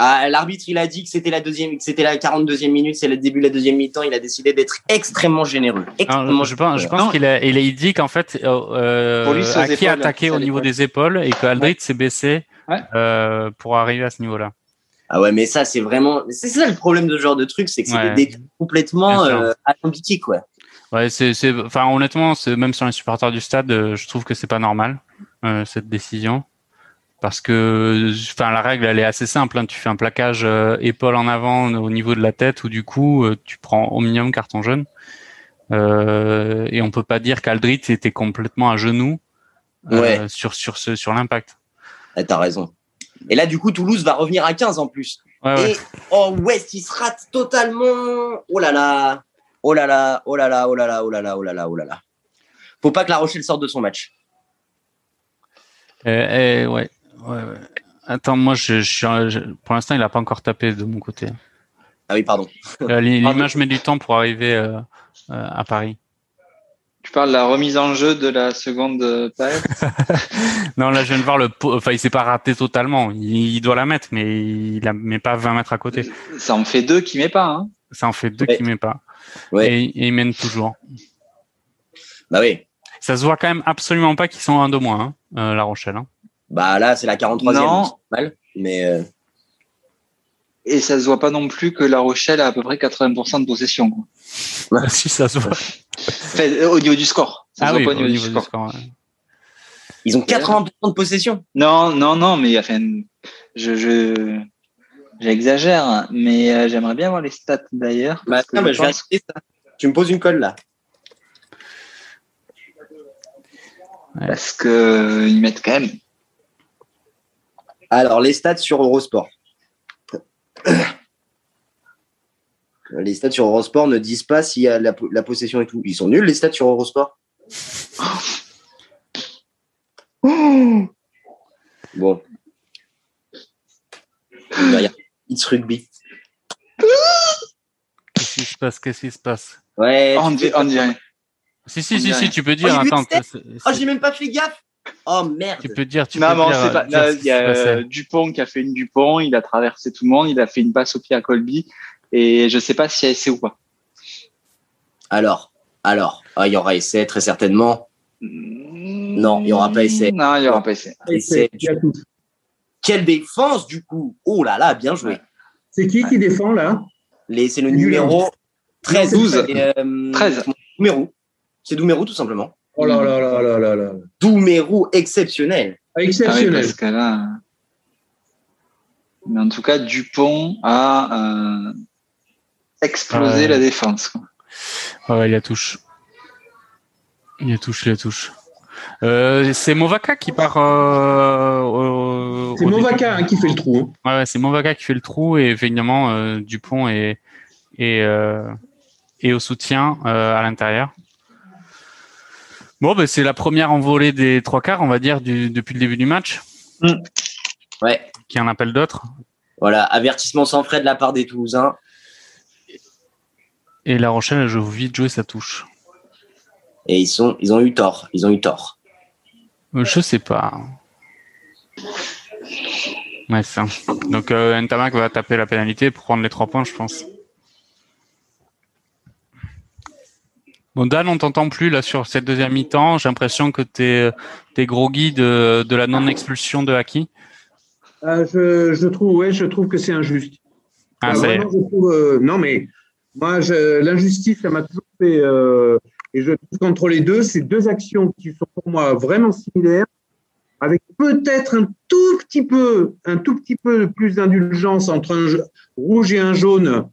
Speaker 1: Ah, l'arbitre, il a dit que c'était la deuxième, que c'était la 42e minute, c'est le début de la deuxième mi-temps. Il a décidé d'être extrêmement généreux. Extrêmement
Speaker 3: Alors, je pense, je pense qu'il a, il a dit qu'en fait, euh,
Speaker 4: Pour lui, épaules,
Speaker 3: attaqué au
Speaker 4: à
Speaker 3: niveau des épaules et que Aldrit s'est baissé
Speaker 4: Ouais.
Speaker 3: euh, pour arriver à ce niveau-là.
Speaker 1: Ah ouais, mais ça, c'est vraiment, c'est ça le problème de ce genre de truc, c'est que c'est
Speaker 3: Ouais.
Speaker 1: des détails complètement euh, alambiqués, quoi.
Speaker 3: Ouais, c'est, enfin, honnêtement, c'est même sur les supporters du stade, euh, je trouve que c'est pas normal. euh, cette décision parce que enfin la règle elle est assez simple hein. tu fais un plaquage euh, épaule en avant au niveau de la tête ou du coup euh, tu prends au minimum carton jaune euh, et on peut pas dire qu'Aldrit était complètement à genoux euh,
Speaker 1: Ouais.
Speaker 3: sur sur ce sur l'impact
Speaker 1: Eh, T'as raison. Et là, du coup, Toulouse va revenir à 15 en plus.
Speaker 3: ouais, ouais.
Speaker 1: Et oh, West, il se rate totalement. Oh là là. Oh là là. Oh là là. Oh là là. Oh là là. Oh là là. Oh là là. Faut pas que La Rochelle sorte de son match.
Speaker 3: Euh, euh, ouais, ouais, ouais. Attends, moi, je, je je- pour l'instant, il a pas encore tapé de mon côté.
Speaker 1: Ah oui, pardon.
Speaker 3: Euh, L'image met du temps pour arriver euh, euh, à Paris.
Speaker 4: Tu parles de la remise en jeu de la seconde euh, période
Speaker 3: Non, là, je viens de voir le pot. Enfin, il s'est pas raté totalement. Il, il doit la mettre, mais il la met pas 20 mètres à côté.
Speaker 4: Ça en fait deux qui met pas. Hein.
Speaker 3: Ça en fait deux
Speaker 1: Ouais.
Speaker 3: qui met pas.
Speaker 1: Ouais.
Speaker 3: Et, et il mène toujours.
Speaker 1: Bah oui.
Speaker 3: Ça se voit quand même absolument pas qu'ils sont un de moins, hein, euh, La Rochelle. Hein.
Speaker 1: Bah là, c'est la 43e.
Speaker 4: Non.
Speaker 1: donc c'est pas mal. Mais euh,
Speaker 4: Et ça se voit pas non plus que La Rochelle a à peu près 80% de possession. Quoi.
Speaker 3: si, ça se voit.
Speaker 4: Enfin, euh, au niveau du score. Ça se
Speaker 3: Ah
Speaker 4: voit
Speaker 3: oui,
Speaker 4: pas
Speaker 3: au
Speaker 4: au niveau,
Speaker 3: niveau
Speaker 4: du
Speaker 3: du
Speaker 4: score.
Speaker 3: score. ouais.
Speaker 1: ils ont 80% de possession.
Speaker 4: Non, non, non, mais enfin, je, je, j'exagère, mais euh, j'aimerais bien voir les stats d'ailleurs.
Speaker 1: Bah, bah,
Speaker 4: je
Speaker 1: je vais
Speaker 4: pense-
Speaker 1: ajouter ça. Tu me poses une colle là.
Speaker 4: parce que ils mettent quand même.
Speaker 1: Alors, les stats sur Eurosport. Les stats sur Eurosport ne disent pas s'il y a la, la possession et tout. Ils sont nuls, les stats sur Eurosport. Bon. Derrière, It's rugby.
Speaker 3: Qu'est-ce qui se passe Qu'est-ce qui se passe?
Speaker 1: Ouais.
Speaker 4: on,
Speaker 1: tu
Speaker 4: di-
Speaker 1: fais-
Speaker 4: on dirait.
Speaker 3: Si, si,
Speaker 4: On
Speaker 3: si, si, tu peux dire.
Speaker 1: j'ai Oh, j'ai même pas fait gaffe. Oh merde.
Speaker 3: tu peux dire. Tu
Speaker 4: Non,
Speaker 3: peux dire,
Speaker 4: pas. Là,
Speaker 3: ce
Speaker 4: Il y a euh, Dupont qui a fait une Dupont, il a traversé tout le monde, il a fait une passe au pied à Colby, et je sais pas s'il y a essai ou pas.
Speaker 1: Alors, alors, ah, il y aura essai très certainement. Non, il y aura pas essai.
Speaker 4: Non, il y aura pas essai.
Speaker 1: Essai. Quelle défense du coup. Oh là là, bien joué.
Speaker 2: C'est qui qui défend là?
Speaker 1: C'est le numéro 13.
Speaker 4: 12.
Speaker 1: Et, euh,
Speaker 4: 13.
Speaker 1: Doumerou. C'est Doumerou tout simplement.
Speaker 2: Oh là là là là là là.
Speaker 1: Doumerou exceptionnel.
Speaker 4: Ah oui,
Speaker 2: Exceptionnel.
Speaker 4: là. euh, Mais en tout cas, Dupont a euh, explosé la défense. quoi.
Speaker 3: Ouais, ouais, il la touche. Il la touche, il la touche. Euh, c'est Movaka qui part. Euh, au-
Speaker 2: C'est
Speaker 3: au
Speaker 2: Movaka hein, qui fait le trou. hein.
Speaker 3: Ouais, ouais, c'est Movaka qui fait le trou et évidemment euh, Dupont est et euh, et au soutien euh, à l'intérieur. Bon, ben c'est la première envolée des trois quarts, on va dire, du, depuis le début du match,
Speaker 1: Ouais.
Speaker 3: qui en appelle d'autres.
Speaker 1: Voilà, avertissement sans frais de la part des Toulousains.
Speaker 3: Et La Rochelle, elle joue vite jouer sa touche.
Speaker 1: Et ils, sont, ils ont eu tort. Ils ont eu tort.
Speaker 3: Euh, Je sais pas. Ouais, ça. Donc euh, Ntamak va taper la pénalité pour prendre les trois points, je pense. Bon, Dan, on t'entend plus là sur cette deuxième mi-temps. J'ai l'impression que t'es es groggy de, de la non-expulsion de Haki.
Speaker 2: Ah, je, je trouve, ouais, je trouve que c'est injuste.
Speaker 3: Ah,
Speaker 2: Ah, vraiment, je trouve, euh, non, mais moi, l'injustice, ça m'a toujours fait. euh, et je trouve qu'entre les deux, c'est deux actions qui sont pour moi vraiment similaires, avec peut-être un tout petit peu, un tout petit peu plus d'indulgence entre un rouge et un jaune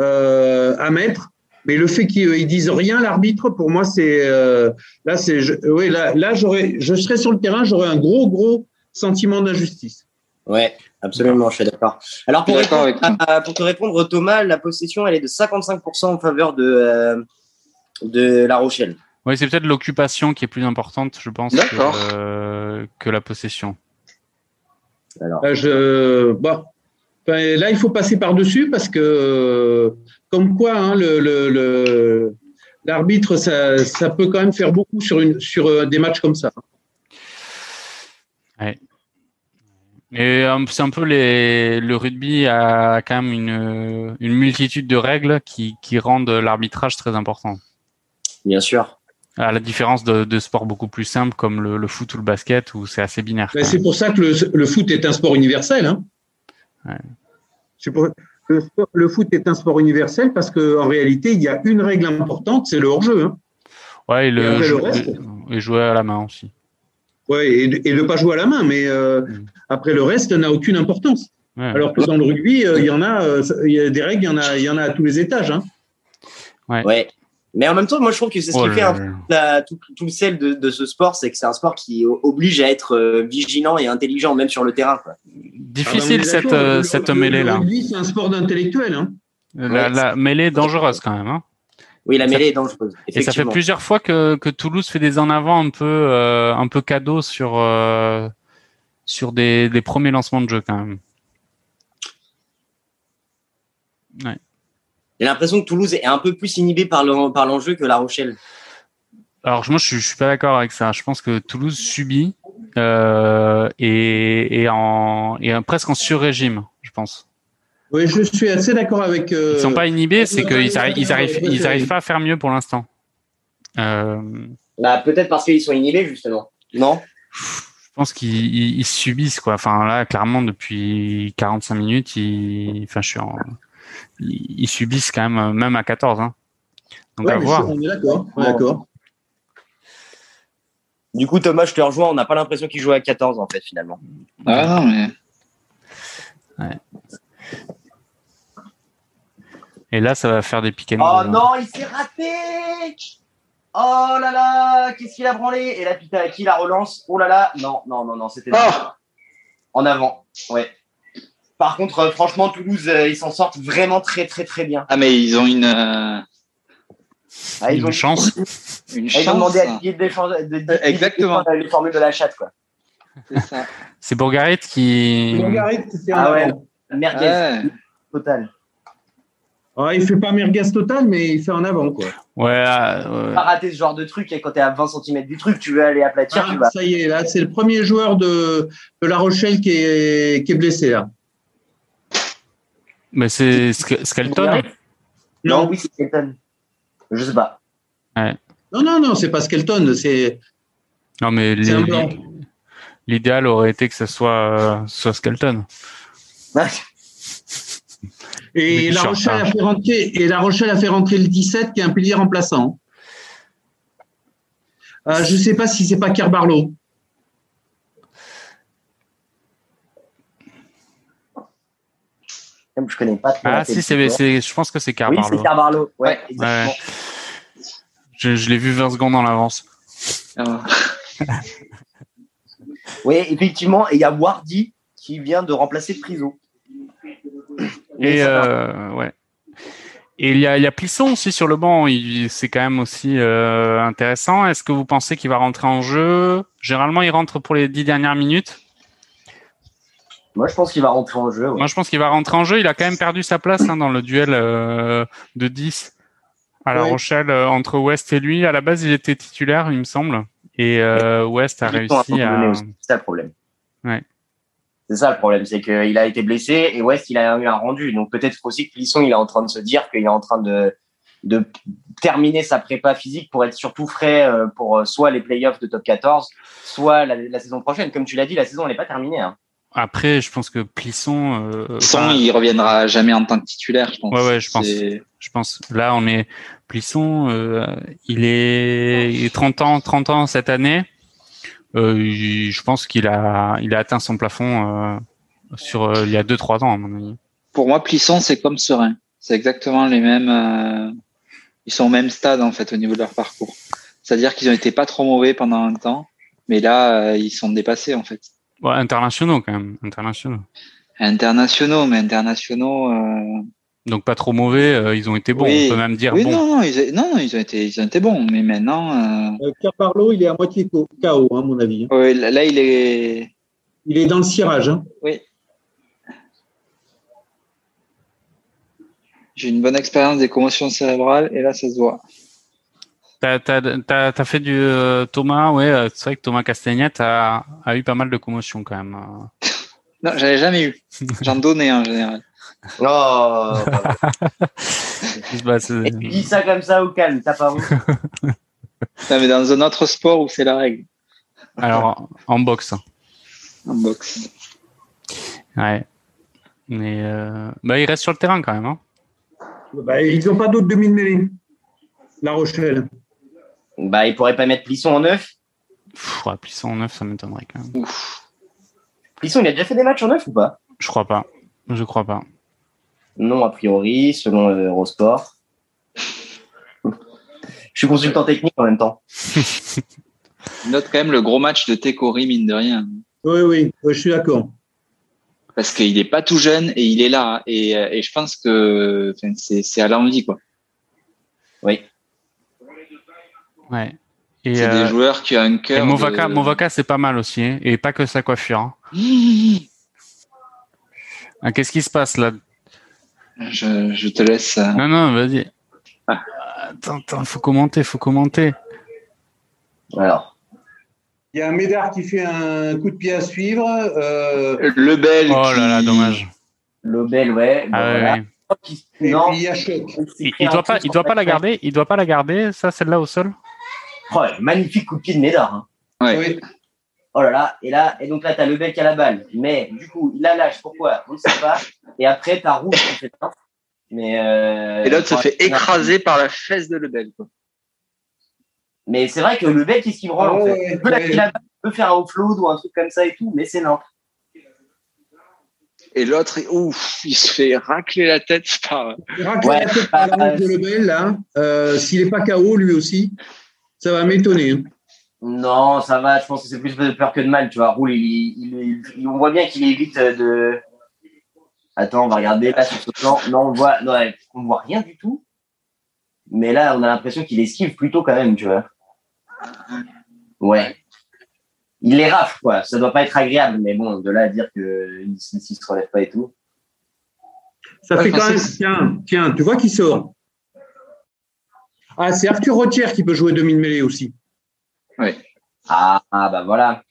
Speaker 2: euh, à mettre. Mais le fait qu'ils ils disent rien, l'arbitre, pour moi, c'est euh, là, c'est, je- oui, là, là, j'aurais, je serais sur le terrain, j'aurais un gros, gros sentiment d'injustice.
Speaker 1: Ouais, absolument, je suis d'accord. Alors, pour,
Speaker 4: Je suis d'accord
Speaker 1: répondre
Speaker 4: avec
Speaker 1: à- pour te répondre, Thomas, la possession, elle est de 55% en faveur de, euh, de La Rochelle.
Speaker 3: Oui, c'est peut-être l'occupation qui est plus importante, je pense, que, euh, la possession.
Speaker 1: Alors,
Speaker 2: je, bon, enfin, là, il faut passer par-dessus parce que, euh, comme quoi, hein, le, le, le- l'arbitre, ça, ça peut quand même faire beaucoup sur, une, sur euh, des matchs comme ça.
Speaker 3: Et euh, c'est un peu les, le rugby a quand même une, une multitude de règles qui, qui rendent l'arbitrage très important.
Speaker 1: bien sûr.
Speaker 3: À la différence de, de sports beaucoup plus simples comme le, le foot ou le basket où c'est assez binaire.
Speaker 2: C'est pour ça que le, le foot est un sport universel. Hein.
Speaker 3: Ouais.
Speaker 2: C'est pour- le, sport- le foot est un sport universel parce qu'en réalité, il y a une règle importante, c'est le hors-jeu. Hein.
Speaker 3: Ouais, et
Speaker 2: Et
Speaker 3: le,
Speaker 2: reste
Speaker 3: et jouer à la main aussi.
Speaker 2: Ouais, et, de pas jouer à la main, mais euh,
Speaker 3: Mm.
Speaker 2: après le reste n'a aucune importance.
Speaker 3: Ouais.
Speaker 2: Alors que dans le rugby, euh, il y en a, euh, il y a des règles, il y en a, il y en a à tous les étages. Hein.
Speaker 1: Ouais. Mais en même temps, moi, je trouve que c'est ce
Speaker 3: Oh
Speaker 1: qui
Speaker 3: là
Speaker 1: fait un la- tout, tout le sel de, de ce sport, c'est que c'est un sport qui oblige à être euh, vigilant et intelligent, même sur le terrain. Quoi.
Speaker 2: Ah
Speaker 3: Difficile
Speaker 2: est
Speaker 3: cette, euh, cette
Speaker 2: le-
Speaker 3: mêlée
Speaker 2: Le
Speaker 3: là.
Speaker 2: rugby, c'est un sport d'intellectuel. Hein.
Speaker 3: La, la mêlée est dangereuse quand même. Hein.
Speaker 1: Oui, la
Speaker 3: Ça-
Speaker 1: mêlée est dangereuse.
Speaker 3: Et ça fait plusieurs fois que, que Toulouse fait des en avant un peu euh, un peu cadeau sur euh, sur des, des premiers lancements de jeu quand même.
Speaker 1: J'ai l'impression que Toulouse est un peu plus inhibé par le- par l'enjeu que La Rochelle.
Speaker 3: Alors moi je suis, je suis pas d'accord avec ça. Je pense que Toulouse subit euh, et, et en et en- presque en sur-régime, je pense.
Speaker 2: Oui, je suis assez d'accord avec. euh,
Speaker 3: Ils sont pas inhibés, c'est
Speaker 2: euh,
Speaker 3: qu'ils arrivent ils arrivent
Speaker 2: euh,
Speaker 3: ils arrivent pas à faire mieux pour l'instant. Euh,
Speaker 1: Bah, peut-être parce qu'ils sont inhibés, justement. Non?
Speaker 3: Je pense qu'ils ils- ils subissent quoi. Enfin là, clairement depuis 45 minutes, ils, enfin je suis en, ils, subissent quand même, euh, même à 14. Hein. Donc
Speaker 2: ouais,
Speaker 3: à voir.
Speaker 2: On est d'accord.
Speaker 1: Du coup, Thomas, je te rejoins. On n'a pas l'impression qu'il joue à 14, en fait, finalement.
Speaker 4: Ah non, mais
Speaker 3: Et là, ça va faire des and
Speaker 1: Oh
Speaker 3: hein.
Speaker 1: non, il s'est raté Oh là là Qu'est-ce qu'il a branlé Et là, putain, qui la relance? Oh là là Non, non, non, non, c'était en avant. Ouais. Par contre, euh, franchement, Toulouse, euh, ils s'en sortent vraiment très, très, très bien.
Speaker 4: ah mais ils ont une euh,
Speaker 1: Ah,
Speaker 3: Une chance.
Speaker 4: une
Speaker 1: Ah, Ils ont demandé à
Speaker 4: chance.
Speaker 1: Didier Deschamps de, de, de-
Speaker 4: exactement.
Speaker 1: de- les formules de la chatte, quoi.
Speaker 4: C'est ça.
Speaker 3: C'est Bourgarit qui.
Speaker 2: En
Speaker 1: Ah ouais. Merguez,
Speaker 4: Ouais.
Speaker 1: total.
Speaker 2: Ah, il fait pas merguez total, mais il fait en avant. Quoi.
Speaker 3: Ouais. euh,
Speaker 1: Pas rater ce genre de truc, et quand t'es à 20 cm du truc, tu veux aller aplatir,
Speaker 2: Ah,
Speaker 1: tu vas.
Speaker 2: ça y est, là, c'est le premier joueur de, de La Rochelle qui est, qui est blessé. Là.
Speaker 3: Mais c'est Ske- Skelton.
Speaker 1: Non, oui, c'est Kenton. Je sais pas.
Speaker 2: Non, non, non, c'est pas Skelton. C'est
Speaker 3: Non, mais l'idéal aurait été que ce soit, euh, soit Skelton.
Speaker 2: Et la, Rochelle a fait rentrer, et La Rochelle a fait rentrer le 17, qui est un pilier remplaçant. Euh, je sais pas si c'est pas Kerbarlow.
Speaker 1: Même je connais pas trop.
Speaker 3: Ah si, c'est, je pense que c'est
Speaker 1: Oui,
Speaker 3: Carbarlo.
Speaker 1: c'est Carbarlo. Ouais,
Speaker 4: Ouais.
Speaker 1: exactement.
Speaker 3: je, je l'ai vu 20 secondes en avance.
Speaker 4: Ah.
Speaker 1: Oui, effectivement. Et il y a Wardy qui vient de remplacer Priso.
Speaker 3: Et euh, ouais. Et il y a, il y a Plisson aussi sur le banc. Il, c'est quand même aussi euh, intéressant. Est-ce que vous pensez qu'il va rentrer en jeu? Généralement, il rentre pour les dix dernières minutes.
Speaker 1: Moi, je pense qu'il va rentrer en jeu. ouais.
Speaker 3: Moi, je pense qu'il va rentrer en jeu. Il a quand même perdu sa place hein, dans le duel euh, de 10 à La
Speaker 2: Ouais.
Speaker 3: Rochelle euh, entre West et lui. À la base, il était titulaire, il me semble. Et euh, West a
Speaker 1: un peu
Speaker 3: réussi à.
Speaker 1: C'est ça le problème.
Speaker 3: Ouais.
Speaker 1: C'est ça le problème, c'est qu'il a été blessé et West, il a eu un rendu. Donc peut-être aussi que Plisson, il est en train de se dire qu'il est en train de, de terminer sa prépa physique pour être surtout frais euh, pour euh, soit les playoffs de top 14, soit la, la saison prochaine. Comme tu l'as dit, la saison n'est pas terminée. Hein.
Speaker 3: Après, je pense que Plisson. euh, enfin,
Speaker 4: il reviendra jamais en tant que titulaire, je pense.
Speaker 3: Ouais, ouais, je pense. Je pense. Là, on est Plisson. euh, il est il est 30 ans, 30 ans cette année. Euh, il- je pense qu'il a, il a atteint son plafond euh, sur euh, il y a 2-3 ans à mon avis.
Speaker 4: Pour moi, Plisson, c'est comme Serein. C'est exactement les mêmes. euh, Ils sont au même stade en fait au niveau de leur parcours. C'est-à-dire qu'ils ont été pas trop mauvais pendant un temps, mais là, ils sont dépassés en fait.
Speaker 3: Ouais, internationaux quand même, internationaux.
Speaker 4: Internationaux, mais internationaux. euh,
Speaker 3: Donc pas trop mauvais. euh, ils ont été bons.
Speaker 4: Oui.
Speaker 3: On peut même dire
Speaker 4: Oui,
Speaker 3: bons.
Speaker 4: non, non, ils, a- non, non, ils ont été, ils ont été bons, mais maintenant, euh,
Speaker 2: Euh, Kerbarlow, il est à moitié KO, hein, à mon avis. hein.
Speaker 4: là, là, il est.
Speaker 2: Il est dans le cirage. Hein.
Speaker 4: Oui. J'ai une bonne expérience des commotions cérébrales et là, ça se voit.
Speaker 3: T'as, t'as, t'as, t'as fait du euh, Thomas, ouais. euh, C'est vrai que Thomas Castagnette a, a eu pas mal de commotions quand même. euh.
Speaker 4: Non, j'en ai jamais eu. J'en donnais en général.
Speaker 1: Oh,
Speaker 3: Bah, c'est-
Speaker 1: et tu dis ça comme ça au calme, t'as pas honte.
Speaker 4: Non, mais dans un autre sport où c'est la règle,
Speaker 3: Alors en boxe.
Speaker 4: en boxe.
Speaker 3: Ouais. Mais euh, bah, il reste sur le terrain quand même. Hein.
Speaker 2: Bah, ils n'ont pas d'autres demi de mêlée. La Rochelle.
Speaker 1: Bah, il pourrait pas mettre Plisson en neuf.
Speaker 3: Pff, ouais, Plisson en 9, ça m'étonnerait quand même.
Speaker 1: Plisson, il a déjà fait des matchs en neuf ou pas?
Speaker 3: Je crois pas. Je crois pas.
Speaker 1: Non, a priori, selon euh, Eurosport. Je suis consultant technique en même temps.
Speaker 4: Note quand même le gros match de Tekori, mine de rien.
Speaker 2: Oui, oui, oui, je suis d'accord.
Speaker 4: Parce qu'il n'est pas tout jeune et il est là. Et, euh, et je pense que c'est à l'envie, quoi.
Speaker 1: Oui.
Speaker 3: Ouais. Et,
Speaker 4: C'est
Speaker 3: euh,
Speaker 4: des joueurs qui ont un cœur.
Speaker 3: Movaka,
Speaker 4: de-
Speaker 3: Movaka c'est pas mal aussi. hein. Et pas que sa coiffure. hein. Ah, Qu'est-ce qui se passe là?
Speaker 4: Je, je te laisse. euh,
Speaker 3: Non, non, vas-y.
Speaker 4: Ah.
Speaker 3: Attends, attends, faut commenter, faut commenter.
Speaker 1: Alors,
Speaker 2: Il y a un Médard qui fait un coup de pied à suivre. euh,
Speaker 4: Le Bel.
Speaker 3: Oh là là, dommage.
Speaker 1: Lobel, ouais.
Speaker 3: Ah,
Speaker 1: bon,
Speaker 3: ouais,
Speaker 1: voilà.
Speaker 3: ouais.
Speaker 1: Qui-
Speaker 2: et
Speaker 1: Non,
Speaker 2: puis il y a Choc.
Speaker 3: Il, il doit pas, il doit pas la garder. Il doit pas la garder. Ça, celle-là au sol?
Speaker 1: Oh, magnifique coup de pied de Médard. hein.
Speaker 4: Ouais.
Speaker 2: Oui.
Speaker 1: Oh là là, et là, et donc là, t'as Lebel qui a la balle. Mais du coup, il la lâche. Pourquoi? On ne sait pas. Et après, t'as Rouge qui. Mais euh,
Speaker 4: Et l'autre se fait écraser par la fesse de Lebel. Quoi.
Speaker 1: Mais c'est vrai que Lebel, qu'est-ce qu'il branle en
Speaker 2: Ah
Speaker 1: fait?
Speaker 2: Ouais,
Speaker 1: Il peut lâcher
Speaker 2: ouais.
Speaker 1: la balle, il peut faire un offload ou un truc comme ça et tout, mais c'est lent.
Speaker 4: Et l'autre, ouf, il se fait racler la tête par.
Speaker 1: Ouais,
Speaker 2: la tête par la hanche de Lebel, là. Euh, S'il n'est pas KO, lui aussi, ça va m'étonner. hein.
Speaker 1: Non, ça va. Je pense que c'est plus de peur que de mal. Tu vois, Roule, il, il, il- on voit bien qu'il évite de. Attends, on va regarder là sur ce plan. Non, on voit, non, on voit rien du tout. Mais là, on a l'impression qu'il esquive plutôt quand même, tu vois. Ouais. Il les rafle, quoi. Ça doit pas être agréable, mais bon, de là à dire que il, s'il se relève pas et tout.
Speaker 2: Ça
Speaker 4: Ouais,
Speaker 2: fait quand même. Tiens, tiens, tu vois qui sort Ah, c'est Arthur Rotière qui peut jouer demi-mêlée aussi.
Speaker 1: Ah, ah, bah voilà.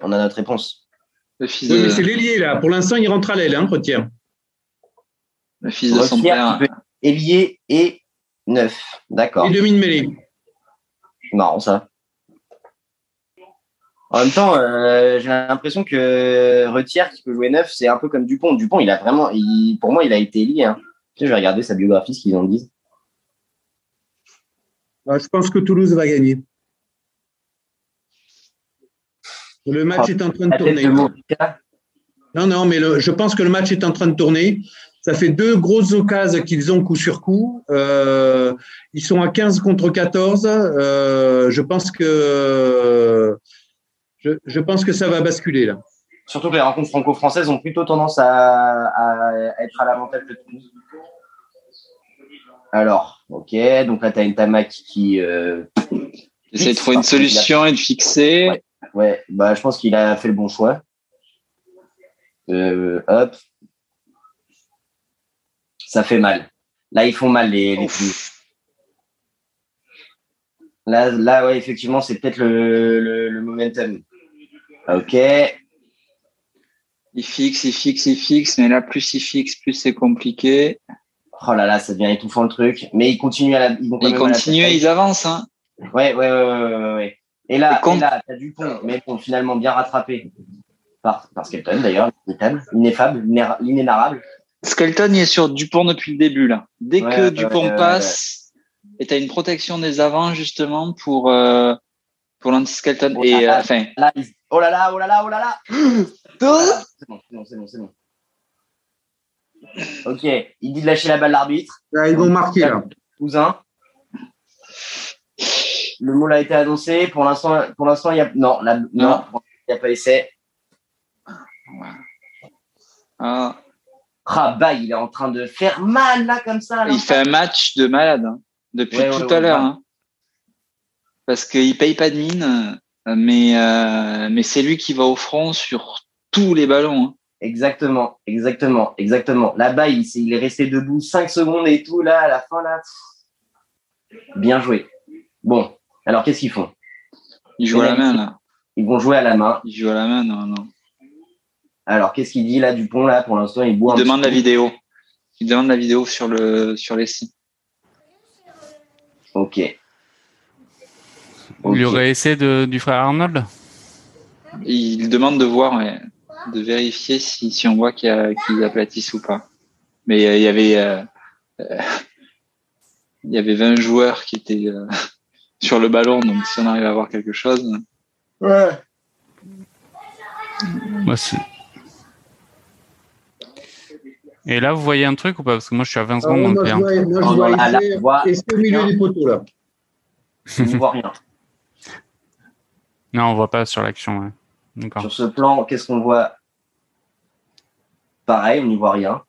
Speaker 1: On a notre réponse.
Speaker 4: Le fils
Speaker 2: Oui,
Speaker 4: de,
Speaker 2: mais c'est l'ailier, là. Pour l'instant, il rentre à l'aile, hein, Rotière.
Speaker 4: le fils de son
Speaker 1: Retière
Speaker 4: père.
Speaker 1: peut ailier et neuf. D'accord.
Speaker 2: Et demi-mêlée.
Speaker 1: marrant ça. En même temps, euh, j'ai l'impression que Retière qui peut jouer neuf, c'est un peu comme Dupont. Dupont, il a vraiment, il- pour moi, il a été lié. Hein. Je vais regarder sa biographie, ce qu'ils en disent.
Speaker 2: Ah, je pense que Toulouse va gagner. Le match est en train de tourner.
Speaker 1: de.
Speaker 2: Non, non, mais le- je pense que le match est en train de tourner. Ça fait deux grosses occasions qu'ils ont coup sur coup. Euh, ils sont à 15 contre 14. Euh, je pense que je, je pense que ça va basculer là.
Speaker 1: Surtout que les rencontres franco-françaises ont plutôt tendance à, à être à l'avantage de Toulouse. Alors, ok, donc là, tu as une Tamac qui. euh,
Speaker 4: Essayer de trouver une solution et de fixer.
Speaker 1: Ouais. ouais, bah, je pense qu'il a fait le bon choix. Euh, hop. Ça fait mal. Là, ils font mal, les, les. Là, là, ouais, effectivement, c'est peut-être le, le, le momentum. Ok.
Speaker 4: Il fixe, il fixe, il fixe, mais là, plus il fixe, plus c'est compliqué.
Speaker 1: Oh là là, ça devient étouffant le truc. Mais ils continuent à la. Ils, vont quand
Speaker 4: Ils
Speaker 1: même à la
Speaker 4: continuent, ils avancent. Hein.
Speaker 1: Ouais, ouais, ouais, ouais, ouais, ouais. Et là,
Speaker 4: Et
Speaker 1: et là, t'as Dupont, mais bon, finalement bien rattrapé par, par Skelton d'ailleurs, inétable, ineffable, inéra- inénarrable.
Speaker 4: Skelton, il est sur Dupont depuis le début. là. Dès
Speaker 1: Ouais,
Speaker 4: que Dupont passe, et tu as une protection des avants justement pour, euh, pour l'anti-Skelton.
Speaker 1: Oh
Speaker 4: Et
Speaker 1: là
Speaker 4: euh,
Speaker 1: là.
Speaker 4: enfin,
Speaker 1: Là, oh là là, oh là là, oh là là. C'est bon, c'est bon, c'est bon. Ok, il dit de lâcher la balle l'arbitre.
Speaker 2: Là, ils vont marquer là.
Speaker 1: Cousin. Le mot a été annoncé. Pour l'instant, pour l'instant, il y a non, non,
Speaker 4: Non.
Speaker 1: il n'y a pas essai.
Speaker 4: ah,
Speaker 1: Ah bah, il est en train de faire mal là comme ça. là.
Speaker 4: il fait un match de malade hein, depuis
Speaker 1: Ouais,
Speaker 4: tout
Speaker 1: ouais,
Speaker 4: à
Speaker 1: ouais,
Speaker 4: l'heure.
Speaker 1: ouais.
Speaker 4: hein. Parce qu'il paye pas de mine, euh, mais, euh, mais c'est lui qui va au front sur tous les ballons. hein.
Speaker 1: Exactement, exactement, exactement. Là-bas, il, est resté debout 5 secondes et tout, là, à la fin, là. Bien joué. Bon, alors qu'est-ce qu'ils font?
Speaker 4: Il joue à la main là.
Speaker 1: Ils vont jouer à la main.
Speaker 4: Il joue à la main, non, non.
Speaker 1: Alors, qu'est-ce qu'il dit là, Dupont, là, pour l'instant, il boit
Speaker 4: Il demande la
Speaker 1: coup.
Speaker 4: vidéo. Il demande la vidéo sur le sur les sites.
Speaker 1: Ok.
Speaker 3: Il aurait essai de, du frère Arnold?
Speaker 4: Il demande de voir, ouais, de vérifier si, si on voit qu'il y a- qu'ils aplatissent ou pas. Mais euh, il y avait euh, euh, il y avait 20 joueurs qui étaient euh, sur le ballon, donc si on arrive à voir quelque chose.
Speaker 1: Ouais.
Speaker 3: Moi, c'est- Et là, vous voyez un truc ou pas? Parce que moi, je suis à 20
Speaker 2: Ah,
Speaker 3: secondes
Speaker 2: moi,
Speaker 3: dans le
Speaker 2: je
Speaker 3: P1.
Speaker 2: vois, moi, je
Speaker 1: Non,
Speaker 2: vois
Speaker 1: non, là, là,
Speaker 2: Essai-
Speaker 1: on voit-
Speaker 2: Essai au milieu des poteaux, là.
Speaker 1: On voit rien.
Speaker 3: Non, on voit pas sur l'action. ouais.
Speaker 1: Sur ce plan, qu'est-ce qu'on voit Pareil, on n'y voit rien.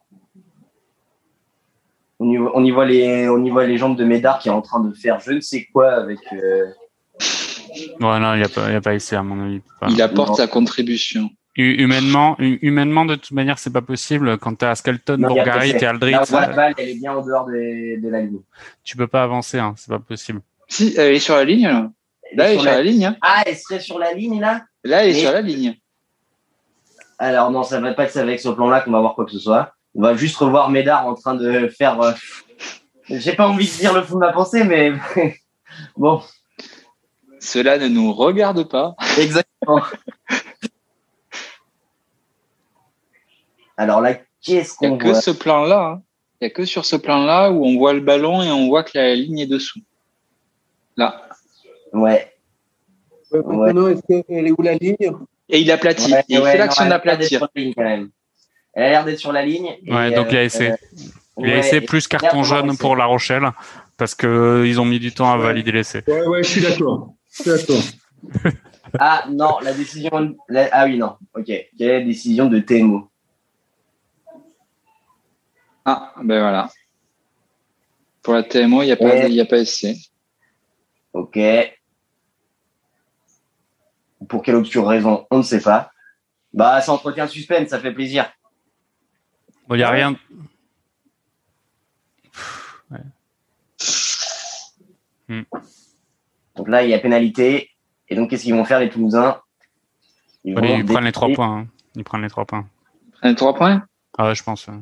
Speaker 1: On y, voit- on y voit les, on y voit les jambes de Médard qui est en train de faire je ne sais quoi avec. euh,
Speaker 3: Ouais, non, il n'y a, pas- il y a pas essai, à mon avis. Pas-
Speaker 4: Il apporte
Speaker 1: Non.
Speaker 4: sa contribution.
Speaker 3: Hu- Humainement, hu- humainement, de toute manière, c'est pas possible. Quand t'as Skelton,
Speaker 1: Non, il y a
Speaker 3: Bourgarit et Aldrit,
Speaker 1: la
Speaker 3: euh,
Speaker 1: balle, elle est bien en dehors de, de la ligne.
Speaker 3: tu peux pas avancer, hein, c'est pas possible.
Speaker 4: Si, elle est sur la ligne, là. Là, elle est sur la ligne. hein.
Speaker 1: Ah, elle serait sur la ligne là?
Speaker 4: Là, elle est
Speaker 1: Mais-
Speaker 4: sur la ligne.
Speaker 1: Alors non, ça va pas être avec ce plan-là qu'on va voir quoi que ce soit. On va juste revoir Médard en train de faire. euh, J'ai pas envie de dire le fond de ma pensée, mais bon,
Speaker 4: Cela ne nous regarde pas.
Speaker 1: exactement. Alors là, qu'est-ce
Speaker 4: Il n'y a que ce plan-là. hein. Il n'y a que sur ce plan-là où on voit le ballon et on voit que la ligne est dessous. Là.
Speaker 1: Ouais.
Speaker 2: Ouais, maintenant, est-ce qu'elle est où la ligne?
Speaker 4: Et il aplatit.
Speaker 1: Ouais,
Speaker 4: il
Speaker 1: ouais,
Speaker 4: fait l'action
Speaker 1: elle a l'air d'être
Speaker 4: d'aplatir.
Speaker 1: sur la ligne, quand même. Elle a l'air d'être sur la ligne. et,
Speaker 3: Ouais, donc il a
Speaker 1: euh,
Speaker 3: essayé.
Speaker 1: euh,
Speaker 3: Il a essayé plus carton jaune
Speaker 1: essayé.
Speaker 3: pour La Rochelle parce que euh, ils ont mis du temps à
Speaker 2: Ouais.
Speaker 3: valider l'essai.
Speaker 2: Ouais, ouais, je suis d'accord. Je suis d'accord.
Speaker 1: Ah non, la décision. la- Ah oui, non. Ok. Quelle est la décision de TMO
Speaker 4: Ah, ben voilà. Pour la TMO, il n'y a, pas- y a pas essai.
Speaker 1: Ok. Pour quelle obscure raison On ne sait pas. Bah, ça entretient le suspense, ça fait plaisir.
Speaker 3: Bon, il y a rien.
Speaker 1: Donc là, il y a pénalité. Et donc, qu'est-ce qu'ils vont faire, les Toulousains? Ils
Speaker 3: Ouais, ils prennent les trois points. hein. Ils prennent les trois points.
Speaker 4: Un trois points?
Speaker 3: Ah ouais, je pense. ouais.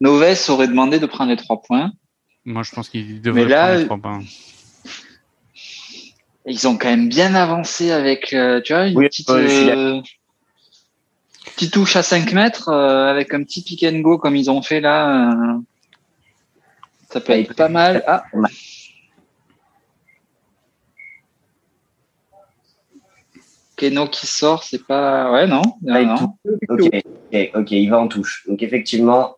Speaker 4: Noves aurait demandé de prendre les trois points.
Speaker 3: Moi, je pense qu'ils devraient
Speaker 4: Mais là,
Speaker 3: prendre les trois points.
Speaker 4: Ils ont quand même bien avancé avec, euh, tu vois, une
Speaker 1: Oui,
Speaker 4: petite,
Speaker 1: suis
Speaker 4: euh, petite touche à 5 mètres euh, avec un petit pick and go comme ils ont fait là. euh, ça peut être pas mal. Ah, Keno qui sort, c'est pas. Ouais, non. non,
Speaker 1: Ouais,
Speaker 4: non.
Speaker 1: Ok, ok, il va en touche. Donc, effectivement,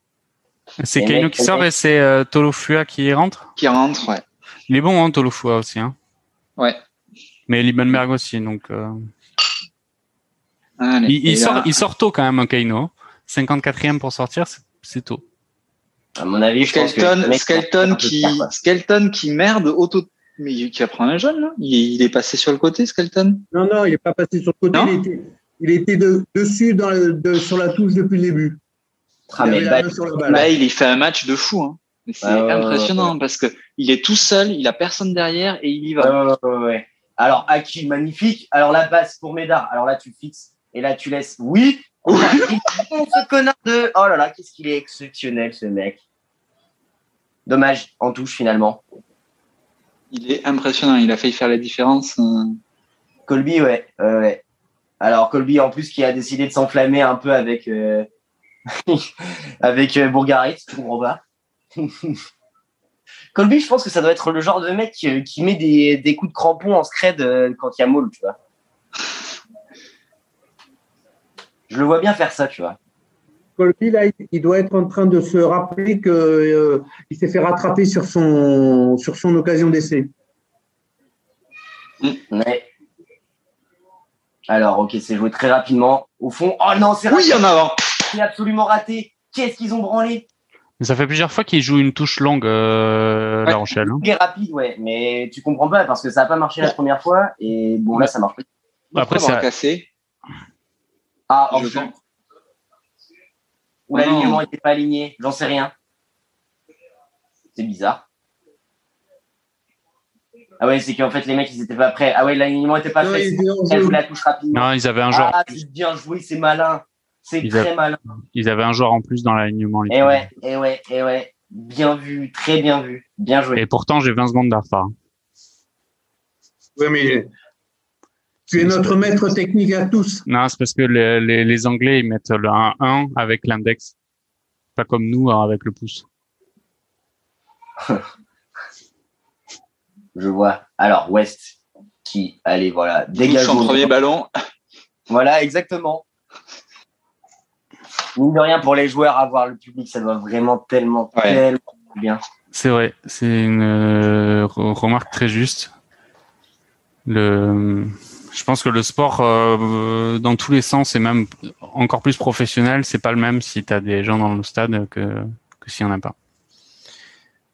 Speaker 3: C'est
Speaker 1: mecs,
Speaker 3: qui sort et c'est euh, Tolofua qui rentre?
Speaker 4: Qui rentre, ouais.
Speaker 3: Il est bon, hein, Tolofua aussi. Hein.
Speaker 4: Ouais.
Speaker 3: Mais Liebenberg aussi. Donc, euh,
Speaker 4: Allez,
Speaker 3: il, sort, il sort tôt quand même, un Kaino. 54e pour sortir, c'est- tôt.
Speaker 1: à mon avis, je pense que.
Speaker 4: Skelton, qui. Skelton qui merde auto. Mais qui va prendre un jaune là il, il est passé sur le côté, Skelton?
Speaker 2: Non, non, il n'est pas passé sur le côté.
Speaker 4: Non
Speaker 2: il était, il était de- dessus dans le- de- sur la touche depuis le début.
Speaker 1: Ah,
Speaker 2: il
Speaker 1: mais bah.
Speaker 4: Bah, fait un match de fou. Hein. C'est
Speaker 1: ouais,
Speaker 4: impressionnant parce que il est tout seul, il a personne derrière et il y va.
Speaker 1: Ouais, ouais. Alors, Aki, magnifique. Alors, la passe pour Médard. Alors là, tu fixes et là, tu laisses. Oui. Oh, ce connard de. Oh là là, qu'est-ce qu'il est exceptionnel, ce mec. Dommage, en touche finalement.
Speaker 4: Il est impressionnant. Il a failli faire la différence. euh.
Speaker 1: Colby, ouais. Alors, Colby, en plus, qui a décidé de s'enflammer un peu avec. euh, avec euh, Bourgarit, je comprends pas. Colby, je pense que ça doit être le genre de mec euh, qui met des, des coups de crampon en scred euh, quand il y a Maul, tu vois. Je le vois bien faire ça, tu vois.
Speaker 2: Colby, là, il- il doit être en train de se rappeler qu'il il s'est fait rattraper sur son, sur son occasion d'essai.
Speaker 1: Ouais. Alors, ok, c'est joué très rapidement. Au fond, oh non, c'est
Speaker 4: Oui,
Speaker 1: raté,
Speaker 4: en avant.
Speaker 1: c'est absolument raté. Qu'est-ce qu'ils ont branlé?
Speaker 3: Mais ça fait plusieurs fois qu'il joue une touche longue, euh,
Speaker 4: Ouais.
Speaker 3: La Rochelle. hein.
Speaker 1: Il est rapide, ouais, mais tu comprends pas parce que ça n'a pas marché la première fois et bon, là, ça marche.
Speaker 3: Après,
Speaker 4: Pourquoi
Speaker 3: ça-
Speaker 4: cassé.
Speaker 1: Ah, en
Speaker 4: Je
Speaker 1: jeu. Ou l'alignement n'était pas aligné, j'en sais rien. C'est bizarre. Ah ouais, c'est qu'en fait, les mecs, ils étaient pas prêts. Ah ouais, l'alignement était pas
Speaker 2: Non,
Speaker 1: fait.
Speaker 2: hors
Speaker 1: Elle joue la touche rapidement.
Speaker 3: Non, ils avaient un joueur,
Speaker 1: Ah, c'est bien joué, c'est malin. C'est
Speaker 3: Ils
Speaker 1: très
Speaker 3: avaient-
Speaker 1: malin.
Speaker 3: ils avaient un joueur en plus dans l'alignement.
Speaker 1: Et
Speaker 3: Toulousains.
Speaker 1: ouais, et ouais, et ouais. Bien vu, très bien vu. Bien joué.
Speaker 3: Et pourtant, j'ai 20 secondes de retard.
Speaker 2: Oui, mais tu es notre maître technique à tous.
Speaker 3: Non, c'est parce que les, les, les Anglais, ils mettent le 1-1 avec l'index. Pas comme nous, hein, avec le pouce.
Speaker 1: Je vois. Alors, West, qui allez, voilà.
Speaker 4: Dégage son premier ballon.
Speaker 1: Voilà, exactement. Mine de rien, pour les joueurs, avoir le public, ça doit vraiment tellement, tellement bien.
Speaker 3: C'est vrai, c'est une euh, remarque très juste. Le, je pense que le sport, euh, dans tous les sens, et même encore plus professionnel, c'est pas le même si tu as des gens dans le stade que, que s'il n'y en a pas.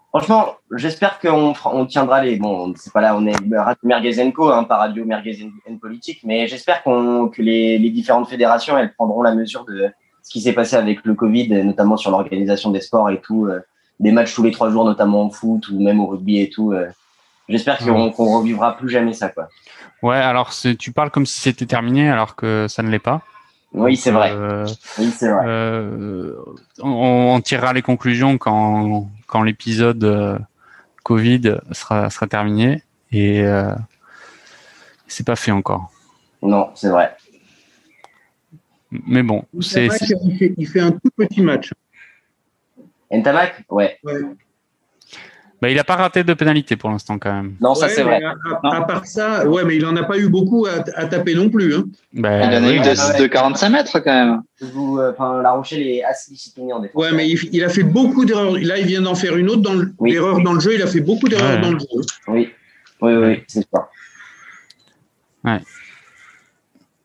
Speaker 1: Franchement, j'espère qu'on on tiendra les. Bon, c'est pas là, on est Radio Merguezenco, hein, pas Radio Merguezen Politique, mais j'espère qu'on que les, les, différentes fédérations elles prendront la mesure de ce qui s'est passé avec le Covid, notamment sur l'organisation des sports et tout, euh, des matchs tous les trois jours, notamment en foot ou même au rugby et tout. Euh. j'espère qu'on qu revivra plus jamais ça, quoi.
Speaker 3: Ouais, alors tu parles comme si c'était terminé, alors que ça ne l'est pas.
Speaker 1: Oui, c'est vrai. Euh, oui, c'est vrai.
Speaker 3: Euh, on, on, tirera les conclusions quand, quand l'épisode euh, Covid sera, sera terminé et c'est pas fait encore.
Speaker 1: Non, c'est vrai.
Speaker 3: Mais bon, c'est.
Speaker 2: Il, fait, il fait un tout petit match.
Speaker 1: Ntamak Ouais. ouais.
Speaker 3: Bah, il n'a pas raté de pénalité pour l'instant quand même.
Speaker 1: Non, ça c'est vrai.
Speaker 2: À, part ça, ouais, mais il n'en a pas eu beaucoup à, taper non plus. Hein.
Speaker 4: Bah, il en a eu de, 45 mètres quand même.
Speaker 1: Euh, enfin, la Rochelle est assez disciplinée en défense.
Speaker 2: Ouais, mais il, a fait beaucoup d'erreurs. Là, il vient d'en faire une autre dans l'erreur dans le jeu. Il a fait beaucoup d'erreurs dans le jeu.
Speaker 1: Oui, oui, oui, c'est ça.
Speaker 3: Ouais.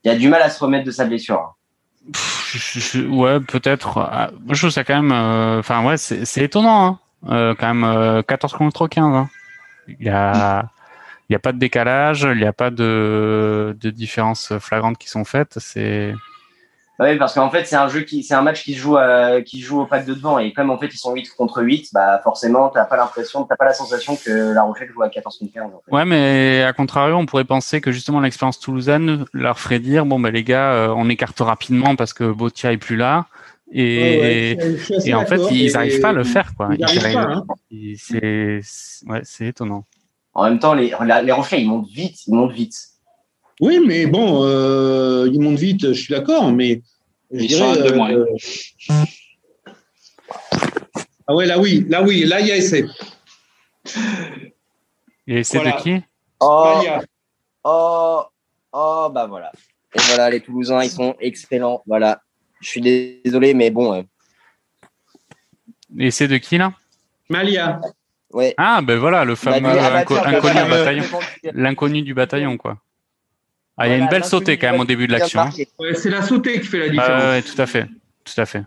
Speaker 1: Il a du mal à se remettre de sa blessure.
Speaker 3: Ouais, peut-être. Ah, je trouve ça quand même. Euh, enfin, ouais, c'est étonnant. Hein. Euh, quand même 14 euh, contre 15. Hein. Il y a il n'y a pas de décalage, il n'y a pas de, de différences flagrantes qui sont faites. C'est
Speaker 1: oui, parce qu'en fait, c'est un jeu qui, c'est un match qui se joue, qui joue au pack de devant. Et comme en fait, ils sont 8 contre 8, bah, forcément, t'as pas l'impression, t'as pas la sensation que La Rochelle joue à 14 contre 15. En
Speaker 3: Ouais, mais à contrario, on pourrait penser que justement l'expérience toulousaine leur ferait dire, bon, bah, les gars, euh, on écarte rapidement parce que Botia est plus là. Et, et en fait, ils n'arrivent pas à le faire, quoi. Hein. C'est ouais, étonnant.
Speaker 1: En même temps, les, les Rochers, ils montent vite, ils montent vite.
Speaker 2: Oui, mais bon, euh, ils montent vite, je suis d'accord, mais je
Speaker 4: ils dirais, de. Euh,
Speaker 2: ah ouais, là oui, là oui, là il y a essai.
Speaker 3: Il y a essai de qui?
Speaker 1: Oh, oh, oh, bah voilà. Et voilà, les Toulousains, ils sont excellents. Voilà, je suis désolé, mais bon. Euh.
Speaker 3: Et c'est de qui là?
Speaker 2: Malia.
Speaker 1: Ouais.
Speaker 3: Ah, ben voilà, le fameux bah, inconnu, du bataillon. L'inconnu du bataillon, quoi. Ah, il y a une belle sautée quand même au début de l'action. Hein.
Speaker 2: Ouais, c'est la sautée qui fait la différence.
Speaker 3: ouais, tout à fait. Tout à fait.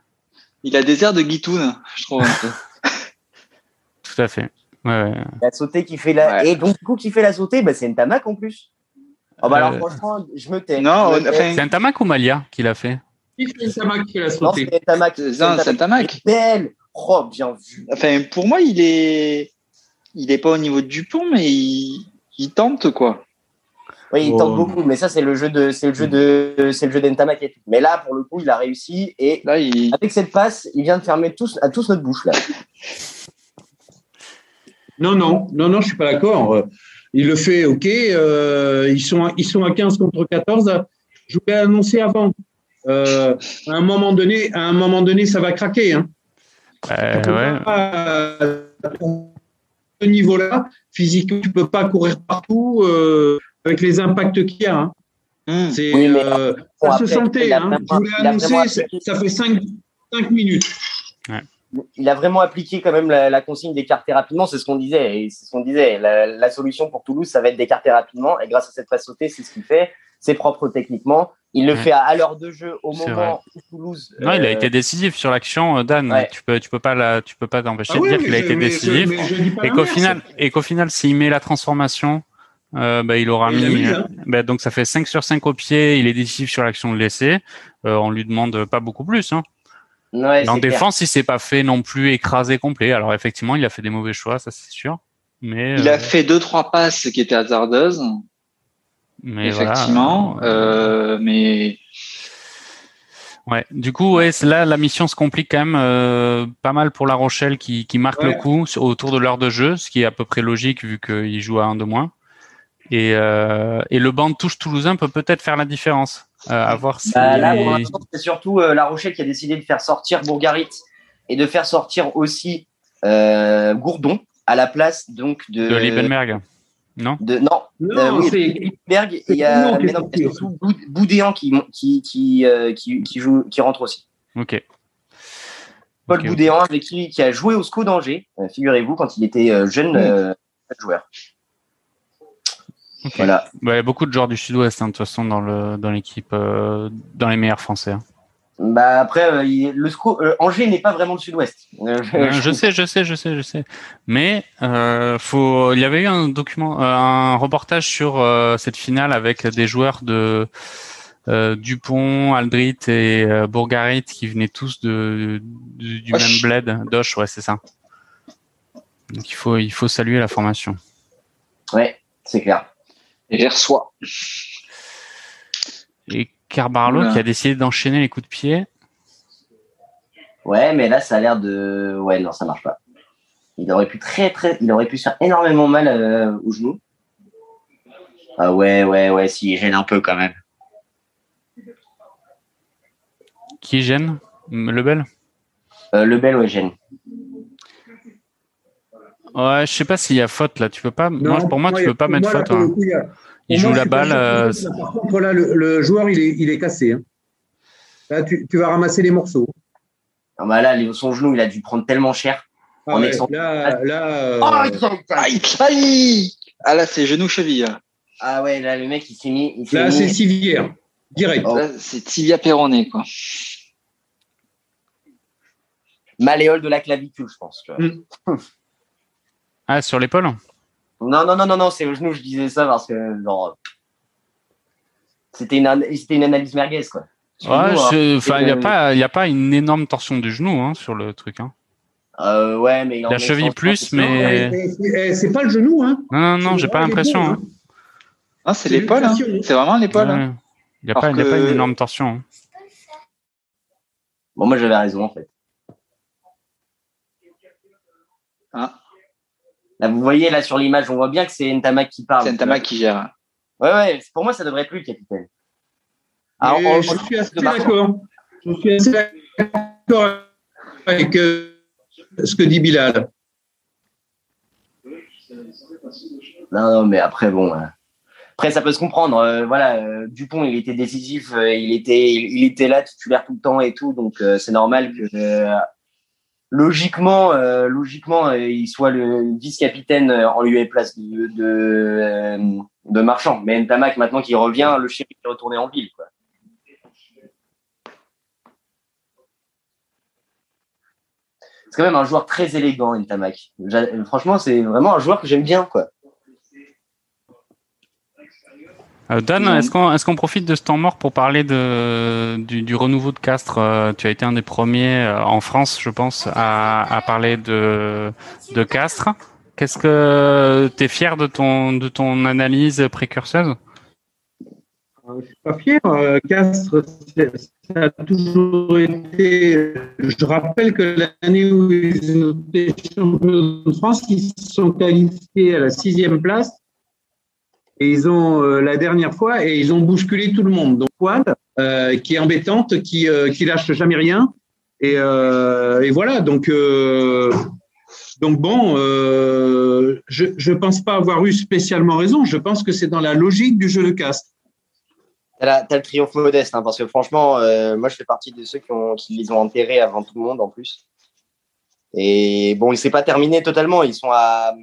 Speaker 4: Il a des airs de Guitoun, je trouve.
Speaker 3: tout à fait. Ouais,
Speaker 1: La sautée qui fait la. Et donc, du coup, qui fait la sautée, bah, c'est une tamac en plus. Oh, bah, alors, euh, franchement, je me tais.
Speaker 4: Non,
Speaker 3: c'est un tamac ou Malia qui l'a fait?
Speaker 2: C'est Tamac qui l'a sauté.
Speaker 1: Non, c'est Tamac.
Speaker 4: C'est Tamac.
Speaker 1: Belle. Oh, bien vu.
Speaker 4: Enfin, pour moi, il est, il est pas au niveau de Dupont, mais il, il tente quoi.
Speaker 1: Oui, il tente beaucoup, mais ça c'est le jeu de, c'est le jeu de, c'est le jeu d'Entamac et tout. Mais là, pour le coup, il a réussi et
Speaker 4: là, il...
Speaker 1: avec cette passe, il vient de fermer tous, à tous notre bouche là.
Speaker 2: Non, non, non, non, je suis pas d'accord. Il le fait, ok. Euh, ils sont, ils sont à 15 contre 14. Je voulais annoncer avant. Euh, à un moment donné, à un moment donné, ça va craquer. Hein.
Speaker 3: Euh,
Speaker 2: à ce niveau-là, physiquement, tu peux pas courir partout euh, avec les impacts qu'il y a. Hein. Mmh. C'est, euh, ça se sentait. Hein. Je voulais annoncer, ça fait 5 minutes.
Speaker 3: Ouais.
Speaker 1: Il a vraiment appliqué quand même la, la consigne d'écarter rapidement, c'est ce qu'on disait. Et c'est ce qu'on disait. La, la, solution pour Toulouse, ça va être d'écarter rapidement. Et grâce à cette passe sautée, c'est ce qu'il fait. C'est propre techniquement. Il le fait à, l'heure de jeu au moment où Toulouse.
Speaker 3: Non, il a euh, été décisif sur l'action, euh, Dan. Tu peux, tu peux pas la, tu peux pas t'empêcher ah de dire qu'il a été décisif. et qu'au final, et qu'au final, s'il met la transformation, euh, bah, il aura mis. Hein. bah, donc ça fait 5 sur 5 au pied. Il est décisif sur l'action de l'essai. Euh, on lui demande pas beaucoup plus. Hein.
Speaker 1: Ouais,
Speaker 3: en défense, il s'est pas fait non plus écraser complet. Alors effectivement, il a fait des mauvais choix, ça c'est sûr. Mais
Speaker 4: il a fait deux trois passes qui étaient hasardeuses. Mais Effectivement, euh, mais
Speaker 3: Ouais. Du coup, ouais, là, la mission se complique quand même euh, pas mal pour La Rochelle qui, qui marque le coup autour de l'heure de jeu, ce qui est à peu près logique vu qu'il joue à un de moins. Et, euh, et le banc de touche toulousain peut peut-être faire la différence. Euh, à voir si
Speaker 1: bah, là, c'est surtout euh, La Rochelle qui a décidé de faire sortir Bourgarit et de faire sortir aussi euh, Gourdon à la place donc de,
Speaker 3: de Liebenberg. Non
Speaker 1: de, Non,
Speaker 2: Non,
Speaker 1: Euh, oui,
Speaker 2: c'est
Speaker 1: il y a, surtout Boud- Boudéan qui, qui, qui, euh, qui, qui joue, qui rentre aussi.
Speaker 3: Ok.
Speaker 1: Paul. Boudéan, avec qui, qui a joué au SCO d'Angers, euh, figurez-vous, quand il était euh, jeune euh, joueur. Voilà.
Speaker 3: Bah, il y a beaucoup de joueurs du Sud-Ouest, hein, de toute façon, dans le dans l'équipe, euh, dans les meilleurs Français. hein.
Speaker 1: Bah après, euh, il- le SCO, euh, Angers n'est pas vraiment le Sud-Ouest.
Speaker 3: Je sais, je sais, je sais, je sais. Mais faut, il y avait eu un document, un reportage sur cette finale avec des joueurs de Dupont, Aldrit et Bourgarit qui venaient tous de, du, même bled, d'Oche, ouais, c'est ça. Donc il faut, il faut saluer la formation.
Speaker 1: Ouais, c'est clair.
Speaker 4: Et les reçoit.
Speaker 3: Et Carbarlo qui a décidé d'enchaîner les coups de pied.
Speaker 1: Ouais, mais là, ça a l'air de. Ouais, non, ça marche pas. Il aurait pu très, très. Il aurait pu se faire énormément mal euh, au genou. Ah ouais, ouais, ouais, si, il gêne un peu quand même.
Speaker 3: Qui gêne? Lebel?
Speaker 1: Euh, le bel, ouais, gêne.
Speaker 3: Ouais, je sais pas s'il y a faute là. Tu peux pas. moi,
Speaker 2: Non,
Speaker 3: pour moi, tu
Speaker 2: il y a-
Speaker 3: peux pas mettre
Speaker 2: moi, là,
Speaker 3: faute. hein.
Speaker 2: coup, il a-
Speaker 3: Il joue
Speaker 2: moi,
Speaker 3: la balle. euh.
Speaker 2: Par contre, là, le, le joueur, il est, il est cassé. hein. Là, tu, tu vas ramasser les morceaux.
Speaker 1: Ah bah là, son genou, il a dû prendre tellement cher.
Speaker 2: Ah
Speaker 1: En
Speaker 2: ouais,
Speaker 1: exemple.
Speaker 2: là, là, euh,
Speaker 4: Aïe, aïe Ah là, c'est genou-cheville. là.
Speaker 1: Ah ouais, là, le mec, il s'est mis. Il
Speaker 2: là, c'est civière. Direct.
Speaker 1: Oh.
Speaker 4: Là, c'est tibia péroné, quoi.
Speaker 1: malléole de la clavicule, je pense. tu vois.
Speaker 2: Mm.
Speaker 3: Ah, sur l'épaule
Speaker 1: Non, non, non, non, non, c'est au genou, je disais ça parce que, genre, c'était une, c'était une analyse merguez, quoi. Sur
Speaker 3: Ouais, enfin, il n'y a
Speaker 1: euh,
Speaker 3: pas, y a pas une énorme torsion du genou hein, sur le truc. Hein.
Speaker 1: Euh, ouais, mais il en
Speaker 3: La cheville plus, mais-
Speaker 2: et- et C'est pas le genou, hein.
Speaker 3: Non, non, non, j'ai pas l'impression. hein.
Speaker 4: Ah, c'est l'épaule. hein. C'est vraiment l'épaule. hein.
Speaker 3: Ouais. Il n'y a, pas- il y a pas
Speaker 4: que-
Speaker 3: une énorme torsion. hein.
Speaker 1: Bon, moi, j'avais raison, en fait.
Speaker 4: Ah,
Speaker 1: Là, vous voyez, là, sur l'image, on voit bien que c'est Ntamak qui parle.
Speaker 4: c'est Ntamak qui gère.
Speaker 1: Ouais, ouais, pour moi, ça devrait être lui, le capitaine. On-
Speaker 2: je suis assez d'accord. Je suis assez d'accord avec euh, ce que dit Bilal.
Speaker 1: Non, non, mais après, bon. euh, Après, ça peut se comprendre. euh, voilà, euh, Dupont, il était décisif, euh, il était, il, il était là, titulaire tout le temps et tout, donc euh, c'est normal que euh, logiquement, euh, logiquement, euh, il soit le vice-capitaine euh, en lieu et place de de, Marchand. Mais Ntamak, maintenant qu'il revient, le shérif est retourné en ville, quoi. C'est quand même un joueur très élégant, Ntamak. Franchement, c'est vraiment un joueur que j'aime bien, quoi.
Speaker 3: Euh, Dan,
Speaker 4: Non.
Speaker 3: est-ce qu'on est profite de ce temps mort pour parler de, du, du renouveau de Castres Euh, Tu as été un des premiers euh, en France, je pense, à, à parler de, de Castres. Qu'est-ce que tu es fier de ton, de ton analyse précurseuse?
Speaker 2: Euh, Je suis pas fier. Castres, ça a toujours été. Je rappelle que l'année où ils ont été champions de France, ils se sont qualifiés à la sixième place. Et ils ont euh, la dernière fois et ils ont bousculé tout le monde. Donc Quad, euh, qui est embêtante, qui euh, qui lâche jamais rien. Et, euh, et voilà. Donc donc bon, je je pense pas avoir eu spécialement raison. Je pense que c'est dans la logique du jeu de Castres.
Speaker 1: T'as le triomphe modeste, hein, parce que franchement, moi je fais partie de ceux qui, ont, qui les ont enterrés avant tout le monde en plus. Et bon, il s'est pas terminé totalement. Ils sont à.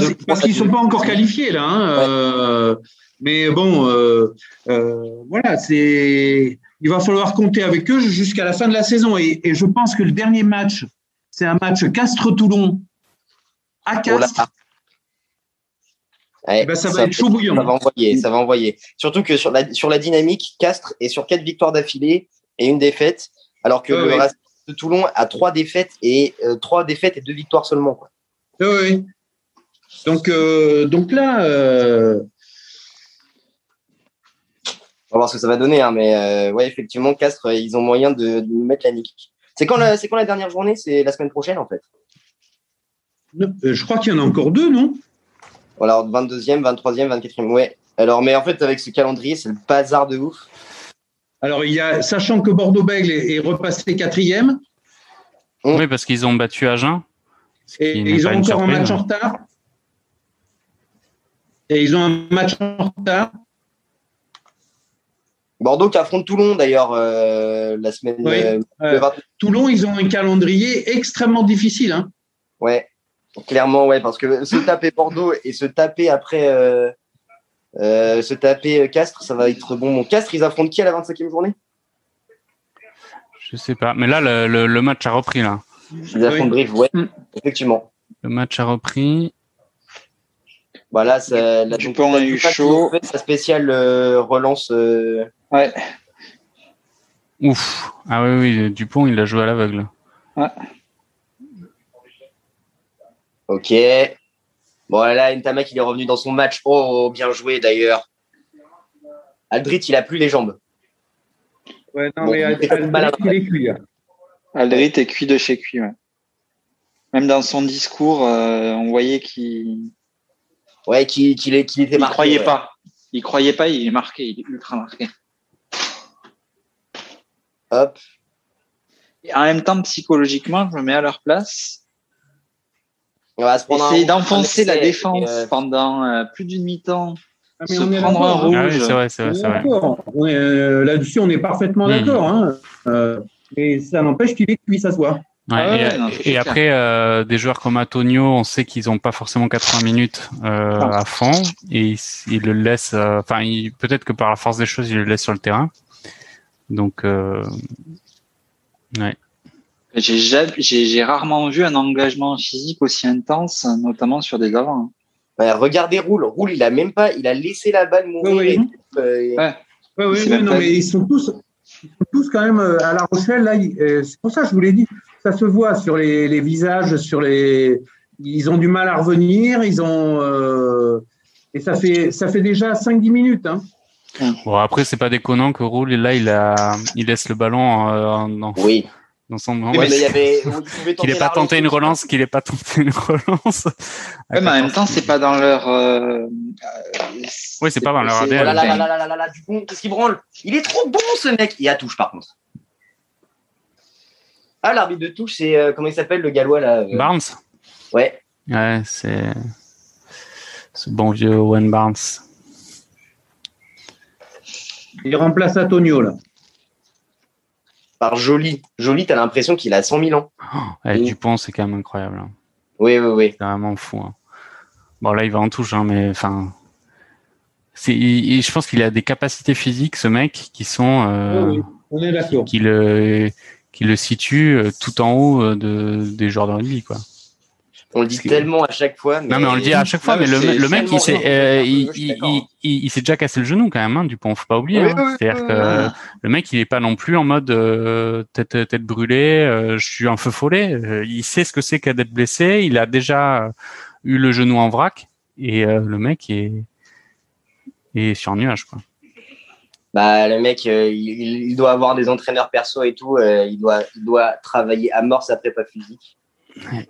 Speaker 2: C'est
Speaker 1: points
Speaker 2: parce qu'ils
Speaker 1: de-
Speaker 2: sont pas encore qualifiés là. hein, euh, mais bon, euh, euh, voilà, c'est. Il va falloir compter avec eux jusqu'à la fin de la saison. Et, et je pense que le dernier match, c'est un match Castres-Toulon à
Speaker 1: Oh.
Speaker 2: Castres.
Speaker 1: Ouais,
Speaker 2: Eh ben, ça va être chaud bouillant.
Speaker 1: Ça va envoyer, ça va envoyer. Surtout que sur la, sur la dynamique, Castres est sur quatre victoires d'affilée et une défaite, alors que le reste de Toulon a trois défaites et euh, trois défaites et deux victoires seulement. Quoi.
Speaker 2: Oui. Donc, euh, donc là, euh,
Speaker 1: On va voir ce que ça va donner, hein, mais euh, ouais, effectivement, Castres, ils ont moyen de, de nous mettre la nique. C'est quand, la- c'est quand la dernière journée? C'est la semaine prochaine, en fait.
Speaker 2: je crois qu'il y en a encore deux, non?
Speaker 1: Voilà, 22e, 23e, 24e. Ouais. Alors, mais en fait, avec ce calendrier, c'est le bazar de ouf.
Speaker 2: Alors, il y a, sachant que Bordeaux-Bègles est, est repassé quatrième,
Speaker 1: Mm.
Speaker 3: Oui, parce qu'ils ont battu Agen.
Speaker 2: et, ils ont
Speaker 3: une
Speaker 2: encore un match en retard. Et ils ont un match en retard.
Speaker 1: Bordeaux qui affronte Toulon d'ailleurs euh, la semaine.
Speaker 2: Oui.
Speaker 1: euh,
Speaker 2: Euh,
Speaker 1: le 20
Speaker 2: Toulon, ils ont un calendrier extrêmement difficile. Hein.
Speaker 1: Ouais, clairement, ouais, parce que se taper Bordeaux et se taper après, euh, euh, se taper Castres, ça va être bon. Bon, Castres, ils affrontent qui à la 25e journée?
Speaker 3: Je sais pas. Mais là, le, le, le match a repris là.
Speaker 1: Ils affrontent
Speaker 2: Oui.
Speaker 1: Brive, ouais,
Speaker 4: Mm.
Speaker 1: effectivement.
Speaker 3: Le match a repris.
Speaker 1: Voilà, ça, la,
Speaker 4: Dupont
Speaker 1: donc,
Speaker 4: a eu chaud.
Speaker 1: fait sa spéciale euh, relance. euh,
Speaker 4: Ouais.
Speaker 3: Ouf. Ah oui, oui, Dupont, il a joué à l'aveugle.
Speaker 1: Ok. Bon, là, Ntamak, il est revenu dans son match. Oh, bien joué d'ailleurs. Aldrit, il a plus les jambes.
Speaker 2: Ouais, non,
Speaker 1: Bon,
Speaker 2: mais Aldrit, il est cuit. là.
Speaker 4: Aldrit est cuit de chez cuit. Ouais. Même dans son discours, euh, on voyait qu'il
Speaker 1: Ouais, qu'il est- qu'il était
Speaker 4: il
Speaker 1: marqué.
Speaker 4: croyait
Speaker 1: ouais.
Speaker 4: pas. Il croyait pas, il est marqué, il est ultra marqué.
Speaker 1: Hop.
Speaker 4: Et en même temps, psychologiquement, je me mets à leur place.
Speaker 1: On va se
Speaker 4: Essayer d'enfoncer la défense
Speaker 1: euh,
Speaker 4: pendant euh, plus d'une mi-temps.
Speaker 2: Ah, mais
Speaker 4: Se
Speaker 2: on est
Speaker 4: prendre un
Speaker 2: hein.
Speaker 4: rouge.
Speaker 3: Ah oui, c'est vrai, c'est vrai, vrai.
Speaker 2: euh, Là-dessus, on est parfaitement
Speaker 3: Hmm.
Speaker 2: d'accord. Hein. Euh, et ça n'empêche qu'il est cuit, voit.
Speaker 3: Ouais,
Speaker 4: Ah ouais,
Speaker 3: et
Speaker 4: non,
Speaker 3: après, euh, des joueurs comme Antonio, on sait qu'ils n'ont pas forcément 80 minutes euh, à fond et ils, ils le laissent. euh, Enfin, peut-être que par la force des choses, ils le laissent sur le terrain. Donc, euh, ouais.
Speaker 4: J'ai rarement vu un engagement physique aussi intense, notamment sur des avants.
Speaker 1: ouais, regardez Roule. Roule, il a même pas, il a laissé la balle mourir.
Speaker 2: Oui, oui.
Speaker 1: et, euh,
Speaker 4: Ouais.
Speaker 2: Oui,
Speaker 4: même
Speaker 2: non,
Speaker 4: pas
Speaker 2: mais ils sont tous, ils sont tous quand même euh, à La Rochelle. Là, euh, c'est pour ça que je vous l'ai dit. Ça se voit sur les, les visages, sur les. Ils ont du mal à revenir. Ils ont. euh, et ça fait, ça fait déjà 5-10 minutes. Hein.
Speaker 3: Bon, après, c'est pas déconnant que Roule, là, il a, il laisse le ballon euh, dans,
Speaker 1: Oui
Speaker 3: dans son
Speaker 1: moment.
Speaker 3: Qu'il n'ait pas tenté une
Speaker 1: relance,
Speaker 3: qu'il n'ait pas tenté une relance.
Speaker 4: Ouais, mais en même temps, c'est pas dans leur. Euh...
Speaker 3: euh oui, c'est pas dans leur ADN.
Speaker 1: Là, là, là, là, du bon, qu'est-ce qu'il branle? Il est trop bon, ce mec. Il a touche, par contre. Ah, l'arbitre de touche, c'est euh, comment il s'appelle le Gallois là. Euh,
Speaker 3: Barnes?
Speaker 1: Ouais.
Speaker 3: Ouais, c'est ce bon vieux Owen Barnes.
Speaker 2: Il remplace Antonio là.
Speaker 1: Par Joly. Joly, t'as l'impression qu'il a 100 000 ans.
Speaker 3: Oh, eh,
Speaker 1: Oui.
Speaker 3: Dupont, c'est quand même incroyable. hein.
Speaker 1: Oui, oui, oui.
Speaker 3: C'est vraiment fou. hein. Bon, là, il va en touche, hein, mais enfin. je pense qu'il a des capacités physiques, ce mec, qui sont. euh,
Speaker 2: Oui, oui. On est d'accord.
Speaker 3: qui le qui le situe euh, tout en haut euh, de, des joueurs de rugby quoi.
Speaker 1: On le dit tellement à chaque fois.
Speaker 3: Non mais on le dit à chaque fois,
Speaker 4: Non,
Speaker 3: mais
Speaker 4: mais
Speaker 3: le, mec il s'est euh,
Speaker 1: suis
Speaker 3: il,
Speaker 1: d'accord,
Speaker 3: il, il- il s'est déjà cassé le genou quand même hein, Dupont, faut pas oublier.
Speaker 1: Oui,
Speaker 3: hein.
Speaker 1: oui,
Speaker 3: C'est-à-dire que le mec il est pas non plus en mode euh, tête tête brûlée, euh, je suis un feu follet. Il sait ce que c'est qu'à d'être blessé. Il a déjà eu le genou en vrac et le mec est est sur un nuage quoi.
Speaker 1: Bah, le mec, il, doit avoir des entraîneurs perso et tout. il, doit, il doit travailler à mort sa prépa physique.
Speaker 3: Ouais.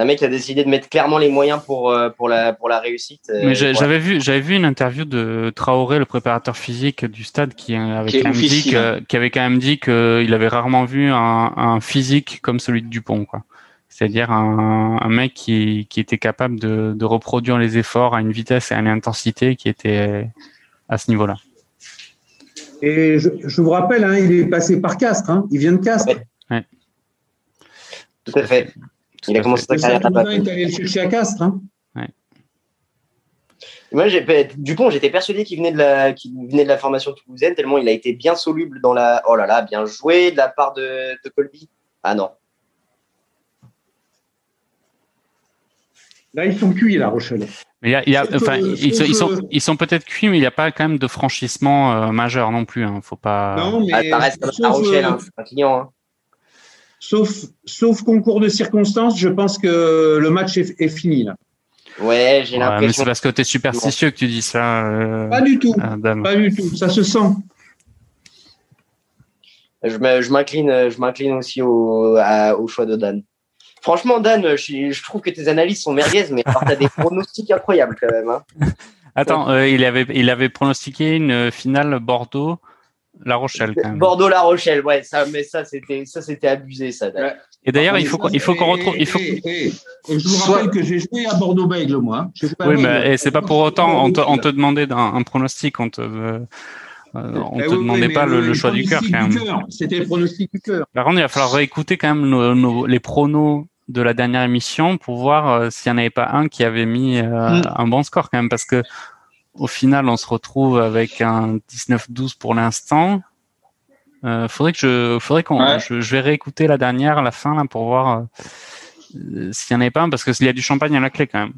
Speaker 1: Un mec qui a décidé de mettre clairement les moyens pour, euh, pour, la, pour la réussite. euh,
Speaker 3: Mais j'avais vu, j'avais vu une interview de Traoré, le préparateur physique du stade, qui avait
Speaker 4: Qui est
Speaker 3: quand même dit que, qui avait quand même dit qu'il avait rarement vu un, un physique comme celui de Dupont, quoi. C'est-à-dire un, un mec qui, qui était capable de, de reproduire les efforts à une vitesse et à une intensité qui était à ce niveau-là.
Speaker 2: Et je, je vous rappelle, hein, il est passé par Castres. Hein. Il vient de Castres.
Speaker 1: Ouais. Tout à fait. Il a commencé sa carrière
Speaker 2: Saint-Toulousain
Speaker 1: là-bas.
Speaker 2: est allé le chercher à Castres. Hein.
Speaker 1: Moi, j'ai, Dupont, j'étais persuadé qu'il venait, de la, qu'il venait de la formation toulousaine, tellement il a été bien soluble dans la. Oh là là, bien joué de la part de, de Colby. Ah non.
Speaker 2: Là, ils sont cuits, La Rochelle.
Speaker 3: Mais il y a, il y a-
Speaker 2: Sauf
Speaker 3: enfin,
Speaker 2: que-
Speaker 3: ils, sont,
Speaker 2: que-
Speaker 3: ils sont peut-être cuits, mais il n'y a pas quand même de franchissement euh, majeur non plus. Hein. Faut pas.
Speaker 2: Non, mais
Speaker 1: Ah, ça reste La Rochelle,
Speaker 2: euh,
Speaker 1: hein, c'est un client. hein.
Speaker 2: Sauf, sauf concours de circonstances, je pense que le match est, est fini. Là.
Speaker 1: Ouais, j'ai
Speaker 3: Ouais, mais
Speaker 1: l'impression.
Speaker 3: c'est parce que tu es superstitieux que tu dis ça, euh,
Speaker 2: Pas du tout.
Speaker 3: euh.
Speaker 2: Pas du tout. Ça se sent.
Speaker 1: Je m'incline, je m'incline aussi au, à- au choix de Dan. Franchement, Dan, je trouve que tes analyses sont merguez, mais tu as des pronostics incroyables quand même. hein.
Speaker 3: Attends, euh, il avait il avait pronostiqué une finale Bordeaux La Rochelle quand même.
Speaker 1: Bordeaux-La Rochelle, ouais, ça, mais ça c'était, ça c'était abusé, ça.
Speaker 4: Ouais.
Speaker 3: Et d'ailleurs, il faut qu'on- il faut qu'on retrouve. Il faut.
Speaker 2: Et, et- et je vous rappelle que j'ai joué à Bordeaux-Bègle, moi. À
Speaker 3: Oui, mais et c'est pas pour autant. On te, on te demandait un, un pronostic. On te, euh, on
Speaker 2: Eh
Speaker 3: te
Speaker 2: oui,
Speaker 3: demandait pas le, le choix du cœur quand même.
Speaker 2: C'était le pronostic du cœur.
Speaker 3: Par contre, il va falloir réécouter quand même nos, nos- les pronos de la dernière émission pour voir euh, s'il n'y en avait pas un qui avait mis euh,
Speaker 4: Mm.
Speaker 3: un bon score quand même, parce que au final, on se retrouve avec un 19-12 pour l'instant. Euh, faudrait que je, faudrait qu'on,
Speaker 4: Ouais.
Speaker 3: je, je vais réécouter la dernière, à la fin là, pour voir euh, s'il n'y en avait pas un, parce que s'il y a du champagne à la clé quand même.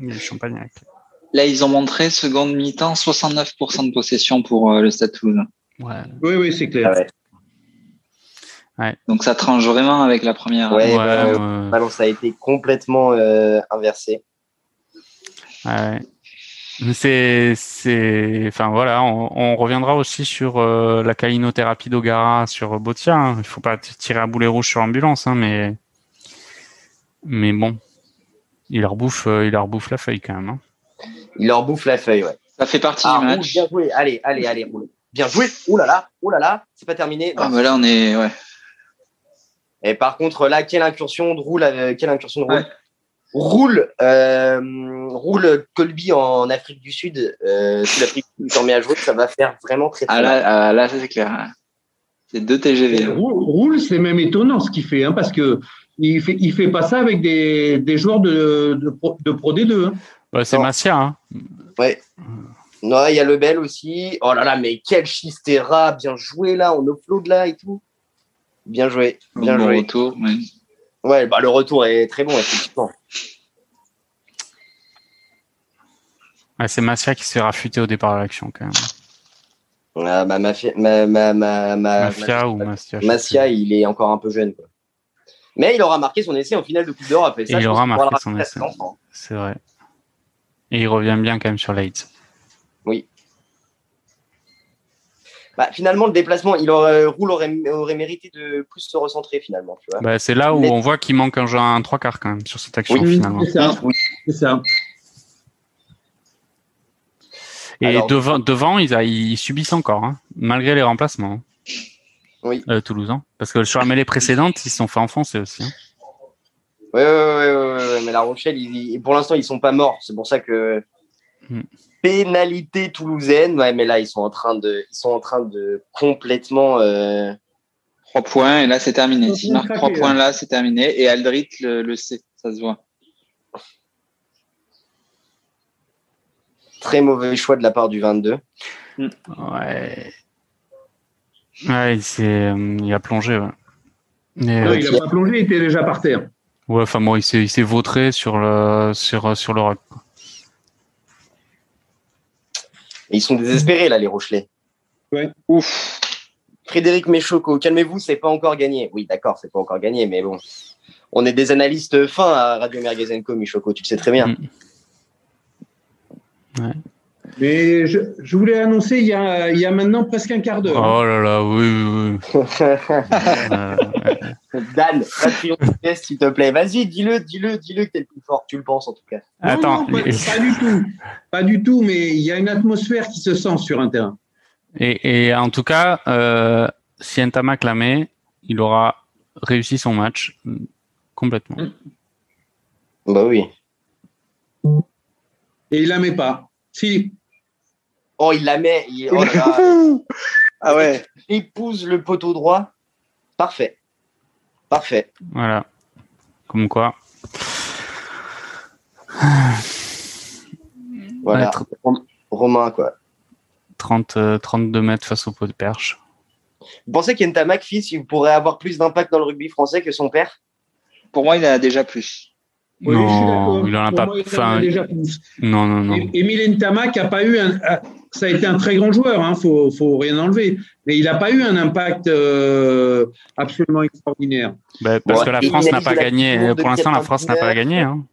Speaker 3: Il y a du champagne à la clé.
Speaker 4: Là, ils ont montré seconde mi-temps 69% de possession pour euh, le Stade.
Speaker 3: Ouais.
Speaker 2: Oui, oui, c'est clair.
Speaker 1: Ah ouais.
Speaker 4: Donc ça tranche vraiment avec la première.
Speaker 1: Ouais,
Speaker 3: Ouais,
Speaker 1: bah, euh, ça a été complètement euh, inversé.
Speaker 3: Ouais. Mais C'est, c'est, enfin voilà, on, on reviendra aussi sur euh, la calinothérapie d'Ogara sur Botia. hein. Il faut pas tirer à boulet rouge sur ambulance, hein, mais mais bon, il leur bouffe, euh, il leur bouffe la feuille quand même. hein.
Speaker 1: Il leur bouffe la feuille, ouais.
Speaker 4: Ça fait partie
Speaker 1: Ah,
Speaker 4: du match.
Speaker 1: bien joué. Allez, allez, allez, roule. Bien joué. Ouh là là, ouh là là, c'est pas terminé.
Speaker 4: Ah, bah là, on est. Ouais.
Speaker 1: Et par contre, là, quelle incursion de roule, euh, quelle incursion de roule.
Speaker 4: Ouais.
Speaker 1: Roule, euh, roule Colby en Afrique du Sud. Euh, si l'Afrique du Sud s'en met à jouer, ça va faire vraiment très très
Speaker 4: Ah
Speaker 1: mal.
Speaker 4: là, ah, là c'est clair. C'est deux TGV. là.
Speaker 2: Roule, Roule, c'est même étonnant ce qu'il fait, hein, parce que il fait, il fait pas ça avec des, des joueurs de, de, Pro, de Pro D2. hein.
Speaker 3: Bah, c'est. Massia. Hein.
Speaker 1: Ouais. Non, il y a le Bel aussi. Oh là là, mais quel Chistera, bien joué là, on offload là et tout. Bien joué, bien
Speaker 4: Bon
Speaker 1: joué.
Speaker 4: retour. ouais.
Speaker 1: Ouais, bah le retour est très bon, effectivement.
Speaker 3: Ouais, c'est Massia qui se fait rafuter au départ de l'action quand même.
Speaker 1: Ah, ma, mafia, ma, ma, ma, ma-
Speaker 3: Mafia ou
Speaker 1: il est encore un peu jeune. Quoi. Mais il aura marqué son essai en finale de Coupe d'Europe. Et ça,
Speaker 3: Et il aura marqué son essai. C'est vrai. Et il revient bien quand même sur l'AIDS.
Speaker 1: Bah, finalement, le déplacement, il aurait, Roule aurait, aurait mérité de plus se recentrer finalement. Tu vois.
Speaker 3: Bah, c'est là où
Speaker 1: Mais-
Speaker 3: on voit qu'il manque un, jeu- un trois quarts quand même sur cette action
Speaker 1: Oui,
Speaker 3: finalement.
Speaker 2: C'est ça.
Speaker 1: Oui.
Speaker 2: C'est ça.
Speaker 3: Et
Speaker 1: Alors-
Speaker 3: devant, devant ils, a- ils subissent encore, hein, malgré les remplacements. hein.
Speaker 1: Oui.
Speaker 3: Euh, Toulousain. Parce que sur la mêlée précédente, ils se sont fait enfoncer aussi. hein.
Speaker 1: Ouais, ouais, ouais, ouais, mais La Rochelle, ils- ils- pour l'instant, ils sont pas morts. C'est pour ça que
Speaker 3: Hmm.
Speaker 1: Pénalité toulousaine. Ouais, mais là, ils sont en train de, ils sont en train de complètement. euh,
Speaker 4: Trois points et là c'est terminé.
Speaker 2: Ils
Speaker 4: S'il
Speaker 2: sont
Speaker 4: marque
Speaker 2: craqués,
Speaker 4: trois
Speaker 2: là.
Speaker 4: points là, c'est terminé. Et Aldrit le, le sait, ça se voit.
Speaker 1: très mauvais choix de la part du 22.
Speaker 3: Ouais. Ouais, il, euh, il a plongé. Ouais. Mais,
Speaker 2: Non,
Speaker 3: euh,
Speaker 2: il n'a pas plongé, il était déjà par terre.
Speaker 3: ouais, enfin bon, il s'est, il s'est vautré sur le, sur, sur le rock.
Speaker 1: Et ils sont désespérés là, les Rochelais.
Speaker 4: Ouf.
Speaker 1: Frédéric Méchoco, calmez-vous, c'est pas encore gagné. Oui, d'accord, c'est pas encore gagné, mais bon. On est des analystes fins à Radio Mergazenco, Michoco, tu le sais très bien.
Speaker 3: Mm.
Speaker 2: Mais je, je voulais annoncer il y, a, il y a maintenant presque un quart d'heure.
Speaker 3: Oh là là, oui, oui, oui. Euh,
Speaker 1: Dan, pas de triomphe, s'il te plaît. Vas-y, dis-le, dis-le, dis-le que t'es le plus fort. Tu le penses en tout cas.
Speaker 2: Non,
Speaker 3: attends,
Speaker 2: non, pas, du tout. Pas du tout, mais il y a une atmosphère qui se sent sur un terrain.
Speaker 3: Et, et en tout cas, euh, si Ntamak la met, il aura réussi son match mm, complètement.
Speaker 1: Bah oui.
Speaker 2: Et il la met pas. Si.
Speaker 1: Oh, il la met. Il, oh là là.
Speaker 4: Ah ouais.
Speaker 1: Il épouse le poteau droit. Parfait. Parfait.
Speaker 3: Voilà. Comme quoi.
Speaker 1: Voilà.
Speaker 3: Ouais,
Speaker 1: Romain, quoi.
Speaker 3: 30, euh, 32 mètres face au pot de perche.
Speaker 1: Vous pensez qu'Entamac, fils, il pourrait avoir plus d'impact dans le rugby français que son père?
Speaker 4: Pour moi, il en a déjà plus.
Speaker 2: Oui, je suis
Speaker 3: non,
Speaker 2: d'accord.
Speaker 3: il en a pas.
Speaker 2: moi, il en a
Speaker 3: Enfin,
Speaker 2: déjà plus.
Speaker 3: non, non, non.
Speaker 2: Émile Ntamak a pas eu un. Ça a été un très grand joueur, hein, faut, faut rien enlever. Mais il n'a pas eu un impact euh, absolument extraordinaire.
Speaker 3: Bah, parce
Speaker 1: Bon,
Speaker 3: que la France n'a pas gagné. Pour l'instant, la France n'a pas
Speaker 1: 99.
Speaker 3: gagné. Hein.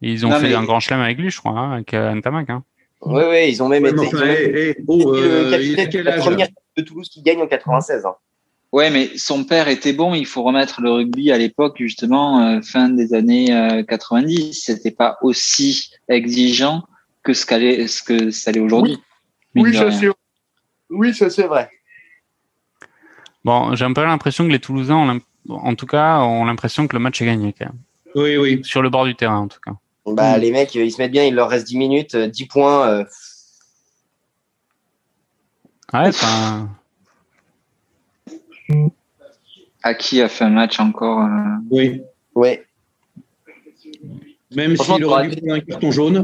Speaker 3: Ils ont
Speaker 4: Non,
Speaker 3: fait
Speaker 4: mais-
Speaker 3: un grand chelem avec lui, je crois, hein, avec euh, Ntamak. Hein.
Speaker 1: Oui, oui, ils ont même
Speaker 2: Ouais,
Speaker 1: été.
Speaker 2: mais
Speaker 1: ils ont
Speaker 2: enfin,
Speaker 1: même
Speaker 2: eh, eh,
Speaker 1: été
Speaker 2: oh,
Speaker 1: le
Speaker 2: euh,
Speaker 1: capitaine première de Toulouse qui gagne en 96.
Speaker 4: Ouais, mais son père était bon. Il faut remettre le rugby à l'époque, justement, euh, fin des années euh, 90. C'était pas aussi exigeant que ce qu'allait, ce que ça l'est aujourd'hui. De rien.
Speaker 1: sûr. Oui, ça c'est vrai.
Speaker 3: Bon, j'ai un peu l'impression que les Toulousains, ont en tout cas, ont l'impression que le match est gagné quand même.
Speaker 2: Oui, oui.
Speaker 3: Sur le bord du terrain, en tout cas.
Speaker 1: Bah,
Speaker 2: Mm.
Speaker 1: les mecs, ils se mettent bien, il leur reste 10 minutes, euh, 10 points. euh,
Speaker 3: Ouais, enfin,
Speaker 4: Aki a fait un match encore. euh,
Speaker 2: oui.
Speaker 1: ouais.
Speaker 2: Même s'il aurait dû prendre un carton jaune.
Speaker 3: ouais,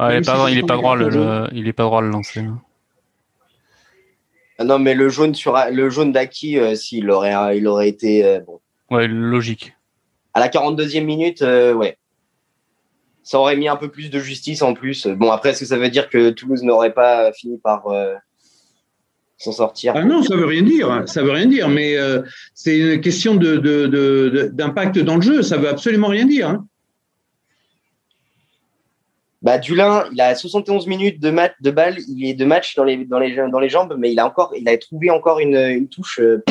Speaker 3: il
Speaker 2: Même
Speaker 3: est pas,
Speaker 2: si
Speaker 3: droit- il
Speaker 2: c'est
Speaker 3: est pas
Speaker 2: son
Speaker 3: droit le,
Speaker 2: carton
Speaker 3: le- il est pas droit de le lancer.
Speaker 1: Ah Non, mais le jaune sur le jaune d'Aki, euh, s'il aurait, il aurait été euh, bon.
Speaker 3: Ouais, logique.
Speaker 1: à la 42e minute, euh, ouais. Ça aurait mis un peu plus de justice en plus. Bon, après, est-ce que ça veut dire que Toulouse n'aurait pas fini par euh, s'en sortir
Speaker 2: Ah non, ça veut rien dire. Ça veut rien dire. Mais euh, c'est une question de, de- de- de- d'impact dans le jeu. Ça veut absolument rien dire. hein.
Speaker 1: Bah, Dulin, il a 71 minutes de, mat de balle, il est de match dans les, dans les, dans les jambes, mais il a encore, il a trouvé encore une, une touche euh,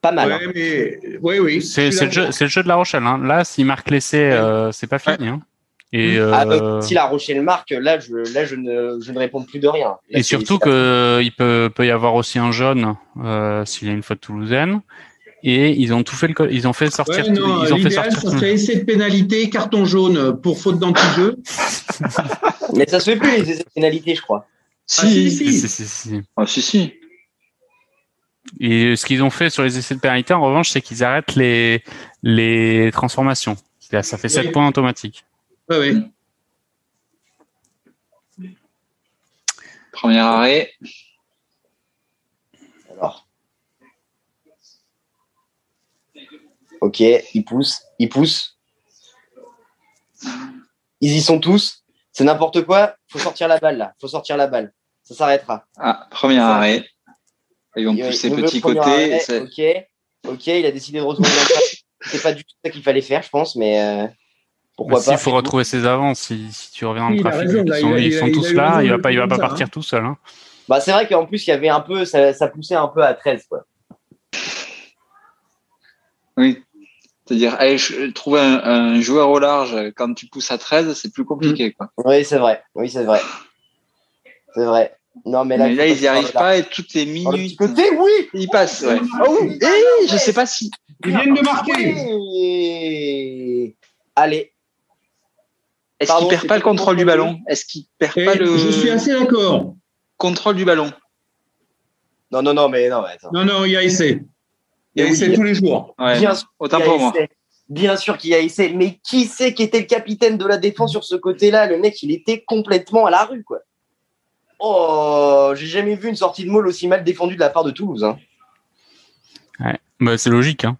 Speaker 1: pas mal. hein.
Speaker 2: Ouais, mais oui, oui.
Speaker 3: C'est le, jeu-
Speaker 2: d'accord.
Speaker 3: c'est le jeu de La Rochelle. Hein. Là, s'il marque l'essai, euh, c'est pas fini. Hein. Et,
Speaker 1: Ah,
Speaker 3: euh,
Speaker 1: euh, si la Rochelle marque, là, je, là, je ne, je ne réponds plus de rien. Là,
Speaker 3: et surtout
Speaker 1: c'est-
Speaker 3: que il peut, peut y avoir aussi un jaune euh, s'il y a une faute toulousaine. Et ils ont tout fait, le, ils ont fait sortir,
Speaker 2: Ouais, non,
Speaker 3: ils ont fait
Speaker 2: l'idéal,
Speaker 3: sortir.
Speaker 2: ça serait essai de pénalité, carton jaune pour faute d'anti-jeu.
Speaker 1: Mais ça se fait plus, les essais de pénalité, je crois.
Speaker 2: Ah, si,
Speaker 3: Si,
Speaker 2: si.
Speaker 3: si, si, si.
Speaker 4: Ah, si, si.
Speaker 3: Et ce qu'ils ont fait sur les essais de pénalité, en revanche, c'est qu'ils arrêtent les, les transformations. Ça fait 7
Speaker 2: Oui.
Speaker 3: points automatiques.
Speaker 2: Ouais, ouais.
Speaker 4: Premier arrêt.
Speaker 1: Alors. Ok, ils poussent, ils poussent. Ils y sont tous. C'est n'importe quoi. Faut sortir la balle là. Faut sortir la balle. Ça s'arrêtera.
Speaker 4: Ah, premier arrêt. Ils vont
Speaker 1: Il-
Speaker 4: pousser
Speaker 1: il
Speaker 4: petit côté.
Speaker 1: Ok, ok. Il a décidé de retourner dans le trafic. C'est pas du tout ça qu'il fallait faire, je pense, mais euh, pourquoi
Speaker 3: s'il
Speaker 1: pas.
Speaker 3: faut retrouver ses avances, si, si tu reviens en
Speaker 2: Oui, il a
Speaker 3: trafic,
Speaker 2: raison,
Speaker 3: ils sont,
Speaker 2: il a-
Speaker 3: ils
Speaker 2: il a-
Speaker 3: sont
Speaker 2: il a
Speaker 3: tous là, il va pas, il va pas partir tout seul. Hein.
Speaker 1: Bah, c'est vrai qu'en plus il y avait un peu, ça, ça poussait un peu à 13 quoi.
Speaker 4: Oui. C'est-à-dire, trouver un, un joueur au large quand tu pousses à 13, c'est plus compliqué. Quoi.
Speaker 1: Oui, c'est vrai. Oui, c'est vrai. C'est vrai. Non, mais là,
Speaker 4: Mais là,
Speaker 1: il
Speaker 4: ils n'y arrivent pas et toutes les
Speaker 1: le- Dans le petit
Speaker 4: minutes,
Speaker 1: côté, oui.
Speaker 4: ils passent. Ouais.
Speaker 1: Ah oui.
Speaker 4: Eh, je sais pas si.
Speaker 2: Ils viennent de marquer.
Speaker 1: Oui. Allez.
Speaker 4: Est-ce qu'il perd pas le contrôle du ballon Est-ce qu'il perd
Speaker 2: Et
Speaker 4: pas le
Speaker 2: Je suis assez d'accord.
Speaker 4: contrôle du ballon
Speaker 1: Non, non, non, mais non, mais attends.
Speaker 2: Non, non, il y a essai. Il y a
Speaker 1: oui,
Speaker 2: essai tous les jours.
Speaker 4: Ouais.
Speaker 1: Bien sûr
Speaker 4: Autant
Speaker 1: qu'il y a
Speaker 4: pour moi.
Speaker 1: Bien sûr qu'il y a essai. Mais qui c'est qui était le capitaine de la défense sur ce côté-là? Le mec, il était complètement à la rue, quoi. Oh, j'ai jamais vu une sortie de Maul aussi mal défendue de la part de Toulouse. hein.
Speaker 3: Bah, c'est logique. Hein.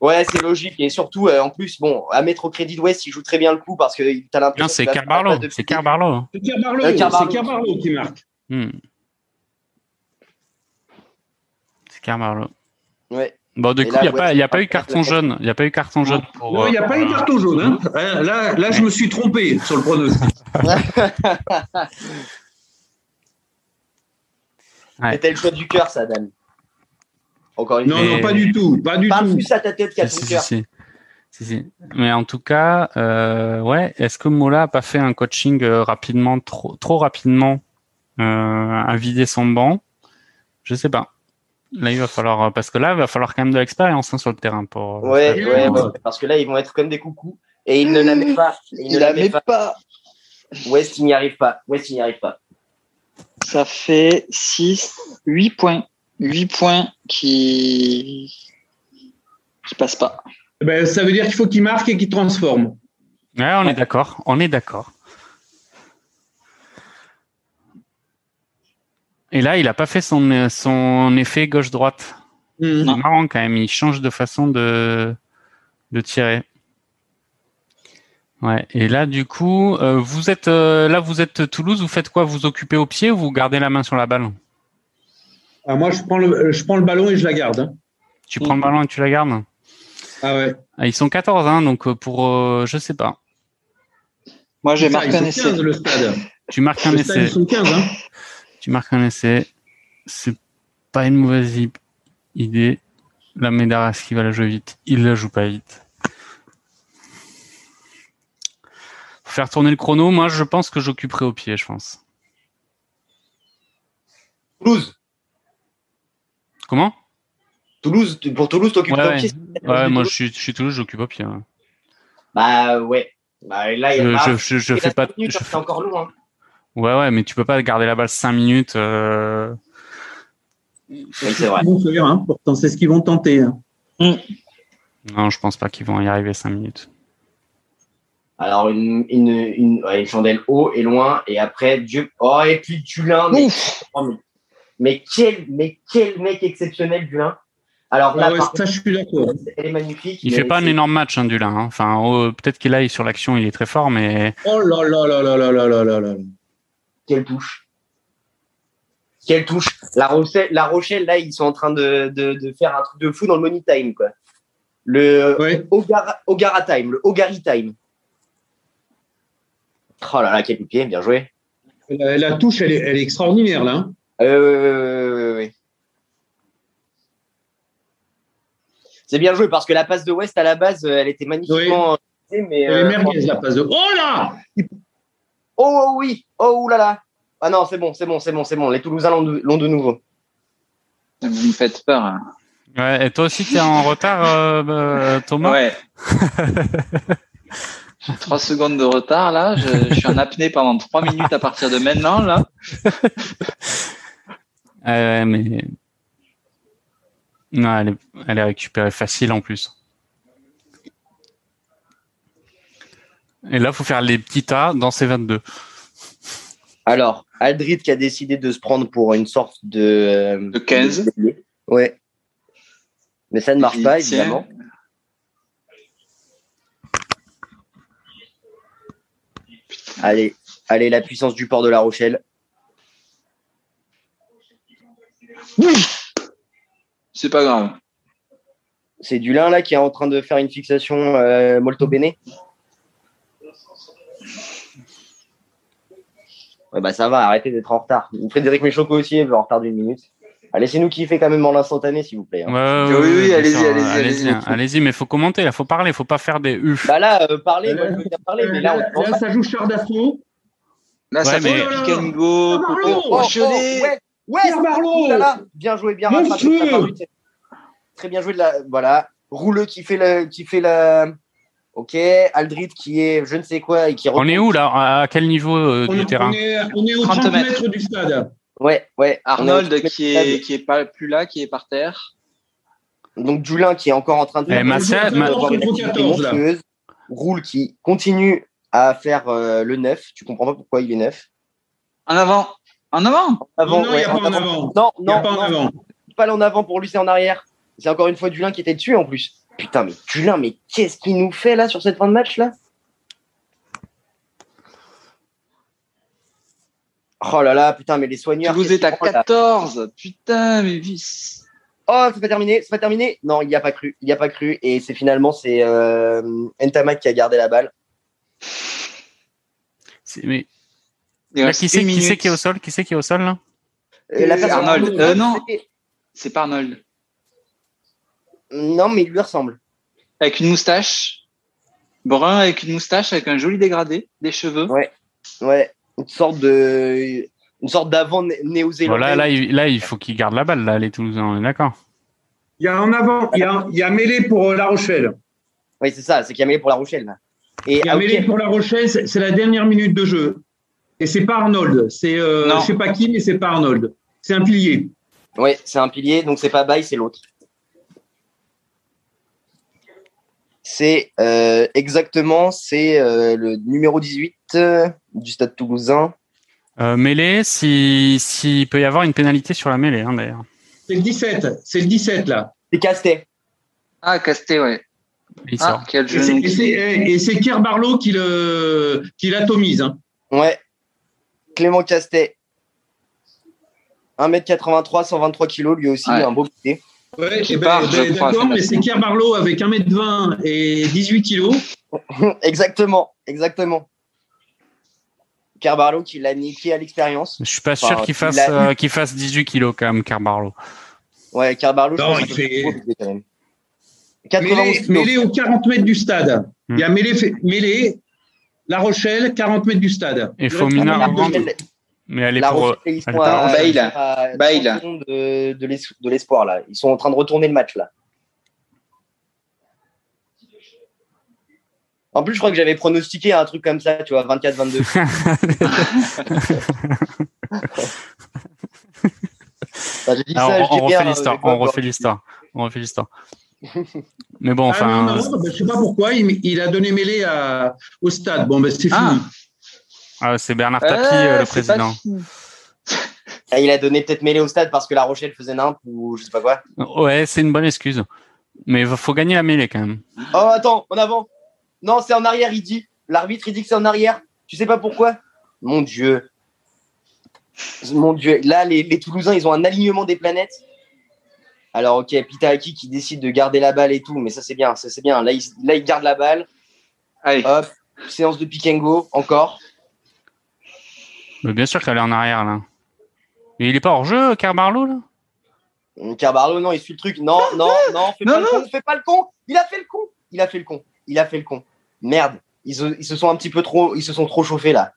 Speaker 1: Ouais, c'est logique. Et surtout, euh, en plus, bon, à mettre au crédit de West, il joue très bien le coup parce que t'as l'impression.
Speaker 3: Non, c'est Carbarlo. C'est
Speaker 1: pied.
Speaker 3: Carbarlo.
Speaker 2: C'est Carbarlo.
Speaker 1: Euh, Carbarlo.
Speaker 2: C'est Carbarlo qui marque.
Speaker 3: Hmm. C'est Carbarlo.
Speaker 1: Ouais.
Speaker 3: Bon, du
Speaker 1: Et
Speaker 3: coup, il n'y a, pas-
Speaker 1: ouais,
Speaker 3: y a pas eu carton jaune. Il n'y a pas eu carton jaune pour.
Speaker 2: Non, il n'y a
Speaker 3: euh,
Speaker 2: pas eu carton jaune. Hein. Euh, Là, là, je me suis trompé sur le pronostic.
Speaker 3: Ouais.
Speaker 1: C'était le choix du cœur, ça, Dan. Encore une
Speaker 2: Non,
Speaker 1: fois.
Speaker 3: Mais-
Speaker 2: non, pas du tout. Pas du
Speaker 1: Parle
Speaker 2: tout.
Speaker 1: plus à ta tête qu'à
Speaker 3: Si,
Speaker 1: ton
Speaker 3: si,
Speaker 1: cœur.
Speaker 3: si, si. Mais en tout cas, euh, ouais, est-ce que Mola a pas fait un coaching euh, rapidement, trop, trop rapidement, euh, à vider son banc Je sais pas. Là, il va falloir, parce que là, il va falloir quand même de l'expérience hein, sur le terrain pour.
Speaker 1: Ouais, ouais, parce que là, ils vont être comme des coucous. Et ils ne la mettent pas. Ils ne
Speaker 4: Il
Speaker 1: la
Speaker 4: met
Speaker 1: pas.
Speaker 4: pas.
Speaker 1: West, il n'y arrive pas. West, il n'y arrive pas.
Speaker 4: Ça fait 6, 8 points. 8 points qui qui passent pas.
Speaker 2: Ben, ça veut dire qu'il faut qu'il marque et qu'il transforme.
Speaker 3: Ouais, on est d'accord. On est d'accord. Et là, il a pas fait son, son effet gauche-droite.
Speaker 2: Hmm.
Speaker 3: C'est marrant quand même. Il change de façon de, de tirer. Ouais. Et là, du coup, euh, vous êtes euh, là, vous êtes Toulouse. Vous faites quoi? Vous occupez au pied ou vous gardez la main sur la balle?
Speaker 2: Ah, moi, je prends, le, je prends le ballon et je la garde. hein.
Speaker 3: Tu prends le ballon et tu la gardes?
Speaker 2: Ah ouais.
Speaker 3: Ah, Ils sont 14, hein, donc euh, pour, euh, je sais pas.
Speaker 4: Moi, j'ai
Speaker 2: Ça,
Speaker 4: marqué un essai.
Speaker 2: 15, le stade.
Speaker 3: Tu marques un
Speaker 2: Le stade,
Speaker 3: essai.
Speaker 2: ils sont 15. Hein.
Speaker 3: Tu marques un essai. C'est pas une mauvaise idée. La Médaras qui va la jouer vite. Il la joue pas vite. Faut faire tourner le chrono. Moi, je pense que j'occuperai au pied, je pense.
Speaker 1: Toulouse.
Speaker 3: Comment?
Speaker 1: Toulouse, pour Toulouse, t'occupes
Speaker 3: Ouais,
Speaker 1: au
Speaker 3: ouais.
Speaker 1: pied.
Speaker 3: Ouais, moi je suis, je suis Toulouse, j'occupe au pied. ouais.
Speaker 1: Bah ouais. Bah, là, il y a
Speaker 3: Je,
Speaker 1: pas-
Speaker 3: je, je, je
Speaker 1: il
Speaker 3: fais pas.
Speaker 1: minutes,
Speaker 3: je fais-
Speaker 1: encore loin.
Speaker 3: Ouais, ouais, mais tu peux pas garder la balle 5 minutes. euh,
Speaker 1: Oui, c'est vrai.
Speaker 2: Hein, pourtant, c'est ce qu'ils vont tenter. hein.
Speaker 3: Non, je pense pas qu'ils vont y arriver 5 minutes.
Speaker 1: Alors, une, une, une, ouais, une chandelle haut et loin, et après, Dieu. Oh, et puis. Mais, oh, mais, mais quel, mais quel mec exceptionnel, Dulin. Alors là,
Speaker 2: Ah ouais,
Speaker 1: par
Speaker 2: ça, je suis d'accord.
Speaker 1: elle est magnifique.
Speaker 3: Il fait pas un énorme match, hein, Dulin. hein. Enfin, oh, peut-être qu'il aille sur l'action, il est très fort, mais
Speaker 2: Oh là là là là là là là là là.
Speaker 1: Quelle touche. Quelle touche. La Rochelle, la Rochelle, là, ils sont en train de, de, de faire un truc de fou dans le money time, quoi. Le
Speaker 2: Ouais.
Speaker 1: Ogara, Ogara time, le Ogari time. Oh là là, quel pied, bien joué.
Speaker 2: La, la touche, elle est, elle est extraordinaire, là.
Speaker 1: Euh, oui, oui, oui. C'est bien joué parce que la passe de West à la base, euh, elle était magnifiquement. Mais, euh,
Speaker 2: merguez, la passe de. Oh là
Speaker 1: Oh, oh oui, oh oulala. Ah non, c'est bon, c'est bon, c'est bon, c'est bon. Les Toulousains l'ont de, l'ont de nouveau.
Speaker 4: Vous me faites peur. hein.
Speaker 3: ouais. Et toi aussi, t'es en retard, euh, Thomas?
Speaker 4: Ouais. J'ai trois secondes de retard là. Je, je suis en apnée pendant trois minutes à partir de maintenant là.
Speaker 3: Ouais, mais non, elle est, elle est récupérée facile en plus. Et là, faut faire les petits tas dans ces 22.
Speaker 1: Alors, Aldrit qui a décidé de se prendre pour une sorte de. euh,
Speaker 4: De 15.
Speaker 1: Ouais. Mais ça ne marche
Speaker 4: Il
Speaker 1: pas, évidemment. Allez, allez, la puissance du port de La Rochelle.
Speaker 4: C'est pas grave.
Speaker 1: C'est Dulin là qui est en train de faire une fixation euh, molto bene. Ouais, bah ça va, arrêtez d'être en retard. Frédéric Méchoco aussi est en retard d'une minute. Ah, Laissez-nous kiffer quand même en l'instantané, s'il vous plaît. hein.
Speaker 3: Ouais, ouais,
Speaker 4: Oui, oui, allez-y,
Speaker 3: sûr,
Speaker 4: allez-y,
Speaker 3: allez-y,
Speaker 4: allez-y.
Speaker 3: hein, allez-y, mais faut commenter, là, faut parler, faut pas faire des uf.
Speaker 1: Bah là, euh, parlez, moi
Speaker 2: Euh,
Speaker 1: je veux bien parler, mais là on
Speaker 2: là, ça joue char d'assaut.
Speaker 4: Là, ça
Speaker 3: Ouais, mais-
Speaker 4: Coco
Speaker 1: Oh, oh,
Speaker 4: Rochelet.
Speaker 1: ouais, ouais,
Speaker 2: Pierre Barlow.
Speaker 1: oh là là, bien joué, bien rattrapé. Très bien, joué de la, voilà. Rouleux qui fait le, qui fait la, ok. Aldrit qui est, je ne sais quoi et qui.
Speaker 3: On est où là? À quel niveau euh,
Speaker 2: On,
Speaker 3: du
Speaker 2: on
Speaker 3: terrain?
Speaker 2: est, on est aux
Speaker 4: 30
Speaker 2: 30
Speaker 4: mètres.
Speaker 2: mètres du stade.
Speaker 1: Ouais, ouais. On
Speaker 4: Arnold
Speaker 1: est
Speaker 4: qui est, qui est pas plus là, qui est par terre.
Speaker 1: Donc Dulin qui est encore en train de
Speaker 3: Eh,
Speaker 1: de
Speaker 3: Ma-
Speaker 1: avoir une
Speaker 2: Faut
Speaker 1: activité
Speaker 2: 14, là.
Speaker 1: monstrueuse. Roule qui continue à faire euh, le 9. Tu comprends pas pourquoi il est 9.
Speaker 4: En avant. En avant.
Speaker 1: Avant,
Speaker 2: non, il n'y a pas en avant.
Speaker 1: Non,
Speaker 2: Il n'y a
Speaker 1: non,
Speaker 2: pas en
Speaker 1: non,
Speaker 2: avant.
Speaker 1: pas en avant pour lui, c'est en arrière. C'est encore une fois Dulin qui était dessus en plus. Putain, mais Dulin, mais qu'est-ce qu'il nous fait là sur cette fin de match là? Oh là là, putain, mais les soigneurs.
Speaker 4: Vous êtes à
Speaker 1: qu'ils font, là?
Speaker 4: 14. Putain, mais vis.
Speaker 1: Oh, c'est pas terminé, c'est pas terminé. Non, il n'y a pas cru, il n'y a pas cru. Et c'est finalement c'est euh, Ntamak qui a gardé la balle.
Speaker 3: C'est- mais, là,
Speaker 4: reste
Speaker 3: qui c'est qui, qui est au sol? Qui c'est qui est au sol là?
Speaker 1: Euh, la
Speaker 4: Arnold. Euh, non.
Speaker 1: c'est-
Speaker 4: pas Arnold.
Speaker 1: Non, mais il lui ressemble.
Speaker 4: Avec une moustache. Brun avec une moustache, avec un joli dégradé, des cheveux.
Speaker 1: Ouais, une sorte de, une sorte d'avant né- néo-zélandais.
Speaker 3: Bon, là, là, il, là, il faut qu'ils gardent la balle, là, les Toulousains, on est d'accord.
Speaker 2: Il y a en avant, il y a, il y a mêlée pour euh, La Rochelle.
Speaker 1: Oui, c'est ça, c'est qu'il y a mêlé pour la Rochelle. Là. Et
Speaker 2: Il y a
Speaker 1: ah,
Speaker 2: pour La Rochelle, c'est la dernière minute de jeu. Et c'est pas Arnold. C'est, euh, je sais pas qui, mais c'est pas Arnold. C'est un pilier.
Speaker 1: Ouais, c'est un pilier, donc c'est pas Baye, c'est l'autre. C'est euh, exactement, c'est euh, le numéro 18 euh, du Stade Toulousain.
Speaker 3: Euh, mêlée, si- s'il peut y avoir une pénalité sur la mêlée, hein, d'ailleurs.
Speaker 2: C'est le 17. C'est le 17, là.
Speaker 1: C'est Castet.
Speaker 4: Ah, Casté, ouais.
Speaker 3: Il sort.
Speaker 4: Ah, quel
Speaker 2: Et
Speaker 4: jeu.
Speaker 2: c'est- Barlow qui, le, qui l'atomise. hein.
Speaker 1: Ouais. Clément Castet. 1m83, 123 kg, lui aussi,
Speaker 4: Ouais.
Speaker 1: un beau pied.
Speaker 2: Ouais, ben, ben, d'accord, mais c'est Kerr Barlow avec 1m20 et 18 kg.
Speaker 1: exactement, exactement. Carbarlo qui l'a niqué à l'expérience.
Speaker 3: Je suis pas
Speaker 1: Enfin,
Speaker 3: sûr qu'il
Speaker 1: il
Speaker 3: fasse,
Speaker 1: a-
Speaker 3: euh, qu'il fasse 18 kilos quand même, Carbarlo.
Speaker 1: Ouais, Carbarlo, je
Speaker 2: Non,
Speaker 1: pense
Speaker 2: il fait-
Speaker 1: trop compliqué, quand même. 91
Speaker 2: Mêlée,
Speaker 1: kilos.
Speaker 2: mêlée aux 40 mètres du stade.
Speaker 3: Hmm.
Speaker 2: Il y a mêlée, fait- mêlée, La Rochelle, 40 mètres du stade.
Speaker 3: Et
Speaker 2: Il
Speaker 3: faut
Speaker 2: reste
Speaker 3: mineur
Speaker 1: La
Speaker 2: 40 mètres de
Speaker 3: rentre.
Speaker 2: jeu.
Speaker 1: Rochelle,
Speaker 3: Mais elle est
Speaker 1: La
Speaker 3: pour.
Speaker 1: Rochelle, ils sont
Speaker 3: elle est
Speaker 1: à,
Speaker 3: pas-
Speaker 4: Bail.
Speaker 1: ils sont à
Speaker 4: Bail.
Speaker 1: 30 secondes de, de l'es- de l'espoir là. Ils sont en train de retourner le match là. En plus, je crois que j'avais pronostiqué un truc comme ça, tu vois, 24-22. Enfin,
Speaker 3: on, on
Speaker 1: bien,
Speaker 3: refait
Speaker 1: euh,
Speaker 3: l'histoire. On refait l'histoire. Mais bon,
Speaker 2: Ah, non,
Speaker 3: enfin.
Speaker 2: non, ben, je sais pas pourquoi, il, il a donné mêlée à, au stade. Bon, ben, c'est
Speaker 4: Ah.
Speaker 2: fini.
Speaker 3: ah, c'est Bernard Tapie,
Speaker 4: Euh,
Speaker 3: euh, le
Speaker 4: pas
Speaker 3: président.
Speaker 1: Ah, il a donné peut-être mêlé au stade parce que la Rochelle faisait nimp ou je sais pas quoi.
Speaker 3: Ouais, c'est une bonne excuse. Mais il faut gagner la mêlée quand même.
Speaker 1: Oh, attends, en avant. Non, c'est en arrière, il dit. L'arbitre, il dit que c'est en arrière. Tu sais pas pourquoi? Mon Dieu. Mon Dieu. Là, les, les Toulousains, ils ont un alignement des planètes. Alors, ok, Pitaki qui décide de garder la balle et tout, mais ça, c'est bien. Ça, c'est bien. Là il, là, il garde la balle.
Speaker 4: Allez.
Speaker 1: Hop, séance de pick and go, encore.
Speaker 3: Mais bien sûr qu'elle est en arrière là. Mais il est pas hors jeu, Carbarlo là?
Speaker 1: Hum, Carbarlo, non, il suit le truc. Non, non, non, fais
Speaker 4: Non,
Speaker 1: pas le con, fais pas le con. Il a fait le con. Il a fait le con. Il a fait le con. Merde. Ils se, ils se sont un petit peu trop, ils se sont trop chauffés là.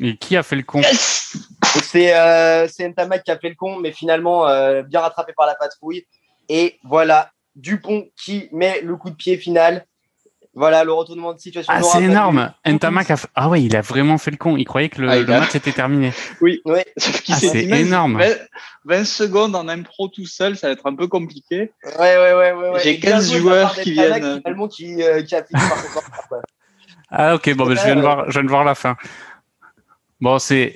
Speaker 3: Et qui a fait le con?
Speaker 1: C'est euh, c'est Ntamak qui a fait le con, mais finalement euh, bien rattrapé par la patrouille. Et voilà, Dupont qui met le coup de pied final. Voilà le retournement de situation.
Speaker 3: Ah, c'est énorme. Ntamak a fait... Ah ouais, il a vraiment fait le con. Il croyait que le,
Speaker 4: Ah,
Speaker 3: le match était terminé.
Speaker 4: Sauf qu'il
Speaker 3: Ah, c'est énorme.
Speaker 4: 20, 20 secondes en impro tout seul, ça va être un peu compliqué.
Speaker 1: Ouais, ouais, ouais, ouais, ouais.
Speaker 4: J'ai
Speaker 1: Et bien
Speaker 4: 15
Speaker 1: joué de la
Speaker 4: joueurs qui viennent.
Speaker 1: Finalement, qui, euh, qui a fini par se.
Speaker 3: Ah ok, bon, ben, je, viens de voir, je viens de voir la fin. Bon, c'est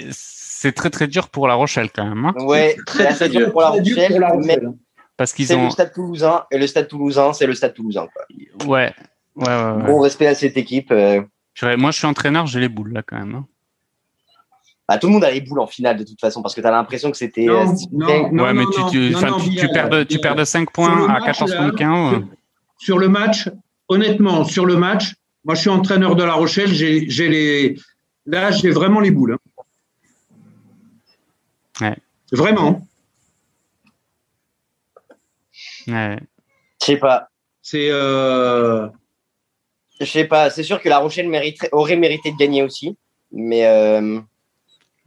Speaker 3: c'est très très dur pour La Rochelle quand même. hein,
Speaker 1: Ouais,
Speaker 4: Très, très
Speaker 1: dur pour la
Speaker 2: dur
Speaker 1: Rochelle,
Speaker 2: pour la
Speaker 1: mais
Speaker 2: Rochelle.
Speaker 3: parce qu'ils
Speaker 1: c'est
Speaker 3: ont...
Speaker 1: le stade toulousain. Et le stade toulousain, c'est le stade toulousain. Quoi.
Speaker 3: Ouais, ouais, ouais. ouais.
Speaker 1: Bon respect à cette équipe. euh.
Speaker 3: Moi, je suis entraîneur, j'ai les boules là quand même. hein.
Speaker 1: Bah, tout le monde a les boules en finale de toute façon parce que tu as l'impression que c'était.
Speaker 2: Non,
Speaker 1: euh,
Speaker 2: non,
Speaker 1: c'était-
Speaker 2: non,
Speaker 3: ouais, mais
Speaker 2: non,
Speaker 3: tu,
Speaker 2: non,
Speaker 3: tu,
Speaker 2: non,
Speaker 3: enfin,
Speaker 2: non,
Speaker 3: tu, tu
Speaker 2: Bilal,
Speaker 3: perds de, tu
Speaker 2: Bilal.
Speaker 3: perds de 5
Speaker 2: Sur
Speaker 3: points à
Speaker 2: match,
Speaker 3: 14
Speaker 2: là,
Speaker 3: contre 15.
Speaker 2: sur- Sur le match, honnêtement, sur le match, moi je suis entraîneur de La Rochelle, j'ai j'ai les. Là, j'ai vraiment les boules. hein.
Speaker 3: Ouais.
Speaker 2: Vraiment?
Speaker 3: Ouais.
Speaker 1: Je sais pas.
Speaker 2: C'est. euh,
Speaker 1: Je sais pas. C'est sûr que La Rochelle mériterait, aurait mérité de gagner aussi. Mais euh,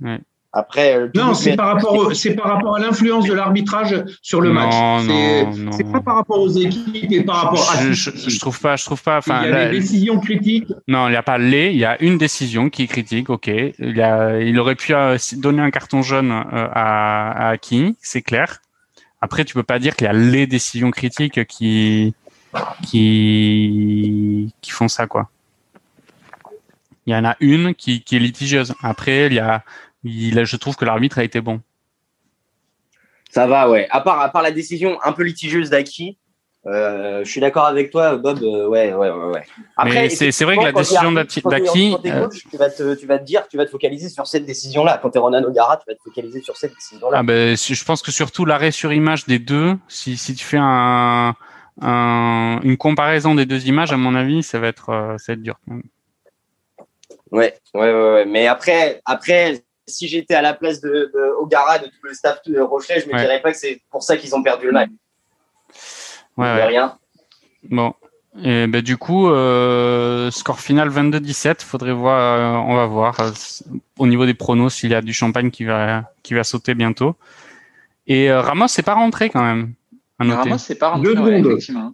Speaker 3: Ouais.
Speaker 1: Après. euh,
Speaker 2: Non, c'est par rapport, c'est par rapport à l'influence de l'arbitrage sur le
Speaker 3: Non,
Speaker 2: match. C'est-
Speaker 3: non,
Speaker 2: pas par rapport aux équipes et par rapport à.
Speaker 3: Je, je, je trouve pas, je trouve pas. Enfin,
Speaker 2: il y a
Speaker 3: là,
Speaker 2: des décisions critiques.
Speaker 3: non, il n'y a pas les, il y a une décision qui est critique, ok. Il, y a, il aurait pu euh, donner un carton jaune euh, à, à Aki, c'est clair. Après, tu peux pas dire qu'il y a les décisions critiques qui, qui, qui font ça, quoi. Il y en a une qui, qui est litigieuse. Après, il y a, il, je trouve que l'arbitre a été bon.
Speaker 1: Ça va, ouais. À part, à part la décision un peu litigieuse d'Aki, euh, je suis d'accord avec toi, Bob. euh, ouais, ouais, ouais, ouais.
Speaker 3: Mais c'est- vrai que la décision d'Aki- euh,
Speaker 1: tu vas te, tu vas te dire, tu vas te focaliser sur cette décision-là. Quand t'es Ronan O'Gara, tu vas te focaliser sur cette décision-là.
Speaker 3: Ah ben, je pense que surtout l'arrêt sur image des deux, si, si tu fais un, un- une comparaison des deux images, à mon avis, ça va être, euh, ça va être dur.
Speaker 1: Ouais, ouais, ouais, ouais. Mais après, après, si j'étais à la place de, de O'Gara, de tout le staff de Rocher, je me
Speaker 3: Ouais.
Speaker 1: dirais pas que c'est pour ça qu'ils ont perdu le match.
Speaker 3: Ouais, ouais.
Speaker 1: rien.
Speaker 3: Bon. Et ben, du coup, euh, score final 22-17. Faudrait voir, euh, on va voir euh, au niveau des pronos s'il y a du champagne qui va, qui va sauter bientôt. Et euh, Ramos c'est pas rentré quand même. À noter.
Speaker 4: Vraiment, c'est pas rentré,
Speaker 2: Deux
Speaker 4: ouais,
Speaker 2: secondes.
Speaker 4: effectivement.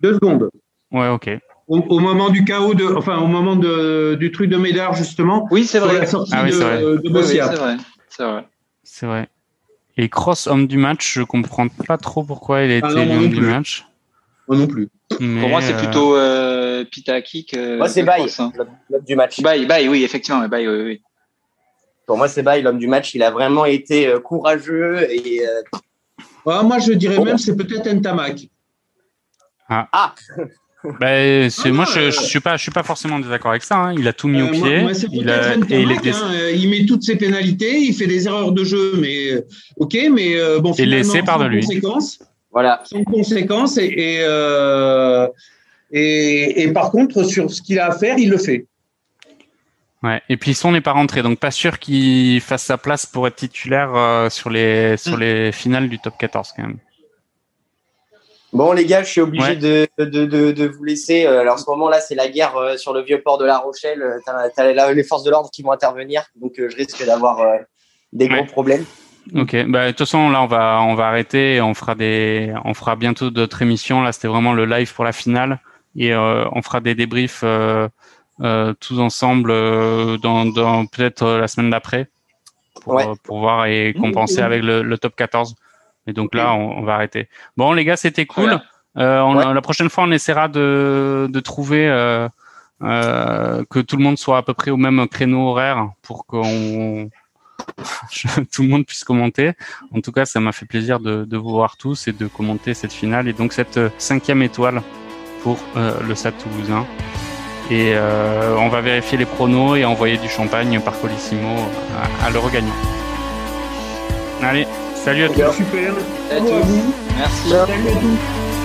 Speaker 2: Deux secondes.
Speaker 3: Ouais, ok.
Speaker 2: Au, au moment du chaos, de, enfin au moment de, du truc de Médard, justement,
Speaker 4: Oui, c'est vrai.
Speaker 2: la sortie
Speaker 3: Ah oui, c'est vrai.
Speaker 2: de,
Speaker 4: Oui, c'est vrai. C'est vrai.
Speaker 3: C'est vrai. Et Cross homme du match, je comprends pas trop pourquoi il a été
Speaker 2: Ah non
Speaker 3: homme du match.
Speaker 2: Moi non plus.
Speaker 3: Mais,
Speaker 4: Pour moi, c'est
Speaker 3: euh,
Speaker 4: plutôt euh, Pitaki que.
Speaker 1: Moi, c'est
Speaker 4: Cross, hein.
Speaker 1: l'homme du match.
Speaker 4: Baye, Baye, oui, effectivement, mais Baye, oui, oui.
Speaker 1: Pour moi, c'est Baye, l'homme du match. Il a vraiment été euh, courageux et euh,
Speaker 2: Ah, moi, je dirais même c'est peut-être Ntamak.
Speaker 1: ah,
Speaker 3: Ben, c'est
Speaker 2: Ah,
Speaker 3: moi,
Speaker 2: non,
Speaker 3: je,
Speaker 2: euh,
Speaker 3: je suis pas, je suis pas forcément en désaccord avec ça. hein. Il a tout mis
Speaker 2: Euh,
Speaker 3: au
Speaker 2: moi-
Speaker 3: pied.
Speaker 2: moi,
Speaker 3: il a, et il est
Speaker 2: hein, euh, il met toutes ses pénalités, il fait des erreurs de jeu, mais euh, ok, mais euh, bon,
Speaker 3: Et laissé par de lui.
Speaker 2: conséquence,
Speaker 1: voilà.
Speaker 2: sans conséquence, et, et, euh, et, et par contre, sur ce qu'il a à faire, il le fait.
Speaker 3: Ouais. Et puis son n'est pas rentré, donc pas sûr qu'il fasse sa place pour être titulaire euh, sur les sur les finales du top 14 quand même.
Speaker 1: Bon, les gars, je suis obligé de, de, de, de, vous laisser. Euh, alors, en ce moment-là, c'est la guerre euh, sur le vieux port de La Rochelle. Euh, tu as, les forces de l'ordre qui vont intervenir. Donc, je risque d'avoir des gros problèmes.
Speaker 3: Ok, bah, de toute façon, là, on va, on va arrêter. On fera, des, on fera bientôt d'autres émissions. Là, c'était vraiment le live pour la finale. Et on fera des débriefs tous ensemble dans, dans peut-être la semaine d'après pour, pour voir et compenser avec le, le top 14. Et donc là, on, va arrêter. Bon, les gars, c'était cool. Euh, La prochaine fois, on essaiera de, de trouver euh, euh, que tout le monde soit à peu près au même créneau horaire pour qu'on tout le monde puisse commenter. En tout cas, ça m'a fait plaisir de, de, vous voir tous et de commenter cette finale et donc cette cinquième étoile pour euh, le SAT toulousain. Et euh, on va vérifier les pronos et envoyer du champagne par Colissimo à, à le regagnant. Allez. Salut à tous.
Speaker 2: Super.
Speaker 4: Salut à tous. Merci.
Speaker 2: Salut à tous.